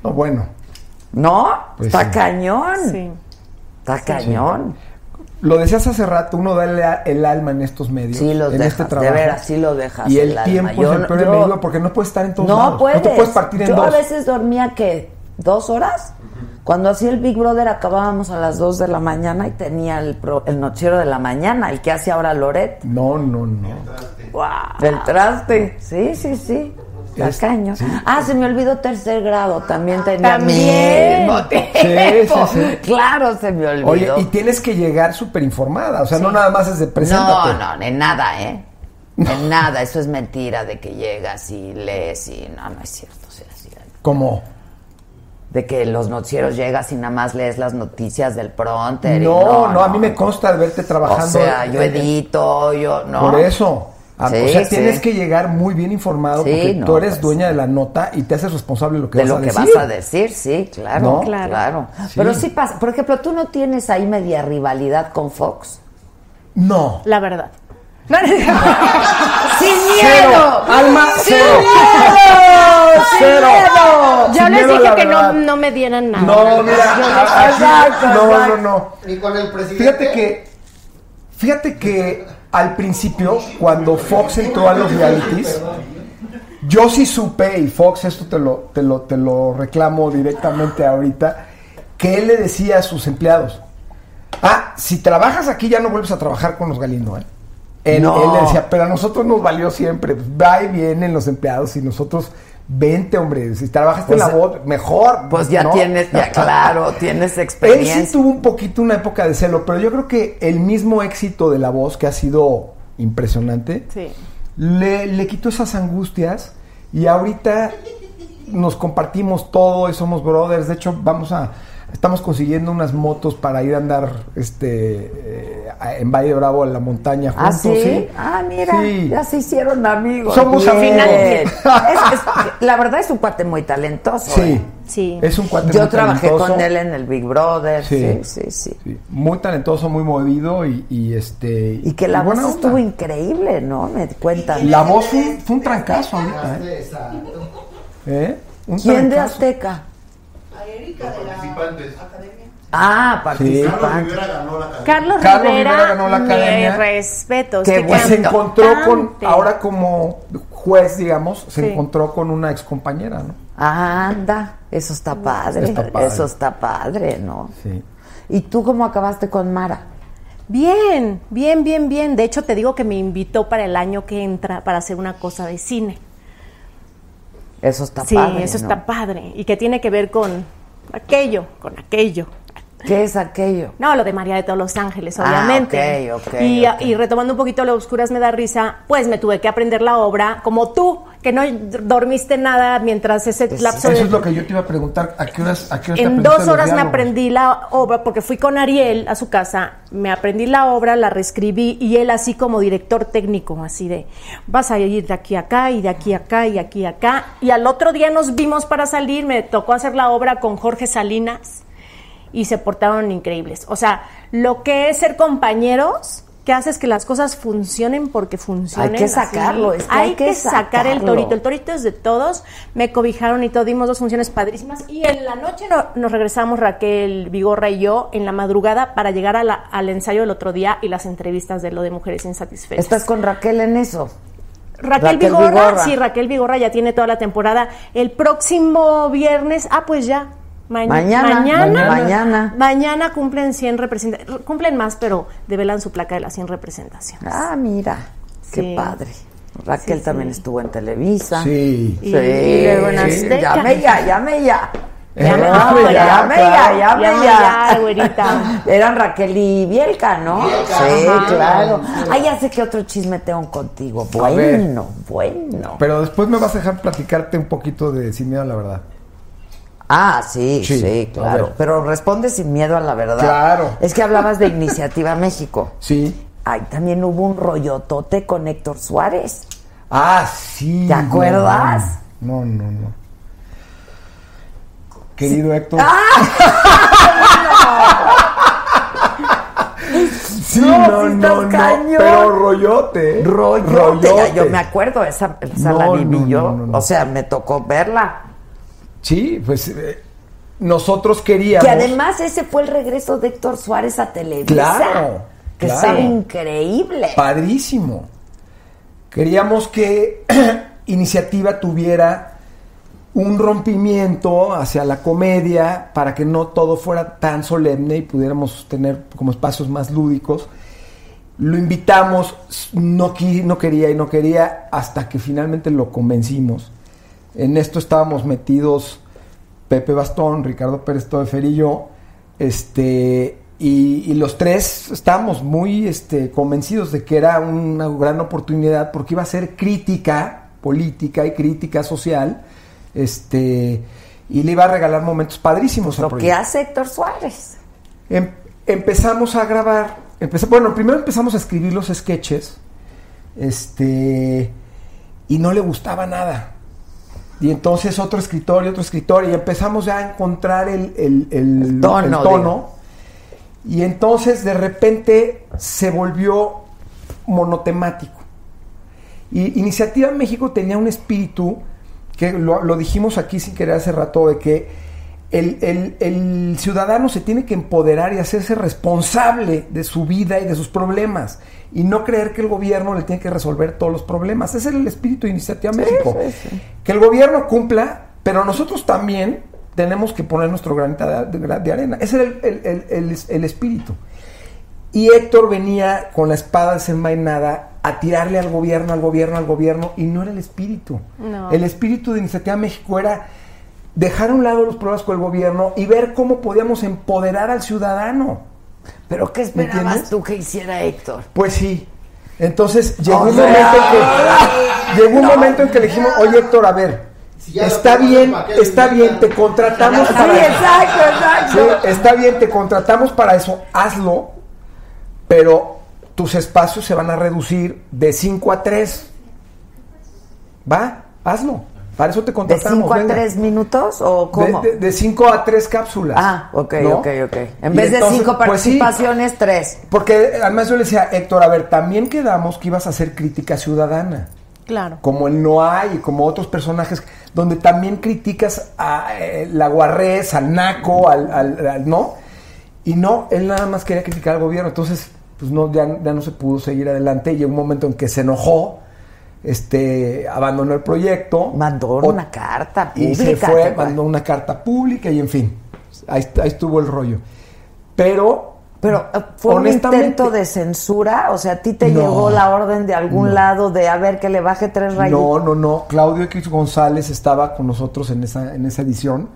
No, bueno. ¿No? Pues Está sí. cañón. Sí. Está cañón. Lo decías hace rato, uno da el, el alma en estos medios. Sí los en dejas, este de trabajo. veras, sí lo dejas Y el el alma. tiempo Yo es el peor yo- enemigo porque no puedes estar en todos No lados. puedes. No puedes partir en Yo dos. a veces dormía que dos horas. Cuando hacía el Big Brother acabábamos a las dos de la mañana y tenía el, pro- el noticiero de la mañana, el que hace ahora Loret. No, no, no. Del traste. Sí, sí, sí. Está Es- cañón. sí. Ah, se me olvidó tercer grado. También tenía También. mismo tiempo. Sí, sí, sí. (laughs) Claro, se me olvidó. Oye, y tienes que llegar súper informada. O sea, no nada más es de no, preséntate. no, en nada, ¿eh? En nada. Eso es mentira de que llegas y lees y no, no es cierto. o sea, sí, ¿Cómo? De que los noticieros llegas y nada más lees las noticias del pronter. No, no, a mí me consta de verte trabajando. O sea, yo edito, yo no. Por eso. Ah, Sí, o sea, sí. tienes que llegar muy bien informado Sí, porque no, tú eres pues, dueña de la nota y te haces responsable de lo que de vas lo a que decir. vas a decir, sí, claro, ¿No? claro. Claro. Sí. Pero sí pasa. Por ejemplo, tú no tienes ahí media rivalidad con Fox. No. La verdad. (laughs) ¡Sin Cero. miedo! Alma, ¡Sin cero. miedo! ¡Sin Cero. miedo! Yo Sin les miedo dije que no, no me dieran nada. No, mira. Exacto, no, no, no. Ni con el presidente. Fíjate que, fíjate que al principio, cuando Fox entró a los realities, yo sí supe, y Fox, esto te lo, te lo, te lo reclamo directamente ahorita, que él le decía a sus empleados, ah, si trabajas aquí ya no vuelves a trabajar con los Galindo, ¿eh? Él, No. él le decía, pero a nosotros nos valió siempre, va y vienen los empleados y nosotros, vente hombre, si trabajaste Pues, en la voz, mejor. Pues ya ¿no? tienes, ya (laughs) claro, tienes Él experiencia. sí tuvo un poquito una época de celo, pero yo creo que el mismo éxito de La Voz, que ha sido impresionante, Sí. le, le quitó esas angustias y ahorita nos compartimos todo y somos brothers. De hecho, vamos a, Estamos consiguiendo unas motos para ir a andar este eh, en Valle de Bravo a la montaña ¿Ah, juntos. sí? Ah, mira, Sí. ya se hicieron amigos. Somos Bien. amigos. Es- (laughs) es- la verdad es un cuate muy talentoso. Sí. ¿eh? Sí. Es un cuate Yo muy trabajé talentoso. con él en el Big Brother. Sí, Sí. sí, sí. Sí, muy talentoso, muy movido y, y, este Y que la voz estuvo increíble, ¿no? Me cuentan. La voz fue, un- fue un trancazo ahorita, ¿eh? ¿Eh? Un ¿Quién de Azteca? Participantes. Ah, Carlos. Rivera ganó la academia. Carlos, Carlos Rivera, Rivera ganó la academia. respetos. Qué bueno. se encontró con, ahora como juez, digamos, se Sí. encontró con una excompañera, ¿no? Anda, eso está padre. Está padre. Eso está padre, ¿no? Sí. ¿Y tú cómo acabaste con Mara? Bien, bien, bien, bien. De hecho, te digo que me invitó para el año que entra para hacer una cosa de cine. Eso está sí, padre. eso ¿no? está padre. Y que tiene que ver con aquello, con aquello. ¿Qué es aquello? No, lo de María de todos los Ángeles, Ah, obviamente. ok, ok, y, ok. y retomando un poquito lo oscuras me da risa, pues me tuve que aprender la obra, como tú, que no dormiste nada mientras ese lapso Eso de... es lo que yo te iba a preguntar. ¿A qué horas, a qué horas En dos los horas me aprendí la obra, porque fui con Ariel a su casa, me aprendí la obra, la reescribí, y él así como director técnico, así de, vas a ir de aquí a acá, y de aquí a acá, y de aquí a acá. Y al otro día nos vimos para salir, me tocó hacer la obra con Jorge Salinas, y se portaron increíbles. O sea, lo que es ser compañeros, que haces que las cosas funcionen porque funcionen. Hay que sacarlo, es que hay, hay que que sacar el torito. El torito es de todos. Me cobijaron y todo, dimos dos funciones padrísimas. Y en la noche no- nos regresamos Raquel Vigorra y yo en la madrugada para llegar a la- al ensayo del otro día y las entrevistas de lo de Mujeres Insatisfechas. ¿Estás con Raquel en eso? Raquel, Raquel Vigorra, Vigorra. sí, Raquel Vigorra ya tiene toda la temporada. El próximo viernes, ah, pues ya. Ma- Mañana, mañana, mañana. mañana cumplen 100 representaciones. Cumplen más, pero develan su placa de las 100 representaciones. Ah, mira, qué Sí. padre. Raquel Sí, también sí. estuvo en Televisa. Sí. Y- y luego en Azteca. Llame ya, llame ya. Llame No, ya, llame ya, claro. llame Llame ya. ya, güerita. (laughs) Eran Raquel y Bielka, ¿no? sí, Ajá. claro. Ah, ya sé que otro chisme tengo contigo. Bueno, bueno. Pero después me vas a dejar platicarte un poquito de Sin Miedo a la Verdad. Ah, sí, sí, claro. Pero responde sin miedo a la verdad. Claro. Es que hablabas de Iniciativa México. (laughs) Sí. Ay, también hubo un rollotote con Héctor Suárez. Ah, sí. ¿Te acuerdas? No, no, no. Querido Héctor. (laughs) Sí, No, no, sí no, no, cañón. pero rollote. Rollote. Rollote. Yo me acuerdo, esa, esa No, la viví no, yo. O sea, me tocó verla. Sí, pues eh, nosotros queríamos. Que además ese fue el regreso de Héctor Suárez a Televisa. Claro, Que claro. estaba increíble. Padrísimo. Queríamos que (clears throat) Iniciativa tuviera un rompimiento hacia la comedia para que no todo fuera tan solemne y pudiéramos tener como espacios más lúdicos. Lo invitamos, no, no quería y no quería, hasta que finalmente lo convencimos. En esto estábamos metidos Pepe Bastón, Ricardo Pérez Toefer y yo, este, y, y los tres estábamos muy este, convencidos de que era una gran oportunidad porque iba a ser crítica política y crítica social, este, y le iba a regalar momentos padrísimos Lo que hace Héctor Suárez. Em- empezamos a grabar, bueno, primero empezamos a escribir los sketches, este, y no le gustaba nada. Y entonces otro escritor y otro escritor, y empezamos ya a encontrar el, el- el- El tono, y entonces de repente se volvió monotemático. Y Iniciativa México tenía un espíritu que lo, lo dijimos aquí sin querer hace rato, de que el, el- el ciudadano se tiene que empoderar y hacerse responsable de su vida y de sus problemas. Y no creer que el gobierno le tiene que resolver todos los problemas. Ese es el espíritu de Iniciativa México. Que el gobierno cumpla, pero nosotros también tenemos que poner nuestro granito de, de- de arena. Ese era el, el- el- el- el espíritu. Y Héctor venía con la espada desenvainada a tirarle al gobierno, al gobierno, al gobierno, y no era el espíritu. No. El espíritu de Iniciativa México era dejar a un lado los problemas con el gobierno y ver cómo podíamos empoderar al ciudadano. ¿Pero qué esperabas tú que hiciera Héctor? Pues sí. Entonces llegó un momento en que (laughs) llegó un momento en que le dijimos, oye Héctor, a ver, Si está bien, está bien, te contratamos Sí, para eso. exacto, exacto. Sí, está bien, te contratamos para eso, hazlo, pero tus espacios se van a reducir de 5 a 3. Va, hazlo. Para eso te ¿De contratamos. 5 a venga. 3 minutos o cómo? De 5 a 3 cápsulas. Ah, ok, ¿no? ok, ok. En Y vez de entonces, 5 pues sí, participaciones, 3. porque además yo le decía, Héctor, a ver, también quedamos que ibas a hacer crítica ciudadana. Claro. Como el Noah y como otros personajes, donde también criticas a eh, la Guarrés, al Naco, al, al- al- ¿no? Y no, él nada más quería criticar al gobierno. Entonces, pues no, ya, ya no se pudo seguir adelante. Y llegó un momento en que se enojó, este, abandonó el proyecto. Mandó O- una carta y se pública, fue, mandó una carta pública y en fin, ahí, ahí estuvo el rollo. Pero, Pero eh, fue un intento de censura, o sea, a ti te No. llegó la orden de algún No. lado de a ver que le baje tres rayitas. No, no, no. Claudio X González estaba con nosotros en esa, en esa edición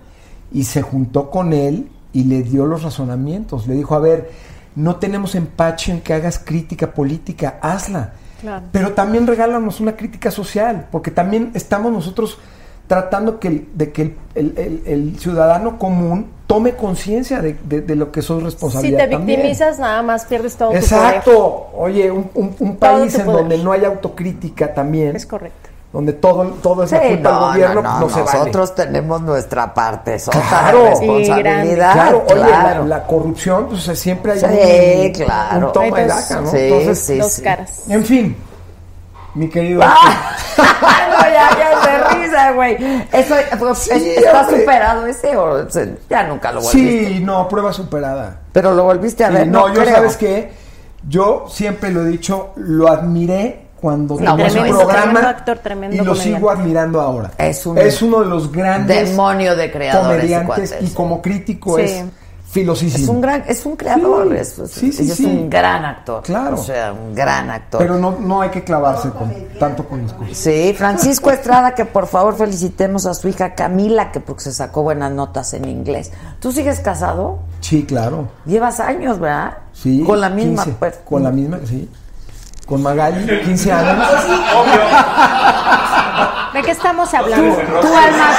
y se juntó con él y le dio los razonamientos. Le dijo, a ver, no tenemos empacho en que hagas crítica política, hazla. Claro. Pero también regálanos una crítica social, porque también estamos nosotros tratando que de que el, el- el- el ciudadano común tome conciencia de, de- de lo que son Si responsabilidades. te victimizas, nada más pierdes todo tu poder. Exacto. Oye, un, un- un Todo país en poder. donde no hay autocrítica también Es correcto. Donde todo, todo es la Sí, culpa no, del gobierno, no, no, no, se vale. nosotros tenemos nuestra parte, sota Claro. responsabilidad. Claro, oye, claro. La, la corrupción, pues siempre hay Sí, un, claro. un toma y daca, ¿no? sí, Entonces, sí, Dos sí. caras. en fin, mi querido. Ah, (laughs) no, ya, ya es de risa, güey. Eso pues, Sí, es- está hombre. superado ese o se- ya nunca lo volviste. sí, no, prueba superada. Pero lo volviste a Sí, ver, no, no, yo creo. sabes que yo siempre lo he dicho, lo admiré cuando su tremendo, programa tremendo actor, tremendo y lo comediante. sigo admirando ahora. Es un uno de los grandes demonio de creadores, comediantes y como crítico Sí. es filosísimo. Es un gran, es un creador, Sí, es, es- sí, sí, es sí. un gran actor. Claro. O sea, un gran actor. Pero no, no hay que clavarse con, tanto con las cosas. Sí, Francisco Estrada, que por favor felicitemos a su hija Camila, que porque se sacó buenas notas en inglés. ¿Tú sigues casado? Sí, claro. Llevas años, ¿verdad? Sí. Con la misma, 15, pues. Con la misma, sí. Con Magali, 15 años. ¿De qué estamos hablando? Tú, Alma,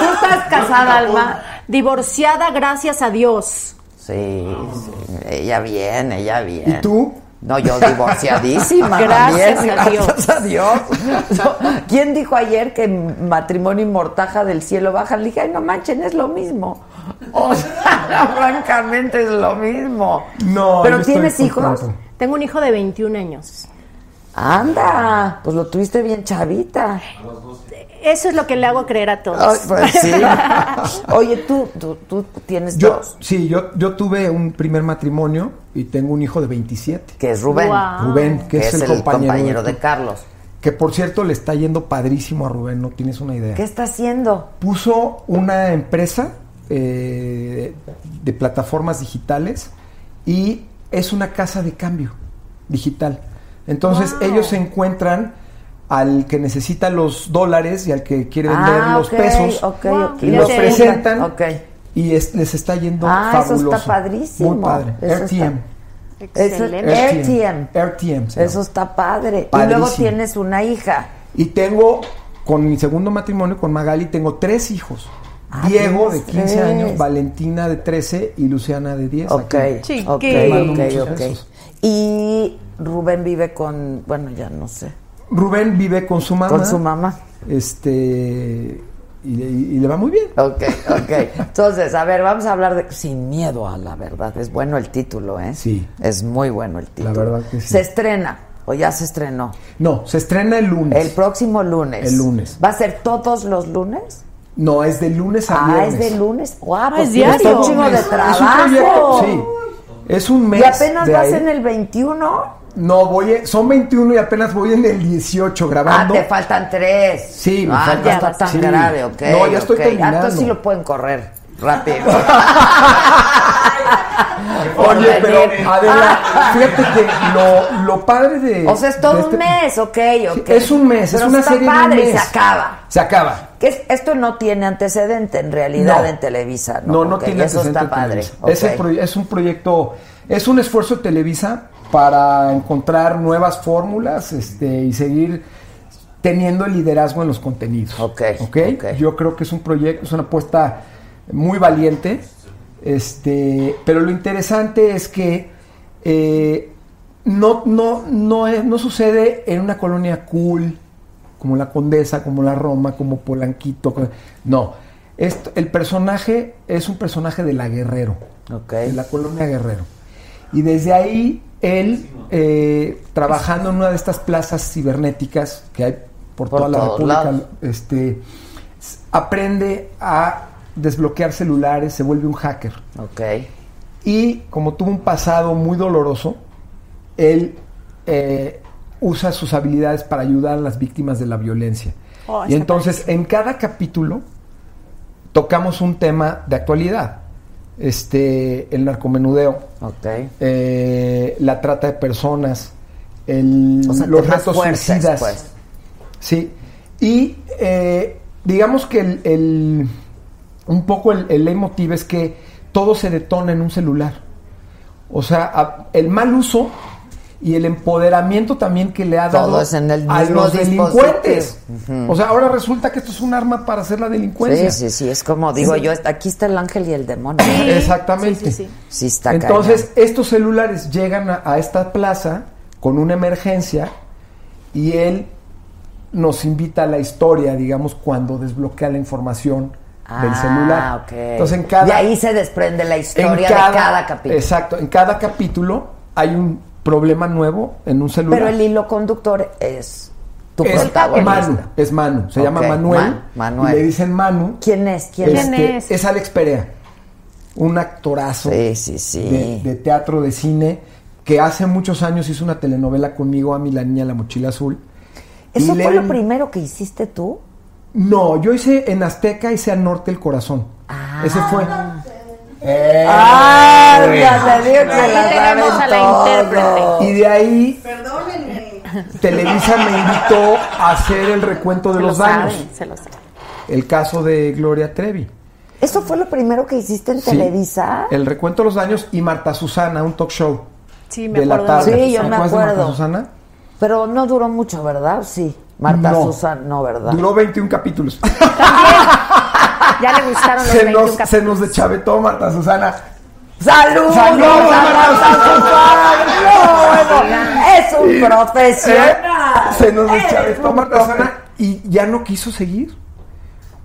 tú estás casada, Alma. Divorciada, gracias a Dios. Sí, sí, ella bien, ella bien. ¿Y tú? No, yo divorciadísima. (laughs) Gracias también, a Gracias a Dios. No, ¿Quién dijo ayer que matrimonio y mortaja del cielo bajan? Le dije, ay, no manchen, es lo mismo. O sea, (laughs) francamente es lo mismo. No, ¿Pero tienes hijos? contento. Tengo un hijo de 21 años. Anda, pues lo tuviste bien chavita. Eso es lo que le hago creer a todos. Ay, pues sí. (laughs) Oye, tú, tú, tú tienes Yo, dos, sí, yo, yo tuve un primer matrimonio y tengo un hijo de 27. que es Rubén. Rubén, que, que es, el, compañero, de Carlos. Que por cierto le está yendo padrísimo a Rubén, no tienes una idea. ¿Qué está haciendo? Puso una empresa eh, de plataformas digitales y es una casa de cambio digital. Entonces Wow. ellos se encuentran al que necesita los dólares y al que quiere vender Ah, los pesos ok, Wow. ok. y los presentan y es- les está yendo Ah, eso está fabuloso. padrísimo. Muy padre. Eso RTM. Excelente. RTM. RTM. Eso está padre. Y luego tienes una hija. Y tengo, con mi segundo matrimonio con Magali, tengo tres hijos. Ah, Diego de tienes 15 tres. años, Valentina de 13 y Luciana de 10. Ok, aquí. ok, Chiquis. Mando ok, muchos ok. besos. Y Rubén vive con, bueno, ya no sé, Rubén vive con su mamá. con su mamá. Este. Y, le- y le va muy bien. Ok, ok. Entonces, a ver, vamos a hablar de Sin miedo a la verdad. Es bueno el título, ¿eh? Sí. Es muy bueno el título. verdad que sí. Se estrena, o ya se estrenó. No, se estrena el lunes. El próximo lunes. El lunes. ¿Va a ser todos los lunes? No, es de lunes a Ah, viernes. es de lunes. Guau, Ah, pues es está diario. un chingo de Es un trabajo. proyecto, sí. Es un mes. ¿Y apenas de vas ahí. en el 21? No, voy son 21 y apenas voy en el 18 Ah, grabando. te faltan tres. Sí, me ah, falta- ya está tan sí. grave, ok. No, ya estoy ok. terminando. Ah, entonces sí lo pueden correr rápido. (laughs) (laughs) Oye, pero. Adela, (laughs) fíjate que lo, lo padre de. o sea, es todo de un este- mes, ok, ok. Es un mes, es Pero una está serie de un padre y mes. se acaba. Se acaba. Que es- esto no tiene antecedente en realidad No. en Televisa, ¿no? No, no Ok, tiene Eso antecedente está padre. Es, un proyecto, es un esfuerzo de Televisa para encontrar nuevas fórmulas este, y seguir teniendo el liderazgo en los contenidos. Ok, Yo creo que es un proyecto, es una apuesta muy valiente. Este, pero lo interesante es que eh, no, no, no, es- no sucede en una colonia cool, como la Condesa, como la Roma, como Polanquito. No. Esto- el personaje es un personaje de la Guerrero. De la colonia Guerrero. Y desde ahí, él, eh, trabajando en una de estas plazas cibernéticas que hay por, Por toda la República, lados. este, aprende a desbloquear celulares, se vuelve un hacker. Y como tuvo un pasado muy doloroso, él eh, usa sus habilidades para ayudar a las víctimas de la violencia. Oh, y entonces en cada capítulo tocamos un tema de actualidad. Este, el narcomenudeo, eh, la trata de personas, el- O sea, los retos fuertes, suicidas. pues. Sí. Y eh, digamos que el, el- un poco el, el leitmotiv es que todo se detona en un celular. O sea, a- el mal uso y el empoderamiento también que le ha dado es en el a los delincuentes. O sea, ahora resulta que esto es un arma para hacer la delincuencia. Sí, sí, sí, es como digo Sí. yo, aquí está el ángel y el demonio. Exactamente. Sí, está Entonces, estos celulares llegan a, a esta plaza con una emergencia y él nos invita a la historia, digamos, cuando desbloquea la información del Ah, celular. ok. Entonces, en cada, De ahí se desprende la historia de cada capítulo. Exacto, en cada capítulo hay un problema nuevo en un celular. Pero el hilo conductor es tu es protagonista. Manu, es Manu, se llama Manuel. Man- Manuel. Y le dicen Manu. ¿Quién es? ¿Quién Este, es? Es Alex Perea, un actorazo Sí, sí, sí. De, de teatro, de cine, que hace muchos años hizo una telenovela conmigo, a mi la niña la mochila azul. ¿Eso fue le- lo primero que hiciste tú? No, yo hice en Azteca, hice al norte el corazón. Ah. Ese fue. ¡Ah! Eh, Ya te digo que Ahí la tenemos a la intérprete. Y de ahí Televisa me invitó a hacer el recuento de Se lo los daños. saben, se lo saben. El caso de Gloria Trevi. ¿Eso fue lo primero que hiciste en Sí. Televisa? El recuento de los daños y Marta Susana, un talk show. Sí, me de acuerdo tarde. Sí, yo ¿Te me acuerdas de acuerdo. Marta Susana? Pero no duró mucho, ¿verdad? Sí. Marta No. Susana, no, ¿verdad? Duró 21 capítulos. (laughs) Ya le gustaron los se, 21 nos, se capítulos. nos deschavetó Marta Susana. ¡Saludos! ¡Saludos, a Marta Susana! Es un profesional. Se nos un Marta Susana y ya no quiso seguir.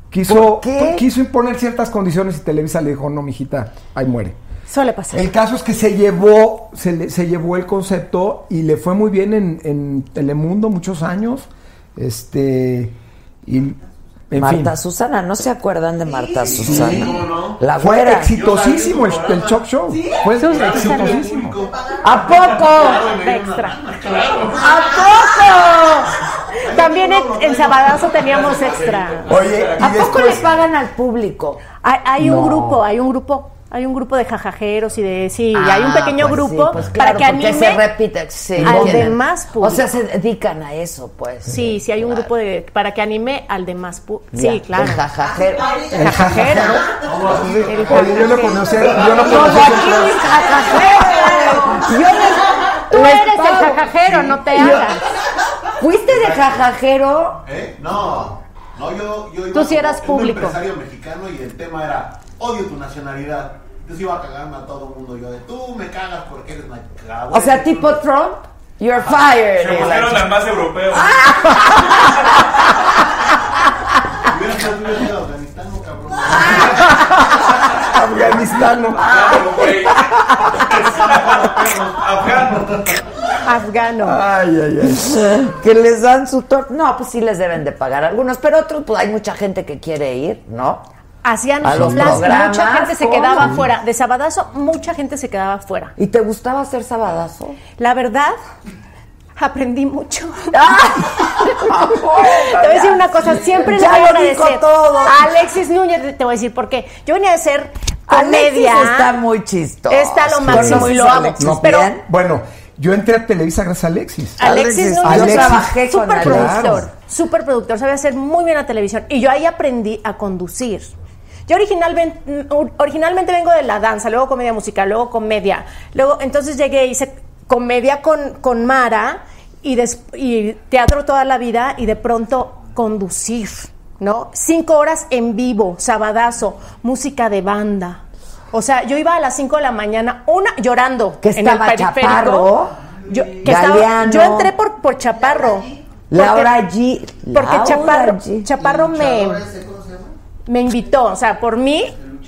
Quiso, ¿Por qué? quiso imponer ciertas condiciones y Televisa le dijo, no, mijita, ahí muere. Suele pasar. El caso es que se llevó, se, le- se llevó el concepto y le fue muy bien en, en Telemundo muchos años. Este y en Marta fin. Susana, ¿no se acuerdan de Marta Susana? ¿cómo no? La Fue exitosísimo el, el talk show. Fue exitosísimo. ¿A poco? De extra. ¿A También en, en Sabadazo teníamos extra. Oye, poco? ¿A poco después le pagan al público? Hay, hay No. un grupo, hay un grupo, hay un grupo de jajajeros y de sí, hay un Ah, pequeño pues grupo sí, pues para claro, que porque anime se repite. Sí, al tienen- demás público. O sea, se dedican a eso, pues. Sí, sí hay un grupo de para que anime al demás público. Sí, claro. El jajajero. El jajajero. El Oye, yo no conocía, yo aquí, jajajeros. Yo les- Tú les eres el jajajero, no te Yo- hagas. ¿Fuiste de jajajero? ¿Eh? No, no, yo, yo iba Tú sí como eras un público. empresario mexicano y el tema era odio tu nacionalidad. Entonces iba a cagarme a todo el mundo. Yo de tú me cagas porque eres una O sea, tipo Trump. You're fired. Se pusieron las más europeos. Hubiera sido hubiera sido Afganistán, no, cabrón. (laughs) afganistano. Afgano. Afgano. Ay, ay, ay. Que les dan su tor... No, pues sí les deben de pagar algunos, pero otros, pues hay mucha gente que quiere ir, ¿no? Hacían A los las- programas, mucha gente se ¿cómo? quedaba fuera. De Sabadazo, mucha gente se quedaba fuera. ¿Y te gustaba hacer sabadazo? La verdad, aprendí mucho. (laughs) Te voy a decir una cosa, siempre le voy a agradecer todo. a Alexis Núñez, te voy a decir por qué. Yo venía de ser comedia. Alexis está muy chistoso. Está lo máximo y lo ¿Conoces a amo. No, pero bien? Bueno, yo entré a Televisa gracias a Alexis. Alexis Alexis, Núñez, yo Alexis. trabajé con super Alexis. productor, super productor, sabía hacer muy bien la televisión y yo ahí aprendí a conducir. Yo originalmente, originalmente vengo de la danza, luego comedia musical, luego comedia, luego entonces llegué hice comedia con, con Mara y, des- y teatro toda la vida y de pronto conducir, ¿no? Cinco horas en vivo, sabadazo, música de banda. O sea, yo iba a las cinco de la mañana, una llorando Que en el estaba. Chaparro, Yo, que estaba- yo entré por, por Chaparro. Laura Porque- G. Porque Laura Chaparro, G. Chaparro me, me invitó, o sea, por mí,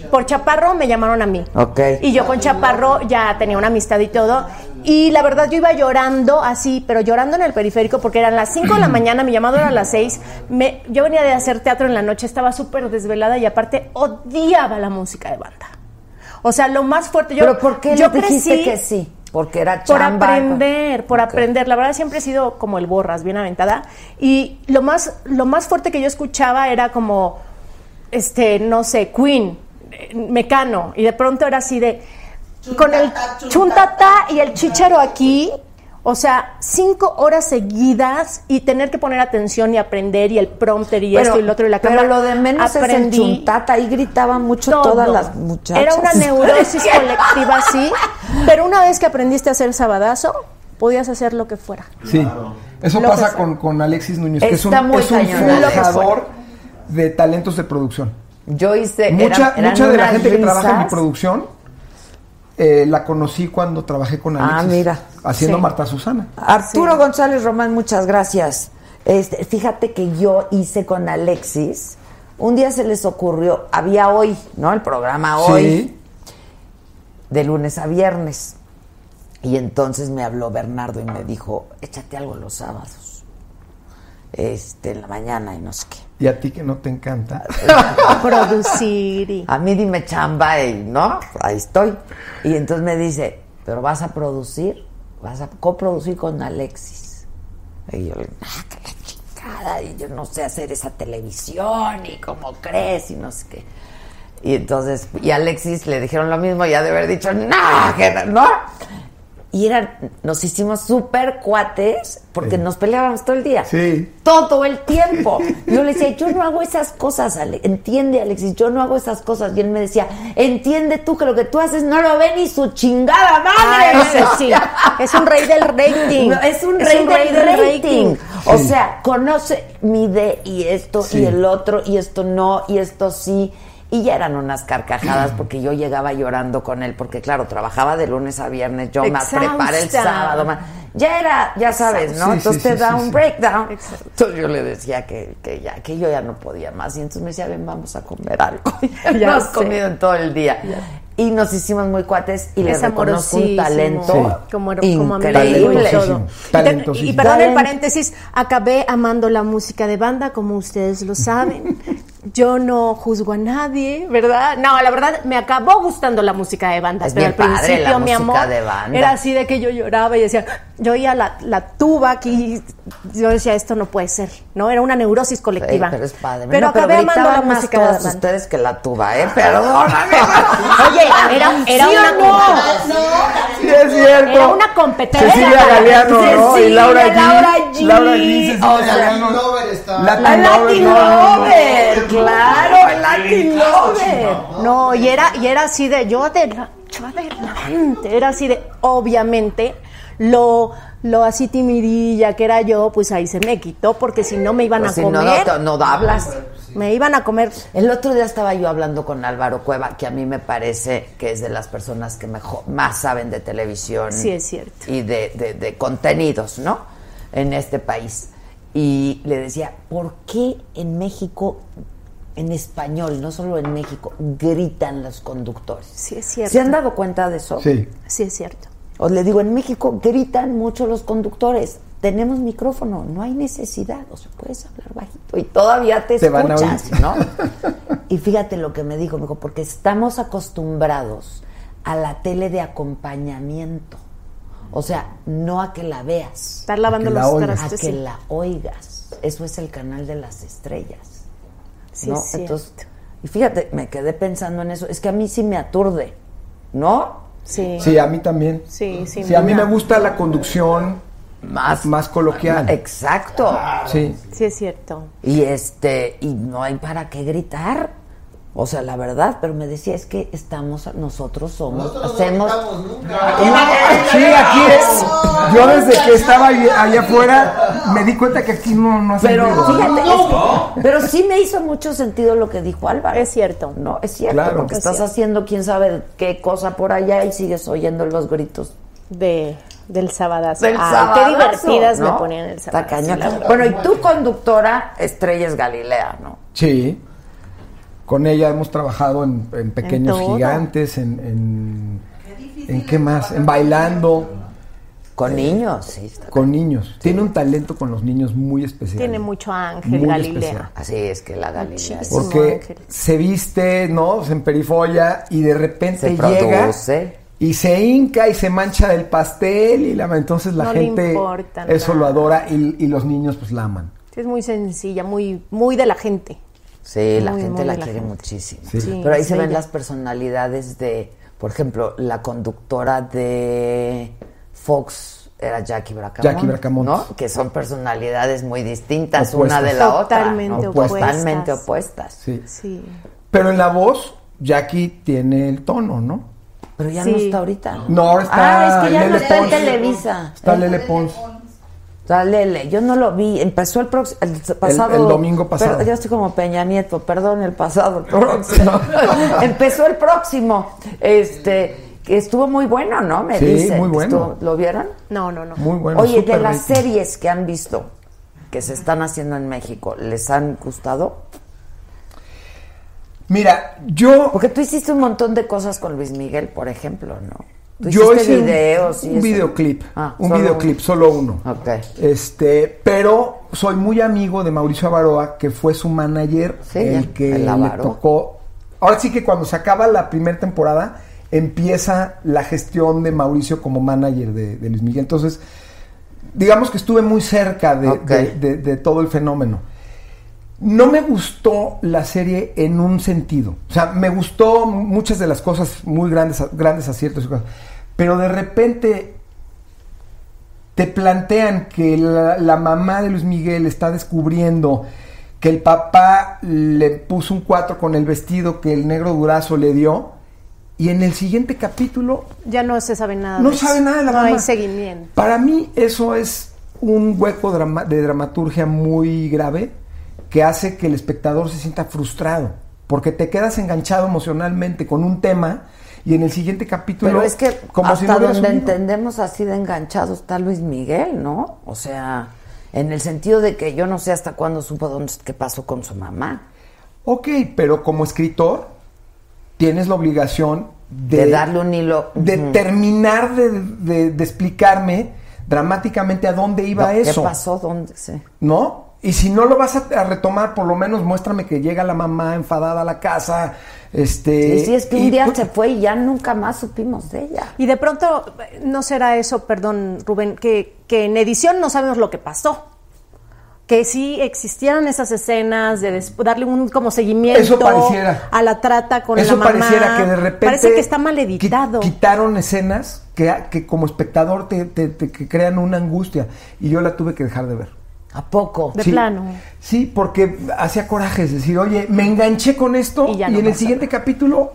por Chaparro me llamaron a mí. Ok. Y yo con Chaparro ya tenía una amistad y todo. Y la verdad yo iba llorando así, pero llorando en el periférico porque eran las 5 de la (clears throat) mañana, mi llamado era a las 6. Me, yo venía de hacer teatro en la noche, estaba súper desvelada y aparte odiaba la música de banda. O sea, lo más fuerte. Yo, ¿Pero por qué yo le dijiste crecí que sí? Porque era por chamba. aprender, por aprender. La verdad siempre he sido como el borras, bien aventada. Y lo más, lo más fuerte que yo escuchaba era como, este, no sé, Queen, Mecano. Y de pronto era así de, con el chuntata y el chicharo aquí. O sea, cinco horas seguidas y tener que poner atención y aprender y el prompter y Pero- esto y lo otro y la pero cámara. lo de menos es el Aprendí chuntata. Ahí gritaban mucho todo. todas las muchachas. Era una neurosis (laughs) colectiva, sí. Pero una vez que aprendiste a hacer sabadazo, podías hacer lo que fuera. Sí. Eso Lo pasa con, con Alexis Núñez, que es un, es un forjador de talentos de producción. Yo hice. Mucha, eran- eran mucha de la gente que trabaja en mi producción eh, la conocí cuando trabajé con Ah, Alexis. mira. Haciendo Sí. Marta Susana. Arturo González Román, muchas gracias. Este, fíjate que yo hice con Alexis. Un día se les ocurrió, había hoy, ¿no? El programa hoy, Sí. de lunes a viernes. Y entonces me habló Bernardo y me dijo, échate algo los sábados. Este, en la mañana y no sé qué. Y a ti que no te encanta. Producir y... A mí dime chamba y, ¿no? Ahí estoy. Y entonces me dice, ¿pero vas a producir? ¿Vas a coproducir con Alexis? Y yo le digo, ah, que la chingada, y yo no sé hacer esa televisión, y cómo crees, y no sé qué. Y entonces, y a Alexis le dijeron lo mismo, ya de haber dicho, no, que no, no. Y eran, nos hicimos súper cuates porque Sí. nos peleábamos todo el día. Sí. Todo el tiempo. Yo le decía, yo no hago esas cosas, Ale- entiende Alexis, yo no hago esas cosas. Y él me decía, entiende tú que lo que tú haces no lo ve ni su chingada madre. Ah, ese sí. Es un rey del rating. No, es un Es rey, un del rey del rating. rating. O sea, conoce mi de y esto Sí. y el otro y esto no y esto sí. Y ya eran unas carcajadas porque yo llegaba llorando con él, porque claro, trabajaba de lunes a viernes, yo me preparé el sábado. ma- Ya era, ya sabes, ¿no? Sí, entonces sí, te sí, da sí, un sí. breakdown. Exacto. Entonces yo le decía que, que ya, que yo ya no podía más. Y entonces me decía, ven, vamos a comer algo. Y (laughs) Ya no has sé. comido en todo el día. Y nos hicimos muy cuates y le Es reconozco un talento Sí. Como, como amigo increíble. y. Y, perdón el paréntesis, acabé amando la música de banda, como ustedes lo saben. (laughs) Yo no juzgo a nadie, ¿verdad? No, la verdad me acabó gustando la música de banda, Es pero al padre principio la mi música amor de banda. era así de que yo lloraba y decía, yo oía la, la tuba aquí, yo decía esto no puede ser, ¿no? Era una neurosis colectiva. Sí, pero es padre. Pero No, pero acabé amando la más música de banda. ustedes que la tuba, ¿eh? Perdóname. Oye, era, era ¿Sí una no? Sí, es cierto. Era una competencia. Cecilia Galeano, ¿no? Y Laura G. Laura G. Laura G. Sea, Galeano. Lover. Latin La Latin Lover, claro, el Latin Lover. No, y era, y era así de, yo, adela- yo adelante, era así de, obviamente, lo, lo así timidilla que era yo, pues ahí se me quitó, porque si no me iban Pues a si no, comer, no, no hablas. me iban a comer. El otro día estaba yo hablando con Álvaro Cueva, que a mí me parece que es de las personas que mejor, más saben de televisión. Sí, es cierto. Y de, de- de contenidos, ¿no? En este país. Y le decía, ¿por qué en México, en español, no solo en México, gritan los conductores? Sí, es cierto. ¿Se han dado cuenta de eso? Sí. Sí, es cierto. Os le digo, en México gritan mucho los conductores. Tenemos micrófono, no hay necesidad. O sea, puedes hablar bajito y todavía te, Te van a escuchas, oír. ¿no? (laughs) Y fíjate lo que me dijo, me dijo, porque estamos acostumbrados a la tele de acompañamiento. O sea, no a que la veas, Estar lavando que la los oigas. a que sí. la oigas. Eso es el canal de las estrellas. Sí, ¿no? es cierto. Entonces, y fíjate, me quedé pensando en eso. Es que a mí sí me aturde, ¿no? Sí. Sí, a mí también. Sí, sí, Sí, a mí me gusta la conducción Más, más coloquial. Exacto. Sí. Sí, es cierto. Y este, y no hay para qué gritar. O sea, la verdad, pero me decía, es que estamos, nosotros somos, Nosotros no hacemos... estamos nunca. Sí, aquí es. Yo desde que estaba allá afuera me di cuenta que aquí no, no hacen Pero ruido. fíjate, es pero sí me hizo mucho sentido lo que dijo Álvaro. Es cierto. No, es cierto, Claro. porque Es estás cierto. haciendo quién sabe qué cosa por allá y sigues oyendo los gritos De, del sabadazo. del Ay, sabadazo, qué divertidas ¿no? me ponían el sabadazo. Bueno, y tú conductora, Estrellas Galilea, ¿no? Sí. Con ella hemos trabajado en, en pequeños gigantes, en, en, en qué más, en bailando Con niños, sí. Está con niños. Tiene un talento con los niños muy especial. Tiene mucho ángel Muy Galilea. especial. Así es que la Galilea Muchísimo. Porque ángel. se viste, ¿no? Se emperifolla y de repente Se llega y se hinca y se mancha del pastel y la, entonces la No le gente importa eso nada. lo adora y, y los niños pues la aman. Es muy sencilla, muy, muy de la gente. Sí, la Muy, gente muy la quiere gente. muchísimo. Sí. Sí, Pero ahí se ven bella. las personalidades de, por ejemplo, la conductora de Fox era Jackie Bracamonte. Jackie Bracamonte. ¿no? Que son personalidades muy distintas Opuestas. una de la otra. Totalmente ¿no? opuestas. Totalmente opuestas. Sí. Sí. Pero en la voz Jackie tiene el tono, ¿no? Pero ya Sí. no está ahorita. No, ahora está Ah, es que ya no Lele está en Pons. Televisa. Está Lele Pons. Está Lele, yo no lo vi, empezó el próximo, el pasado. el domingo pasado. Per- yo estoy como Peña Nieto, perdón, el pasado, el próximo. (laughs) empezó el próximo, este, que estuvo muy bueno, ¿no? Me Sí, dicen. muy bueno. Estuvo- ¿Lo vieron? No, no, no. Muy bueno. Oye, de las series que han visto, que se están haciendo en México, ¿les han gustado? Mira, yo Porque tú hiciste un montón de cosas con Luis Miguel, por ejemplo, ¿no? Tú yo un- videos y un, videoclip, Ah, un solo videoclip, uno. solo uno. Este, pero soy muy amigo de Mauricio Avaroa, que fue su manager, Sí, el que el le tocó. Ahora sí que cuando se acaba la primera temporada, empieza la gestión de Mauricio como manager de, de Luis Miguel. Entonces, digamos que estuve muy cerca de- de- de todo el fenómeno. No me gustó la serie en un sentido. O sea, me gustó muchas de las cosas, muy grandes, grandes aciertos y cosas. Pero de repente te plantean que la, la mamá de Luis Miguel está descubriendo que el papá le puso un 4 con el vestido que el negro durazo le dio. Y en el siguiente capítulo Ya no se sabe nada. no de eso. sabe nada de la No mamá. hay seguimiento. Para mí eso es un hueco de dramaturgia muy grave que hace que el espectador se sienta frustrado, porque te quedas enganchado emocionalmente con un tema y en el siguiente capítulo Pero es que como si hasta no hubieras donde entendemos así de enganchado está Luis Miguel, ¿no? O sea, en el sentido de que yo no sé hasta cuándo supo dónde, qué pasó con su mamá. Ok, pero como escritor tienes la obligación de, De darle un hilo. de terminar de, de- de explicarme dramáticamente a dónde iba No, eso. ¿Qué pasó? ¿Dónde? Sí. ¿no? Y si no lo vas a, a retomar, por lo menos muéstrame que llega la mamá enfadada a la casa, este... Sí, sí, es que un día se fue y ya nunca más supimos de ella. Y de pronto, ¿no será eso, perdón, Rubén, que, que en edición no sabemos lo que pasó? Que sí existieran esas escenas de darle un como seguimiento Eso pareciera. a la trata con Eso la mamá. pareciera que de repente... Parece que está mal editado. Quitaron escenas que, que como espectador te, te- te- que crean una angustia. Y yo la tuve que dejar de ver. ¿A poco? De Sí. plano. Sí, porque hacía coraje, es decir, oye, me enganché con esto Y y, ya no en el siguiente capítulo,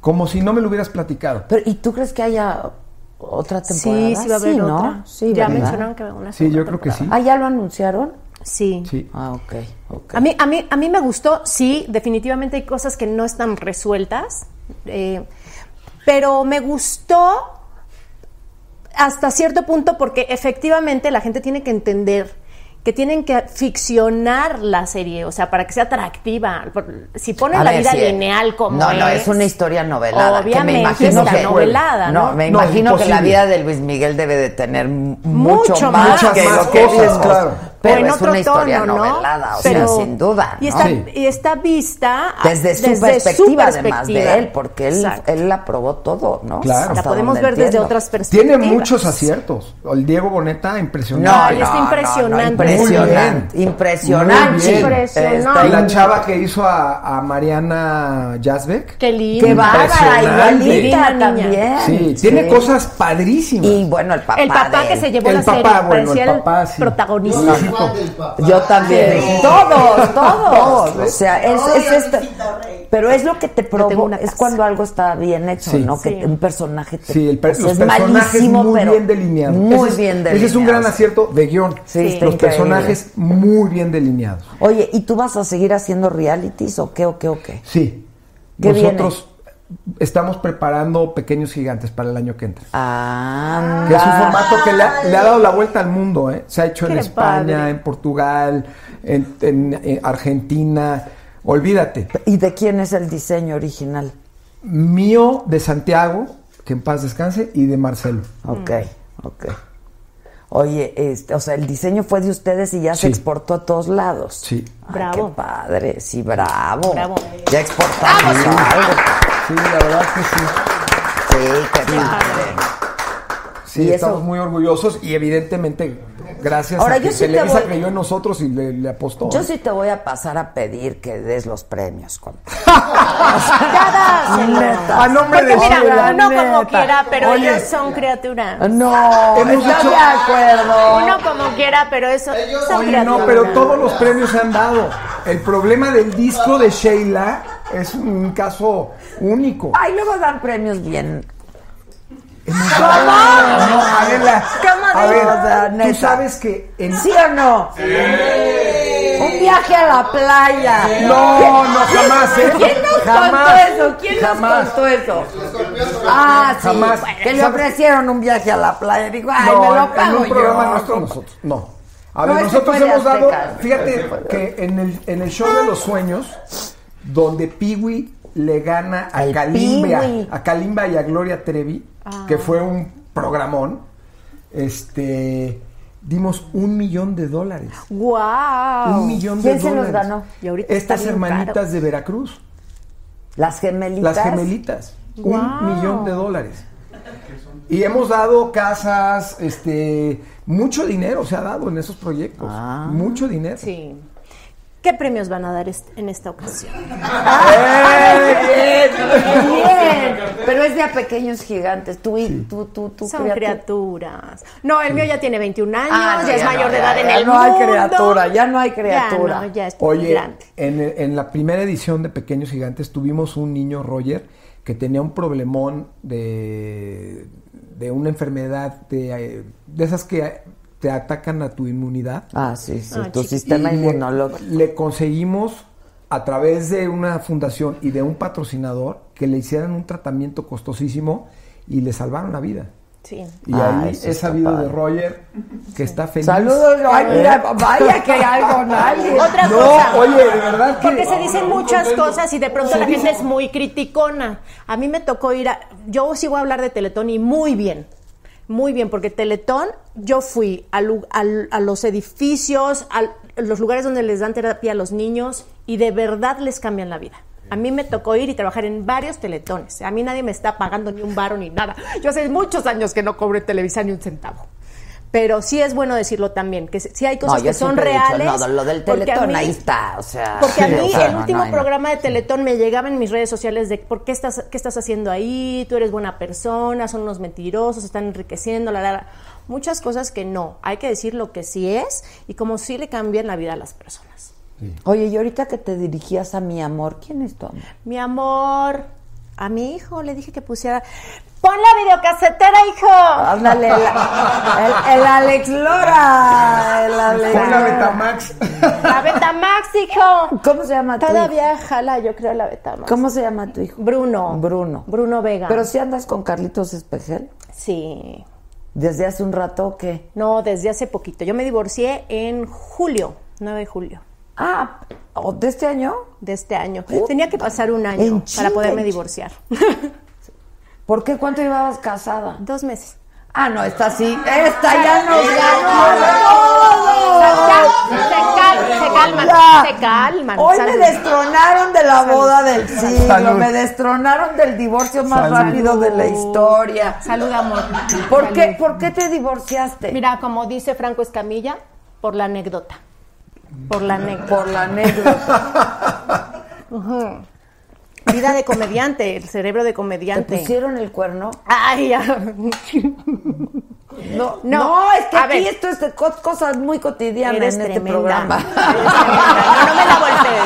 como si no me lo hubieras platicado. Pero, ¿Y tú crees que haya otra temporada? Sí, sí va a haber ¿no? otra. Sí, ya ¿verdad? mencionaron que va a haber una Sí, yo creo que sí. Ah, ¿ya lo anunciaron? Sí. Sí. Ah, ok, ok. A mí, a, mí, a mí me gustó, sí, definitivamente hay cosas que no están resueltas, eh, pero me gustó hasta cierto punto porque efectivamente la gente tiene que entender que tienen que ficcionar la serie, o sea, para que sea atractiva. Si ponen A la ver, vida sí. lineal como No, no, es, es una historia novelada. que me Obviamente imagino que, novelada, ¿no? me No, imagino que la vida de Luis Miguel debe de tener mucho, Mucho más, más. que lo que cosas, vimos. claro. Pero o en es otro una historia tono, ¿no? novelada, o Pero- sea, sin duda. Y ¿no? está, Sí. y está vista Desde su perspectiva, además de él, porque él, él aprobó todo, ¿no? Claro. La podemos ver desde otras perspectivas. Tiene muchos aciertos. El Diego Boneta, No, impresionante. No, está no, no, impresionante. impresionante, Muy impresionante. Muy bien. Impresionante. Está Y la chava que hizo a, a Mariana Yazbek. Qué lindo. Qué bárbara, igualita también. Sí, tiene cosas padrísimas. Y bueno, el papá. El papá de que se llevó El la papá, serie, bueno, el, papá, sí. protagonista. Yo también. Sí. Todos, (laughs) todos. O sea, es, es este. Rey. Pero es lo que te provoca, es cuando algo está bien hecho, Sí. ¿no? Que Sí. un personaje te Sí, el per- los es personajes malísimo, muy pero bien delineados. Muy es- bien delineados. Ese es un gran acierto de guion. Sí, los increíble. personajes muy bien delineados. Oye, ¿y tú vas a seguir haciendo realities o qué o qué o qué? Sí. ¿Qué Nosotros estamos preparando Pequeños Gigantes para el año que entra. Ah, Que es un formato que le ha, le ha dado la vuelta al mundo, ¿eh? Se ha hecho en España, padre. en Portugal, en, en- en Argentina. Olvídate. ¿Y de quién es el diseño original? Mío de Santiago, que en paz descanse, y de Marcelo. Ok, ok. Oye, este, o sea, el diseño fue de ustedes y ya se exportó a todos lados. Sí. Ay, Bravo. qué padre, sí, bravo. Bravo. Ya exportamos algo. Sí, la verdad que sí. Sí, qué padre. Sí, Y eso- estamos muy orgullosos y evidentemente gracias Ahora, a que yo sí te Televisa voy- creyó en nosotros y le, le apostó. Yo ¿eh? sí te voy a pasar a pedir que des los premios. Con... (laughs) A nombre Porque de mira, Sheila. uno como quiera, pero Oye. ellos son criaturas. No, Hemos hecho- de acuerdo. Uno como quiera, pero eso son Oye, criaturas. no, pero todos los premios se han dado. El problema del disco de Sheila es un caso único. Ay, luego dan premios bien. No, Adela, ¿Cómo a ver, O sea, tú sabes que en... ¿Sí o no? Un viaje a la playa. No, no, jamás, ¿eh? ¿Quién nos Jamás, contó eso? ¿Quién jamás. nos contó eso? Ah, sí. Jamás. Que le ofrecieron un viaje a la playa. Digo, ay, no, me lo en pago un programa yo. nuestro nosotros. No. A ver, nosotros hemos dado, fíjate que en el, en el show de los sueños, donde Piwi le gana a Al Kalimba, Piwi. a Kalimba y a Gloria Trevi, Ah. que fue un programón, este, dimos un millón de dólares. ¡Wow! Un millón ¿Quién de se los ganó? Y ahorita Estas hermanitas caro. de Veracruz, Las gemelitas. las gemelitas, Wow. un millón de dólares. Y hemos dado casas, este, mucho dinero se ha dado en esos proyectos, Ah. mucho dinero. Sí. ¿Qué premios van a dar est- en esta ocasión? ¡Eh, bien! Bien. Pero es de a pequeños gigantes. Tú y tú, tú, tú. Son criatura. criaturas. No, el mío ya tiene 21 años, Ah, no, ya es ya mayor no, de ya, edad en ya el no hay mundo. criatura, ya no hay criatura. Ya no, ya es Oye, grande. en, en la primera edición de Pequeños Gigantes tuvimos un niño, Roger, que tenía un problemón de, de una enfermedad de, eh, de esas que te atacan a tu inmunidad. Ah, sí, sí. Ah, tu sistema le- inmunológico. Le, conseguimos a través de una fundación y de un patrocinador que le hicieran un tratamiento costosísimo y le salvaron la vida. Sí. Y Ah, ahí eso he sabido de. Roger que está feliz. Saludos, ay, mira, (laughs) vaya que algo, nadie. Otra No, cosa. oye, de verdad que- Porque se dicen muchas cosas y de pronto Se la gente es muy criticona. A mí me tocó ir a. Yo sí voy a hablar de Teletón y muy bien. Muy bien, porque Teletón, yo fui a, a los edificios, a los lugares donde les dan terapia a los niños y de verdad les cambian la vida. A mí me tocó ir y trabajar en varios teletones. A mí nadie me está pagando ni un varo ni nada. Yo hace muchos años que no cobro en Televisa ni un centavo. Pero sí es bueno decirlo también, que sí hay cosas No, que son dicho, reales. no, lo del porque a Teletón, mí- ahí está, o sea. porque a sí, mí o sea, el no, último no, no. programa de Teletón me llegaba en mis redes sociales de ¿por qué estás, qué estás haciendo ahí? Tú eres buena persona, son unos mentirosos, están enriqueciendo, la, la, la. Muchas cosas que no. Hay que decir lo que sí es y como sí le cambian la vida a las personas. Oye, y ahorita que te dirigías a mi amor, ¿quién es tu amor? Mi amor, a mi hijo le dije que pusiera... ¡Pon la videocasetera, hijo! Ándale, el, el- el Alex Lora. El Alex Pon la. Betamax. ¡La Betamax, hijo! ¿Cómo se llama tu hijo? Todavía jala, yo creo, la Betamax. ¿Cómo se llama tu hijo? Bruno. Bruno. Bruno Vega. Pero si andas con Carlitos Espejel, Sí. ¿desde hace un rato o qué? No, desde hace poquito. Yo me divorcié en julio, 9 de julio Ah, ¿o ¿de este año? de este año. Puta. Tenía que pasar un año En para poderme divorciar. ¿Por qué? ¿Cuánto llevabas casada? Dos meses. Ah, no, esta sí. Esta ya nos Se, cal- se calman, Ya. se calman. Hoy me destronaron de la boda del siglo, Salud. me destronaron del divorcio más Salud. rápido de la historia. Salud, amor. ¿Por Salud. qué, ¿Por qué te divorciaste? Mira, como dice Franco Escamilla, por la anécdota. Por la anécdota. Por la anécdota. (laughs) Vida de comediante, el cerebro de ¿Te comediante. pusieron el cuerno? Ay, ya. No, no, No, es que a aquí ver. esto es de cosas muy cotidianas Eres en este programa. Eres. No, no me la voltees,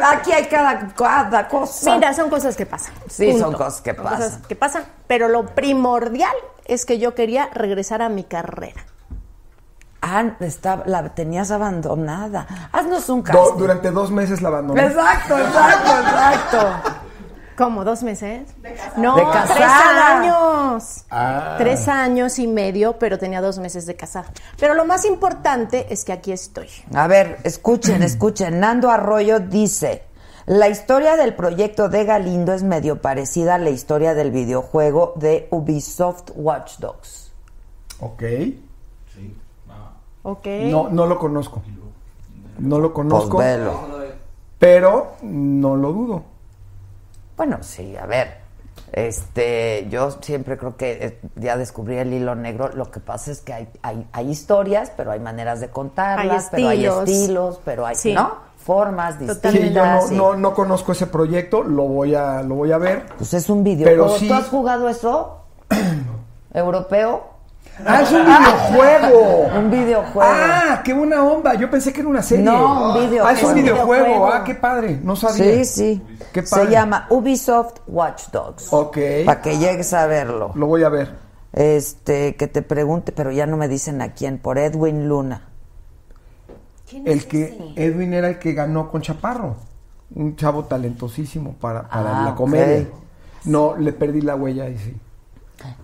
no. (laughs) Aquí hay cada, cada cosa. Mira, son cosas que pasan. Sí, son cosas que pasan. cosas que pasan. Pero lo primordial es que yo quería regresar a mi carrera. Ah, está, la tenías abandonada. Haznos un Do- casting. durante dos meses la abandoné. Exacto, exacto, exacto. ¿Cómo? ¿Dos meses? No, De tres casada. años. Ah. Tres años y medio, pero tenía dos meses de casada. Pero lo más importante es que aquí estoy. A ver, escuchen, escuchen. (clears throat) Nando Arroyo dice, la historia del proyecto de Galindo es medio parecida a la historia del videojuego de Ubisoft Watch Dogs. Ok. Ok. No, no lo conozco. No lo conozco. Pues velo. Pero no lo dudo. Bueno, sí, a ver. Este, yo siempre creo que eh, ya descubrí el hilo negro. Lo que pasa es que hay, hay, hay historias, pero hay maneras de contarlas, Hay pero hay estilos. pero hay, Sí. ¿no? Formas Sí, distintas. yo no, sí. no, no conozco ese proyecto, lo voy a, lo voy a ver. Pues es un videojuego. Pero sí- ¿Tú has jugado eso? (clears throat) ¿Europeo? ¡Ah, es un videojuego! (laughs) Un videojuego. ¡Ah, qué buena onda! Yo pensé que era una serie. No, un videojuego. Ah, es un videojuego. Videojuego. Ah, qué padre. No sabía. Sí, sí. Qué Se padre. llama Ubisoft Watch Dogs. Ok. Para que llegues a verlo. Lo voy a ver. Este, que te pregunte, pero ya no me dicen a quién, por Edwin Luna. El que Edwin era el que ganó con Chaparro. Un chavo talentosísimo para, para Ah, la comedia. No, le perdí la huella y sí.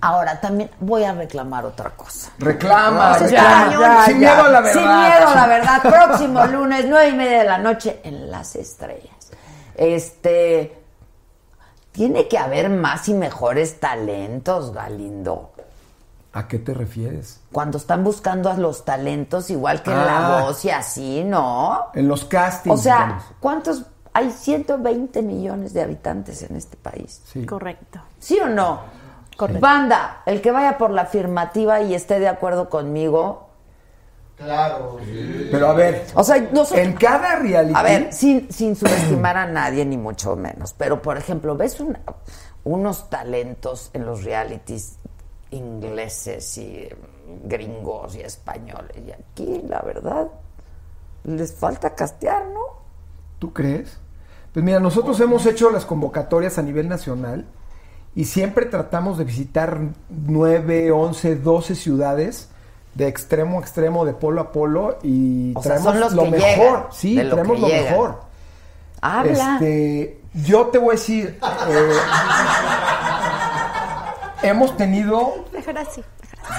Ahora también voy a reclamar otra cosa. Reclama, Ya, reclama. ya, Sin ya. miedo a la verdad. Sin miedo a la verdad. Próximo (laughs) lunes, nueve y media de la noche, en Las Estrellas. Este. Tiene que haber más y mejores talentos, Galindo. ¿A qué te refieres? Cuando están buscando a los talentos, igual que en la Ah. voz y así, ¿no? En los castings. O sea, digamos. ¿cuántos? Hay 120 millones de habitantes en este país. Sí. Correcto. ¿Sí o no? Correcto. Banda, el que vaya por la afirmativa y esté de acuerdo conmigo. Claro. Pero a ver, O sea, nosotros. en cada reality. A ver, sin, sin subestimar a nadie, ni mucho menos. Pero, por ejemplo, ves una- unos talentos en los realities ingleses y gringos y españoles. Y aquí, la verdad, les falta castear, ¿no? ¿Tú crees? Pues mira, nosotros hemos hecho las convocatorias a nivel nacional y siempre tratamos de visitar 9, 11, 12 ciudades de extremo a extremo, de polo a polo y O sea, traemos son los lo que mejor. llegan, sí, lo traemos lo llegan. mejor. Habla. Este, yo te voy a decir, eh, hemos tenido Déjala así.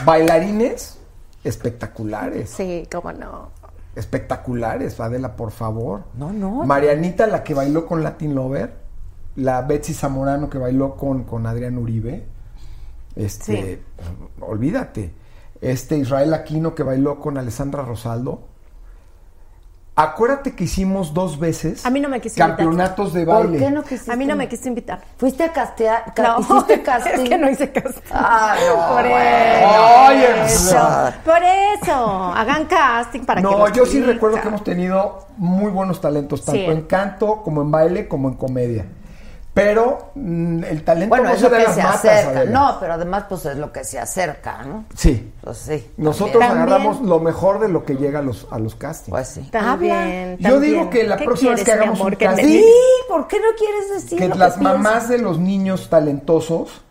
bailarines espectaculares. Sí, cómo no. espectaculares, Adela, por favor. No, no. Marianita, la que bailó con Latin Lover, la Betsy Zamorano que bailó con, con Adrián Uribe, este, olvídate. Este Israel Aquino que bailó con Alessandra Rosaldo. Acuérdate que hicimos dos veces A mí no me quise invitar. campeonatos de ¿Por baile. qué no quisiste? A mí no me quiste invitar. ¿Fuiste a castear? ca- No, ¿Hiciste casting? (laughs) es que no hice casting. Ah, no. (laughs) Por bueno. Oye, eso. Por eso. Hagan casting para que No, yo sí recuerdo que hemos tenido muy buenos talentos, tanto Sí. en canto como en baile como en comedia. Pero mm, el talento Bueno, no es se lo da que las se matas, acerca. Adela. No, pero además, pues es lo que se acerca, ¿no? Sí. Pues sí. Nosotros también. agarramos lo mejor de lo que llega a los, a los castings. Pues sí. También, Yo también. digo que la ¿Qué próxima vez que quieres, hagamos amor, un que casting- Sí? ¿por qué no quieres decir que lo las que mamás de los niños talentosos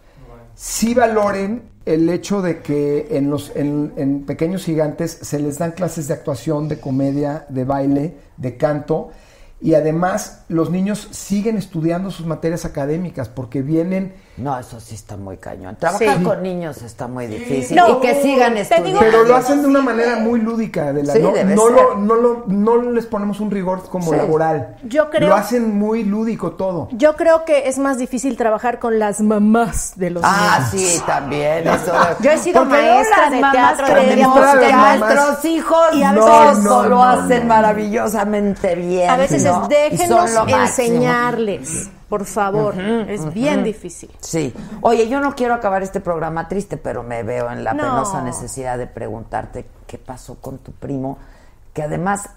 sí valoren el hecho de que en los en, en pequeños gigantes se les dan clases de actuación, de comedia, de baile, de canto y además los niños siguen estudiando sus materias académicas porque vienen No, eso sí está muy cañón. Trabajar Sí. con niños está muy difícil. No, y que sigan estudiando. pero lo hacen de una manera muy lúdica de la, Sí, no, debe no ser. lo, no, lo- no les ponemos un rigor como Sí. laboral Yo creo- lo hacen muy lúdico todo Yo creo que es más difícil trabajar con las mamás de los Ah, niños. sí, también. Eso. (laughs) Yo he sido Porque maestra las de mamás teatro, de creemos que nuestros hijos Y a veces- no, No, lo no, hacen no. maravillosamente bien. A veces ¿no? es déjenos enseñarles, por favor. es bien difícil. Sí. Oye, yo no quiero acabar este programa triste, pero me veo en la No. penosa necesidad de preguntarte qué pasó con tu primo, que además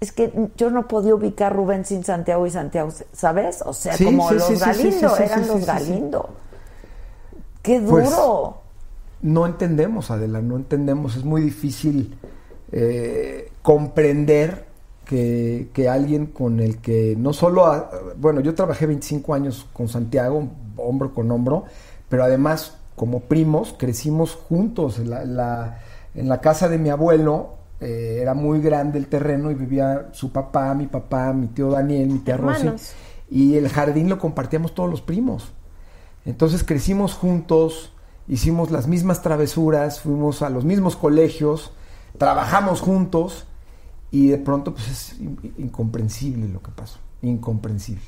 es que yo no podía ubicar Rubén sin Santiago y Santiago, ¿sabes? O sea, Sí, como sí, los sí, sí, sí, Galindo, sí, sí, eran sí, los. Galindo. Qué Pues, duro. no entendemos, Adela, no entendemos. Es muy difícil eh, comprender que, que alguien con el que no solo, a- bueno, yo trabajé 25 años con Santiago, hombro con hombro, pero además como primos crecimos juntos. En la, la- en la casa de mi abuelo eh, era muy grande el terreno y vivía su papá, mi papá, mi tío Daniel, mi tía Rosy. Y el jardín lo compartíamos todos los primos. Entonces crecimos juntos, hicimos las mismas travesuras, fuimos a los mismos colegios, trabajamos juntos y de pronto pues es in- incomprensible lo que pasó, incomprensible.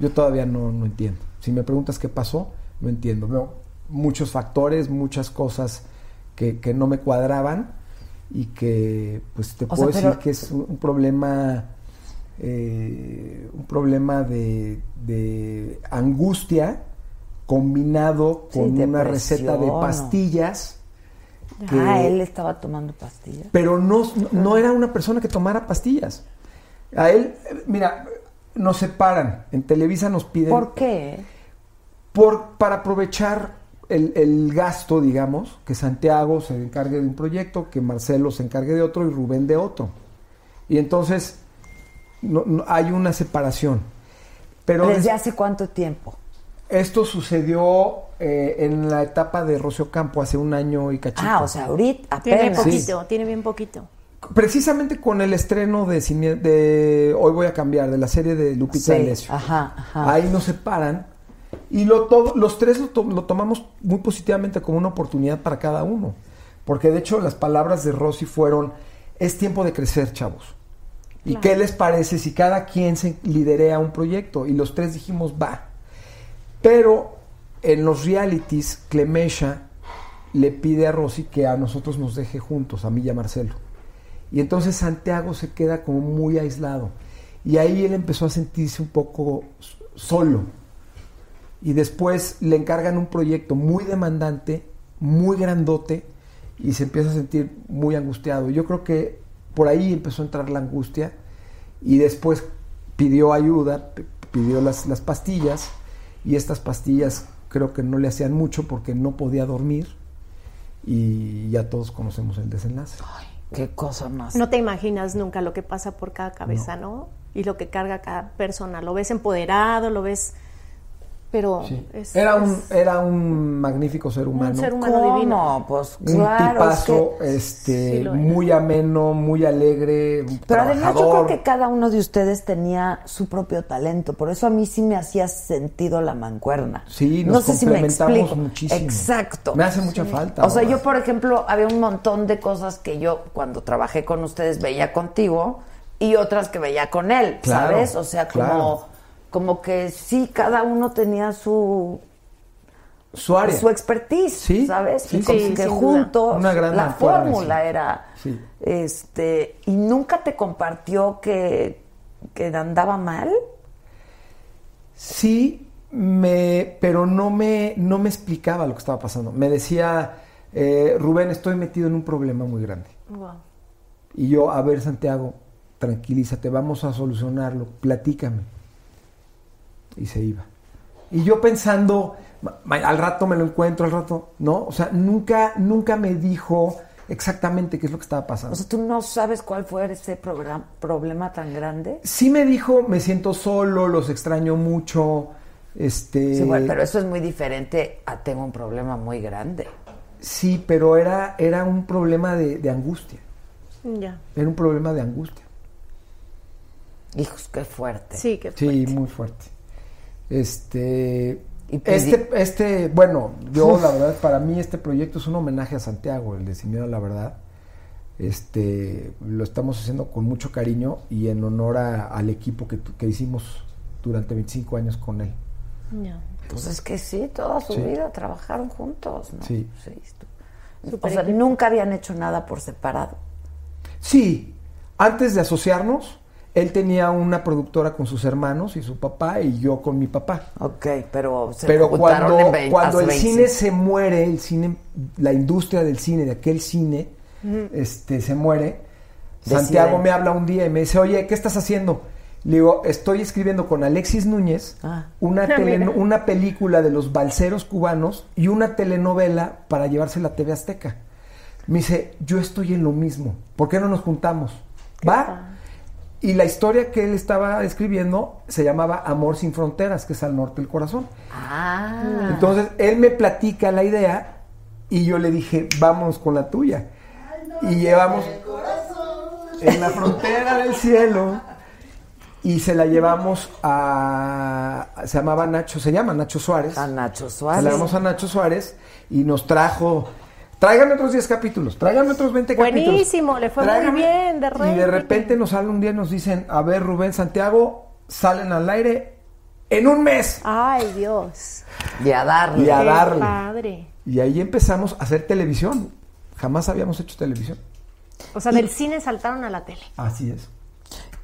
Yo todavía no, no entiendo. Si me preguntas qué pasó, no entiendo. Veo muchos factores, muchas cosas que, que no me cuadraban y que pues te O puedo sea, decir pero- que es un, un problema eh, un problema de, de angustia combinado Sí, con una receta de pastillas que- Ah, él estaba tomando pastillas. pero no, no era una persona que tomara pastillas. A él, mira, nos separan. En Televisa nos piden. ¿Por qué? por, para aprovechar el, el gasto, digamos, que Santiago se encargue de un proyecto, que Marcelo se encargue de otro y Rubén de otro. Y entonces no- no- hay una separación. Pero ¿Desde des- hace cuánto tiempo? Esto sucedió eh, en la etapa de Rocio Campo hace un año y cachito. Ah, o sea, ahorita Tiene apenas. poquito, tiene bien poquito. Precisamente con el estreno de, Cine- de Hoy voy a cambiar, de la serie de Lupita Sí, D'Alessio. ajá, ajá. Ahí nos separan y lo todo, los tres lo, to- lo tomamos muy positivamente como una oportunidad para cada uno. Porque de hecho las palabras de Rosy fueron, es tiempo de crecer, chavos. ¿Y Claro. qué les parece si cada quien se liderea un proyecto? Y los tres dijimos, va. Pero en los realities, Clemesha le pide a Rosy que a nosotros nos deje juntos, a mí y a Marcelo. Y entonces Santiago se queda como muy aislado. Y ahí él empezó a sentirse un poco solo. Y después le encargan un proyecto muy demandante, muy grandote, y se empieza a sentir muy angustiado. Yo creo que por ahí empezó a entrar la angustia y después pidió ayuda, pidió las, las pastillas, y estas pastillas creo que no le hacían mucho porque no podía dormir, y ya todos conocemos el desenlace. Qué cosa más. No te imaginas nunca lo que pasa por cada cabeza, ¿no? Y lo que carga cada persona. Lo ves empoderado, lo ves... Pero Sí. es, Era, un, es- era un magnífico ser humano. ser humano ¿Cómo? divino. Pues un claro. tipazo, es que- este, Sí lo era. muy ameno, muy alegre, Pero además yo creo que cada uno de ustedes tenía su propio talento. Por eso a mí sí me hacía sentido la mancuerna. Sí, no nos sé si me explico. muchísimo. Exacto. Me hace mucha falta. O sea, ahora. yo, por ejemplo, había un montón de cosas que yo, cuando trabajé con ustedes, veía contigo y otras que veía con él, Claro, ¿sabes? O sea, como, claro. Como que sí, cada uno tenía su, su área. su expertise, Sí, ¿sabes? sí, y como sí, que juntos Una gran la fórmula era Sí. este y nunca te compartió que, que andaba mal. Sí, me, pero no me, no me explicaba lo que estaba pasando. Me decía, eh, Rubén, estoy metido en un problema muy grande. Wow. Y yo, a ver, Santiago, tranquilízate, vamos a solucionarlo, platícame. Y se iba. Y yo pensando, "Ma- ma- al rato me lo encuentro, al rato, ¿no? O sea, nunca, nunca me dijo exactamente qué es lo que estaba pasando. O sea, tú no sabes cuál fue ese problema tan grande. sí me dijo, me siento solo, los extraño mucho, este... Sí, bueno, pero eso es muy diferente a tengo un problema muy grande. Sí, pero era, era un problema de, de angustia. Ya. Era un problema de angustia. Hijos, qué fuerte. Sí, que Sí, muy fuerte. Este, este, este, bueno, yo la verdad, para mí este proyecto es un homenaje a Santiago, el de Sin Miedo a la Verdad. Este, lo estamos haciendo con mucho cariño y en honor a- al equipo que, que hicimos durante 25 años con él. Pues es que sí, toda su Sí. vida trabajaron juntos, ¿no? Sí. Súper o sea, nunca habían hecho nada por separado. Sí, antes de asociarnos, él tenía una productora con sus hermanos y su papá y yo con mi papá. Ok, pero se Pero cuando, en vein- cuando hace el 25. cine se muere, el cine, la industria del cine, de aquel cine, este, se muere, Deciden. Santiago me habla un día y me dice, oye, ¿qué estás haciendo? Le digo, estoy escribiendo con Alexis Núñez Ah. una, (laughs) tele- una película de los balseros cubanos y una telenovela para llevársela a TV Azteca. Me dice, yo estoy en lo mismo. ¿Por qué no nos juntamos? ¿Va? Y la historia que él estaba escribiendo se llamaba Amor sin fronteras, que es al norte del corazón. Ah. Entonces él me platica la idea y yo le dije, vamos con la tuya. Y llevamos en la frontera del cielo y se la llevamos a se llamaba Nacho, se llama Nacho Suárez. A Nacho Se Suárez. la llevamos a Nacho Suárez y nos trajo Tráigame otros 10 capítulos, tráigame otros 20 capítulos. Buenísimo, le fue muy bien, de Y de repente nos sale un día y nos dicen, a ver Rubén Santiago, salen al aire en un mes. Ay, Dios. Y a darle. Y a darle. padre. Y ahí empezamos a hacer televisión. Jamás habíamos hecho televisión. O sea, del cine saltaron a la tele. Así es.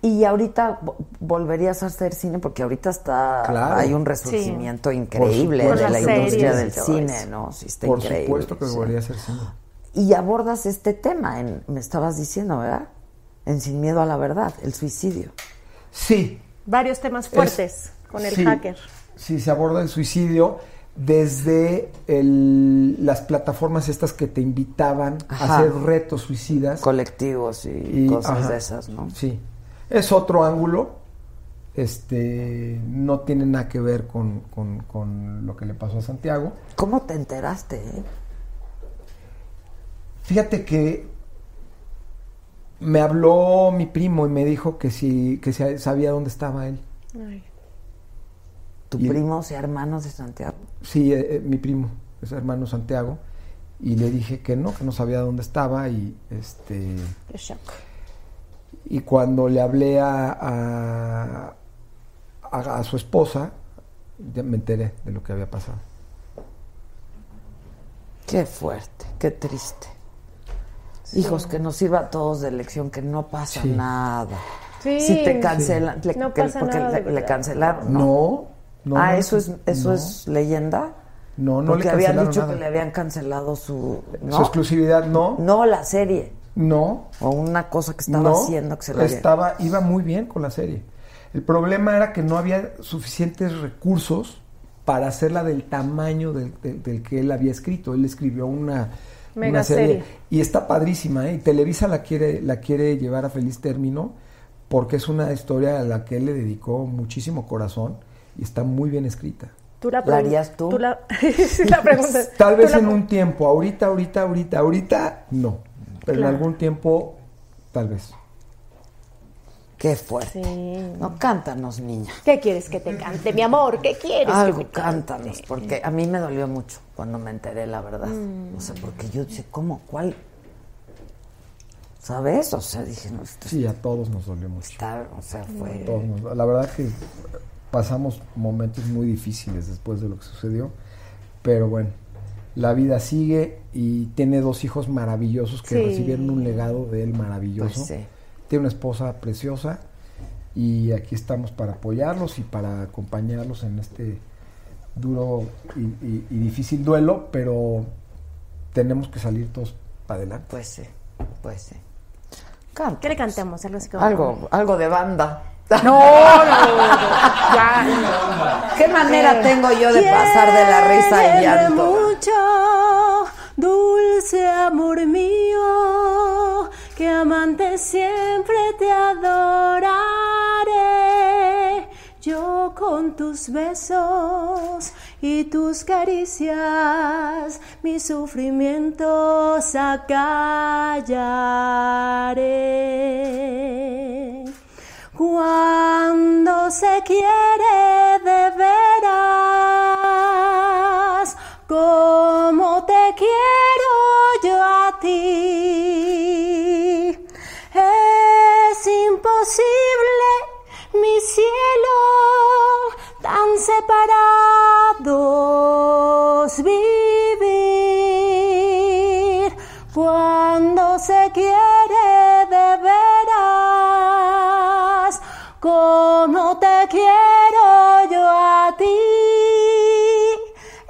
Y ahorita vo- volverías a hacer cine porque ahorita está Claro. hay un resurgimiento Sí. increíble de la industria del cine, eso. ¿no? Sí, está Por increíble. supuesto que sí. volvería a ser cine. Y abordas este tema, en- me estabas diciendo, ¿verdad? En Sin Miedo a la Verdad, el suicidio. Sí. Varios temas fuertes con el sí, hacker. Sí, se aborda el suicidio desde el- las plataformas estas que te invitaban Ajá. a hacer retos suicidas. Colectivos y, cosas de esas, ¿no? Sí. Es otro ángulo. Este no tiene nada que ver con, con- con lo que le pasó a Santiago. ¿Cómo te enteraste? eh? Fíjate que me habló mi primo y me dijo que si, que si sabía dónde estaba él. ¿Tu Y- primo sea hermano de Santiago? Sí, eh, eh, mi primo, es hermano Santiago. Y le dije que no, que no sabía dónde estaba y este Qué shock. Y cuando le hablé a, a, a- a su esposa ya me enteré de lo que había pasado. Qué fuerte, qué triste. Hijos, que nos sirva a todos de lección, que no pasa Sí. nada. Sí. Si te cancelan, le- No que- pasa porque nada, le, cancelaron. No, no, ah, no, eso es, eso no. es leyenda. No, no porque le habían dicho nada. que le habían cancelado su, ¿no? Su exclusividad no. No, la serie. No. O una cosa que estaba no, haciendo que se había- estaba iba muy bien con la serie. El problema era que no había suficientes recursos para hacerla del tamaño del, del- del que él había escrito. Él escribió una, Mega una serie serie. y está padrísima. ¿eh? Y Televisa la quiere la quiere llevar a feliz término porque es una historia a la que él le dedicó muchísimo corazón y está muy bien escrita. ¿Tú la, ¿La pregun- harías tú? la, (laughs) la pregunta. Tal ¿tú vez la- en un tiempo, ahorita, ahorita, ahorita, ahorita, no. Pero Claro. en algún tiempo, tal vez. Qué fuerte. Sí. No, cántanos, niña. ¿Qué quieres que te cante, mi amor? ¿Qué quieres Algo, que te cante? cántanos, porque a mí me dolió mucho cuando me enteré, la verdad. Mm. O sea, porque yo dije, ¿cómo? ¿Cuál? ¿Sabes? O sea, dije, no, esto Sí, a todos nos dolió mucho. está, o sea, A fue... todos nos- la verdad que pasamos momentos muy difíciles después de lo que sucedió, pero bueno, la vida sigue y tiene dos hijos maravillosos que Sí. recibieron un legado de él maravilloso. Pues sí. Tiene una esposa preciosa y aquí estamos para apoyarlos y para acompañarlos en este duro y, y- y difícil duelo, pero tenemos que salir todos para adelante. Pues sí, pues sí. ¿Qué le cantamos? Algo así como- Algo, algo de banda. No, no, no, ya. ¿Qué manera tengo yo de pasar de la risa y Quiéreme llanto? Dulce amor mío, que amante siempre te adoraré. Yo con tus besos y tus caricias, mis sufrimientos acallaré. Cuando se quiere de veras, separados vivir. Cuando se quiere de veras como te quiero yo a ti.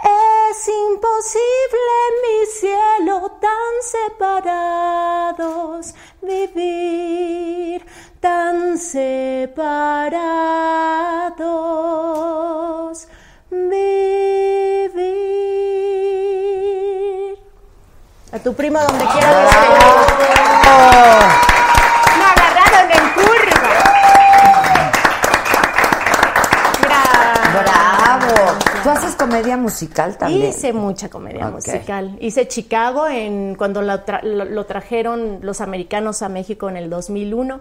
Es imposible mi cielo tan separados vivir tan separados vivir. A tu primo donde quiera que Me agarraron en curva. ¡Bravo! ¿Tú haces comedia musical también? Hice mucha comedia Ok. musical. Hice Chicago en cuando lo, tra- lo trajeron los americanos a México en el 2001.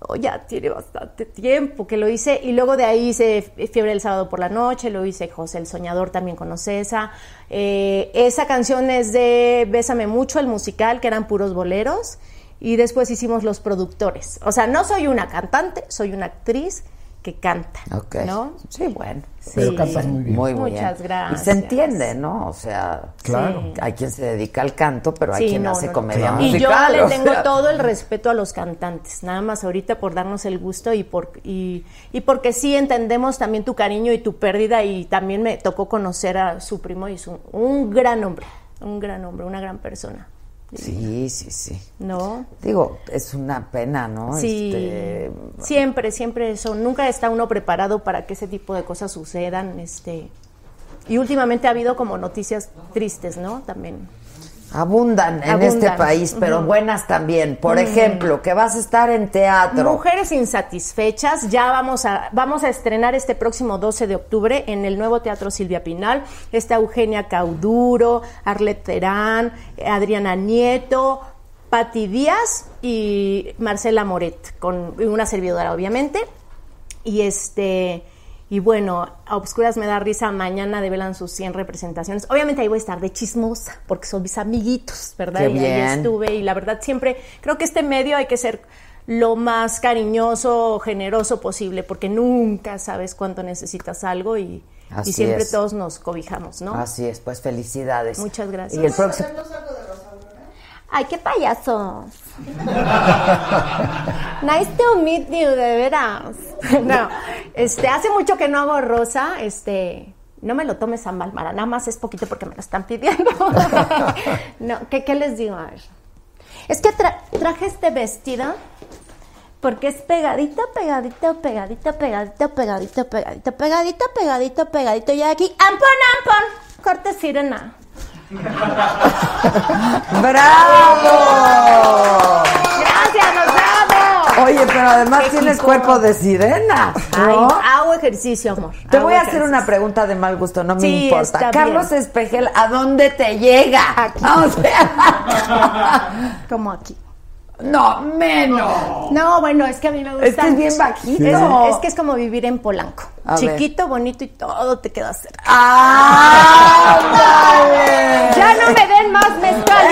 Oh, ya tiene bastante tiempo que lo hice. Y luego de ahí hice Fiebre del Sábado por la Noche, lo hice José el Soñador también con Ocesa. Eh, esa canción es de Bésame Mucho, el musical, que eran puros boleros. Y después hicimos Los Productores. O sea, no soy una cantante, soy una actriz que canta. Ok. ¿No? Sí, bueno. Pero cantas muy bien. Muy Muchas bien. gracias. Y se entiende, ¿no? O sea, Claro. hay quien se dedica al canto, pero hay Sí, quien no, hace no, comedia no. Y yo musical. le tengo sea. todo el respeto a los cantantes, nada más ahorita por darnos el gusto y, por, y, y porque sí entendemos también tu cariño y tu pérdida y también me tocó conocer a su primo y es un, un gran hombre, un gran hombre, una gran persona. Sí, sí, sí. ¿No? Digo, es una pena, ¿no? Sí, Este, siempre, siempre eso. Nunca está uno preparado para que ese tipo de cosas sucedan. Este, y últimamente ha habido como noticias tristes, ¿no? También. Abundan en Abundan. este país, pero buenas también. Por ejemplo, que vas a estar en teatro. Mujeres insatisfechas, ya vamos a, vamos a estrenar este próximo 12 de octubre en el nuevo Teatro Silvia Pinal. Está Eugenia Cauduro, Arlet Terán, Adriana Nieto, Patti Díaz y Marcela Moret, con una servidora obviamente. Y este y bueno, a Obscuras me da risa, mañana develan sus 100 representaciones. Obviamente ahí voy a estar de chismosa, porque son mis amiguitos, ¿verdad? Qué y ahí estuve y la verdad siempre, creo que este medio hay que ser lo más cariñoso, generoso posible, porque nunca sabes cuánto necesitas algo y, siempre es. todos nos cobijamos, ¿no? Así es, pues felicidades. Muchas gracias. Y el próximo. Ay, qué payaso. (laughs) nice to meet you, de veras. (laughs) No, este, hace mucho que no hago rosa, este, no me lo tomes a mal, Mara, nada más es poquito porque me lo están pidiendo. (laughs) no, ¿qué, qué les digo? A ver. Es que tra- traje este vestido porque es pegadito, pegadito, pegadito, pegadito, pegadito, pegadito, pegadito, pegadito, pegadito. Y aquí, ampon, ampon, corte sirena. (laughs) ¡Bravo! Gracias, nos vemos. Oye, pero además tienes cuerpo de sirena, Ay, ¿no? hago ejercicio, amor. Te Hago voy a hacer ejercicio. una pregunta de mal gusto, no me Sí, importa. está Carlos bien. Espejel, ¿a dónde te llega? Aquí. O sea, (laughs) Como aquí. no, menos. No, bueno, es que a mí me gusta. Es que es bien bajito. Es, es que es como vivir en Polanco. A ver. Chiquito, bonito y todo te queda cerca. ¡Ándale! Ya no me den más mezcal.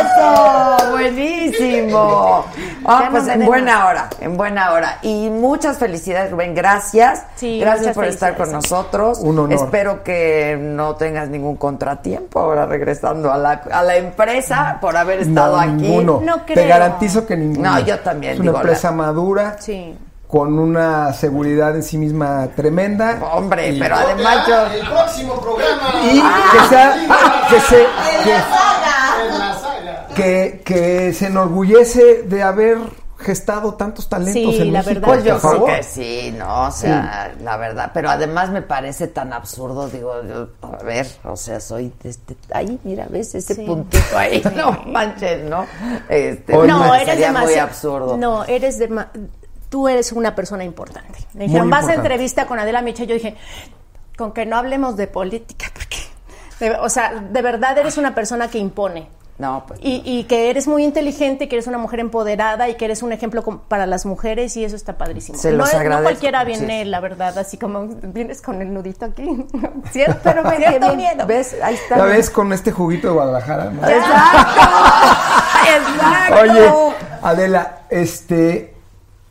¡Eso! ¡Buenísimo! Ah, no pues me en buena más. hora, en buena hora. Y muchas felicidades, Rubén. Gracias. Sí, Gracias por estar con nosotros. Un honor. Espero que no tengas ningún contratiempo ahora regresando a la, a la empresa por haber estado No, aquí. ninguno. No Te creo. garantizo que ninguno. No, yo también, Es una digo, empresa madura, Sí. Con una seguridad en sí misma tremenda. Hombre, Y- pero además yo... El próximo programa. Y que sea, que se, que, En la saga. que, que se enorgullece de haber gestado tantos talentos Sí, en la México. verdad Pues yo favor. que sí, ¿no? O sea, la verdad. Pero además me parece tan absurdo, digo, yo, a ver, o sea, soy de este, ahí, mira, ves ese Sí. puntito ahí, (laughs) no manches, ¿no? Este, No, eres parecería muy demasiado. absurdo. No, eres de. Tú eres una persona importante. Me dijeron, vas a entrevista con Adela Micha. Yo dije, con que no hablemos de política, porque. de- o sea, de verdad eres una persona que impone. No, pues. Y, y que eres muy inteligente, que eres una mujer empoderada y que eres un ejemplo para las mujeres y eso está padrísimo. Se no, los es- no agradezco, cualquiera viene, sí. la verdad, así como vienes con el nudito aquí. (laughs) ¿Cierto? Pero ¿Cierto bien, miedo? ¿Ves? Ahí está. Ya ves con este juguito de Guadalajara. ¿no? Exacto. (laughs) Oye, Adela, este,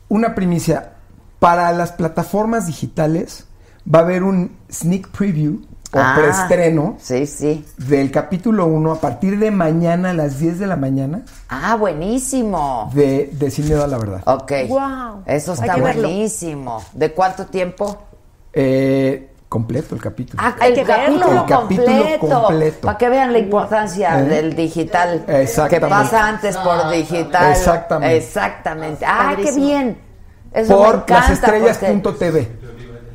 una primicia. Para las plataformas digitales va a haber un sneak preview o Ah, preestreno Sí, sí. del capítulo 1 a partir de mañana a las 10 de la mañana Ah, buenísimo. de, de Sin Miedo a la Verdad. Ok. Guau. Eso está buenísimo. ¿De cuánto tiempo? Eh, completo el capítulo. Ah, Hay el que verlo. capítulo, El capítulo completo, completo. Para que vean la importancia ¿Eh? del digital. Que Exactamente. pasa antes por digital. Exactamente. Exactamente. Ah, qué bien. Eso me Por encanta. lasestrellas.tv.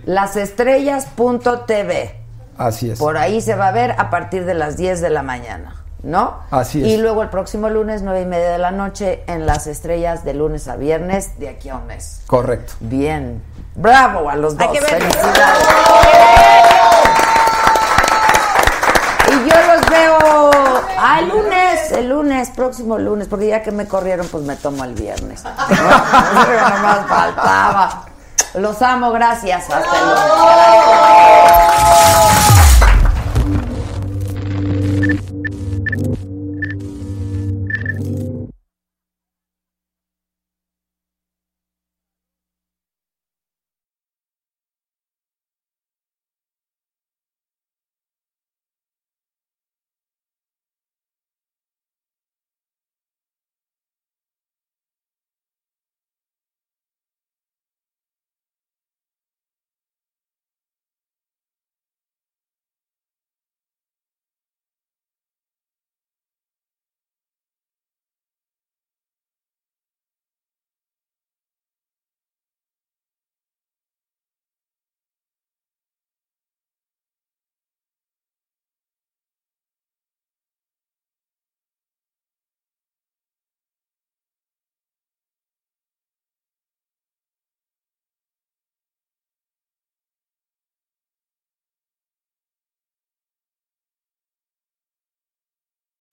Lasestrellas.tv. Así es. Por ahí se va a ver a partir de las 10 de la mañana, ¿no? Así es. Y luego el próximo lunes, 9 y media de la noche, en Las Estrellas, de lunes a viernes, de aquí a un mes. Correcto. Bien. Bravo a los dos. Hay que. Felicidades. Y yo los veo el lunes, el lunes, próximo lunes, porque ya que me corrieron, pues me tomo el viernes. ¿no? (laughs) Nomás faltaba. Los amo, gracias. Hasta el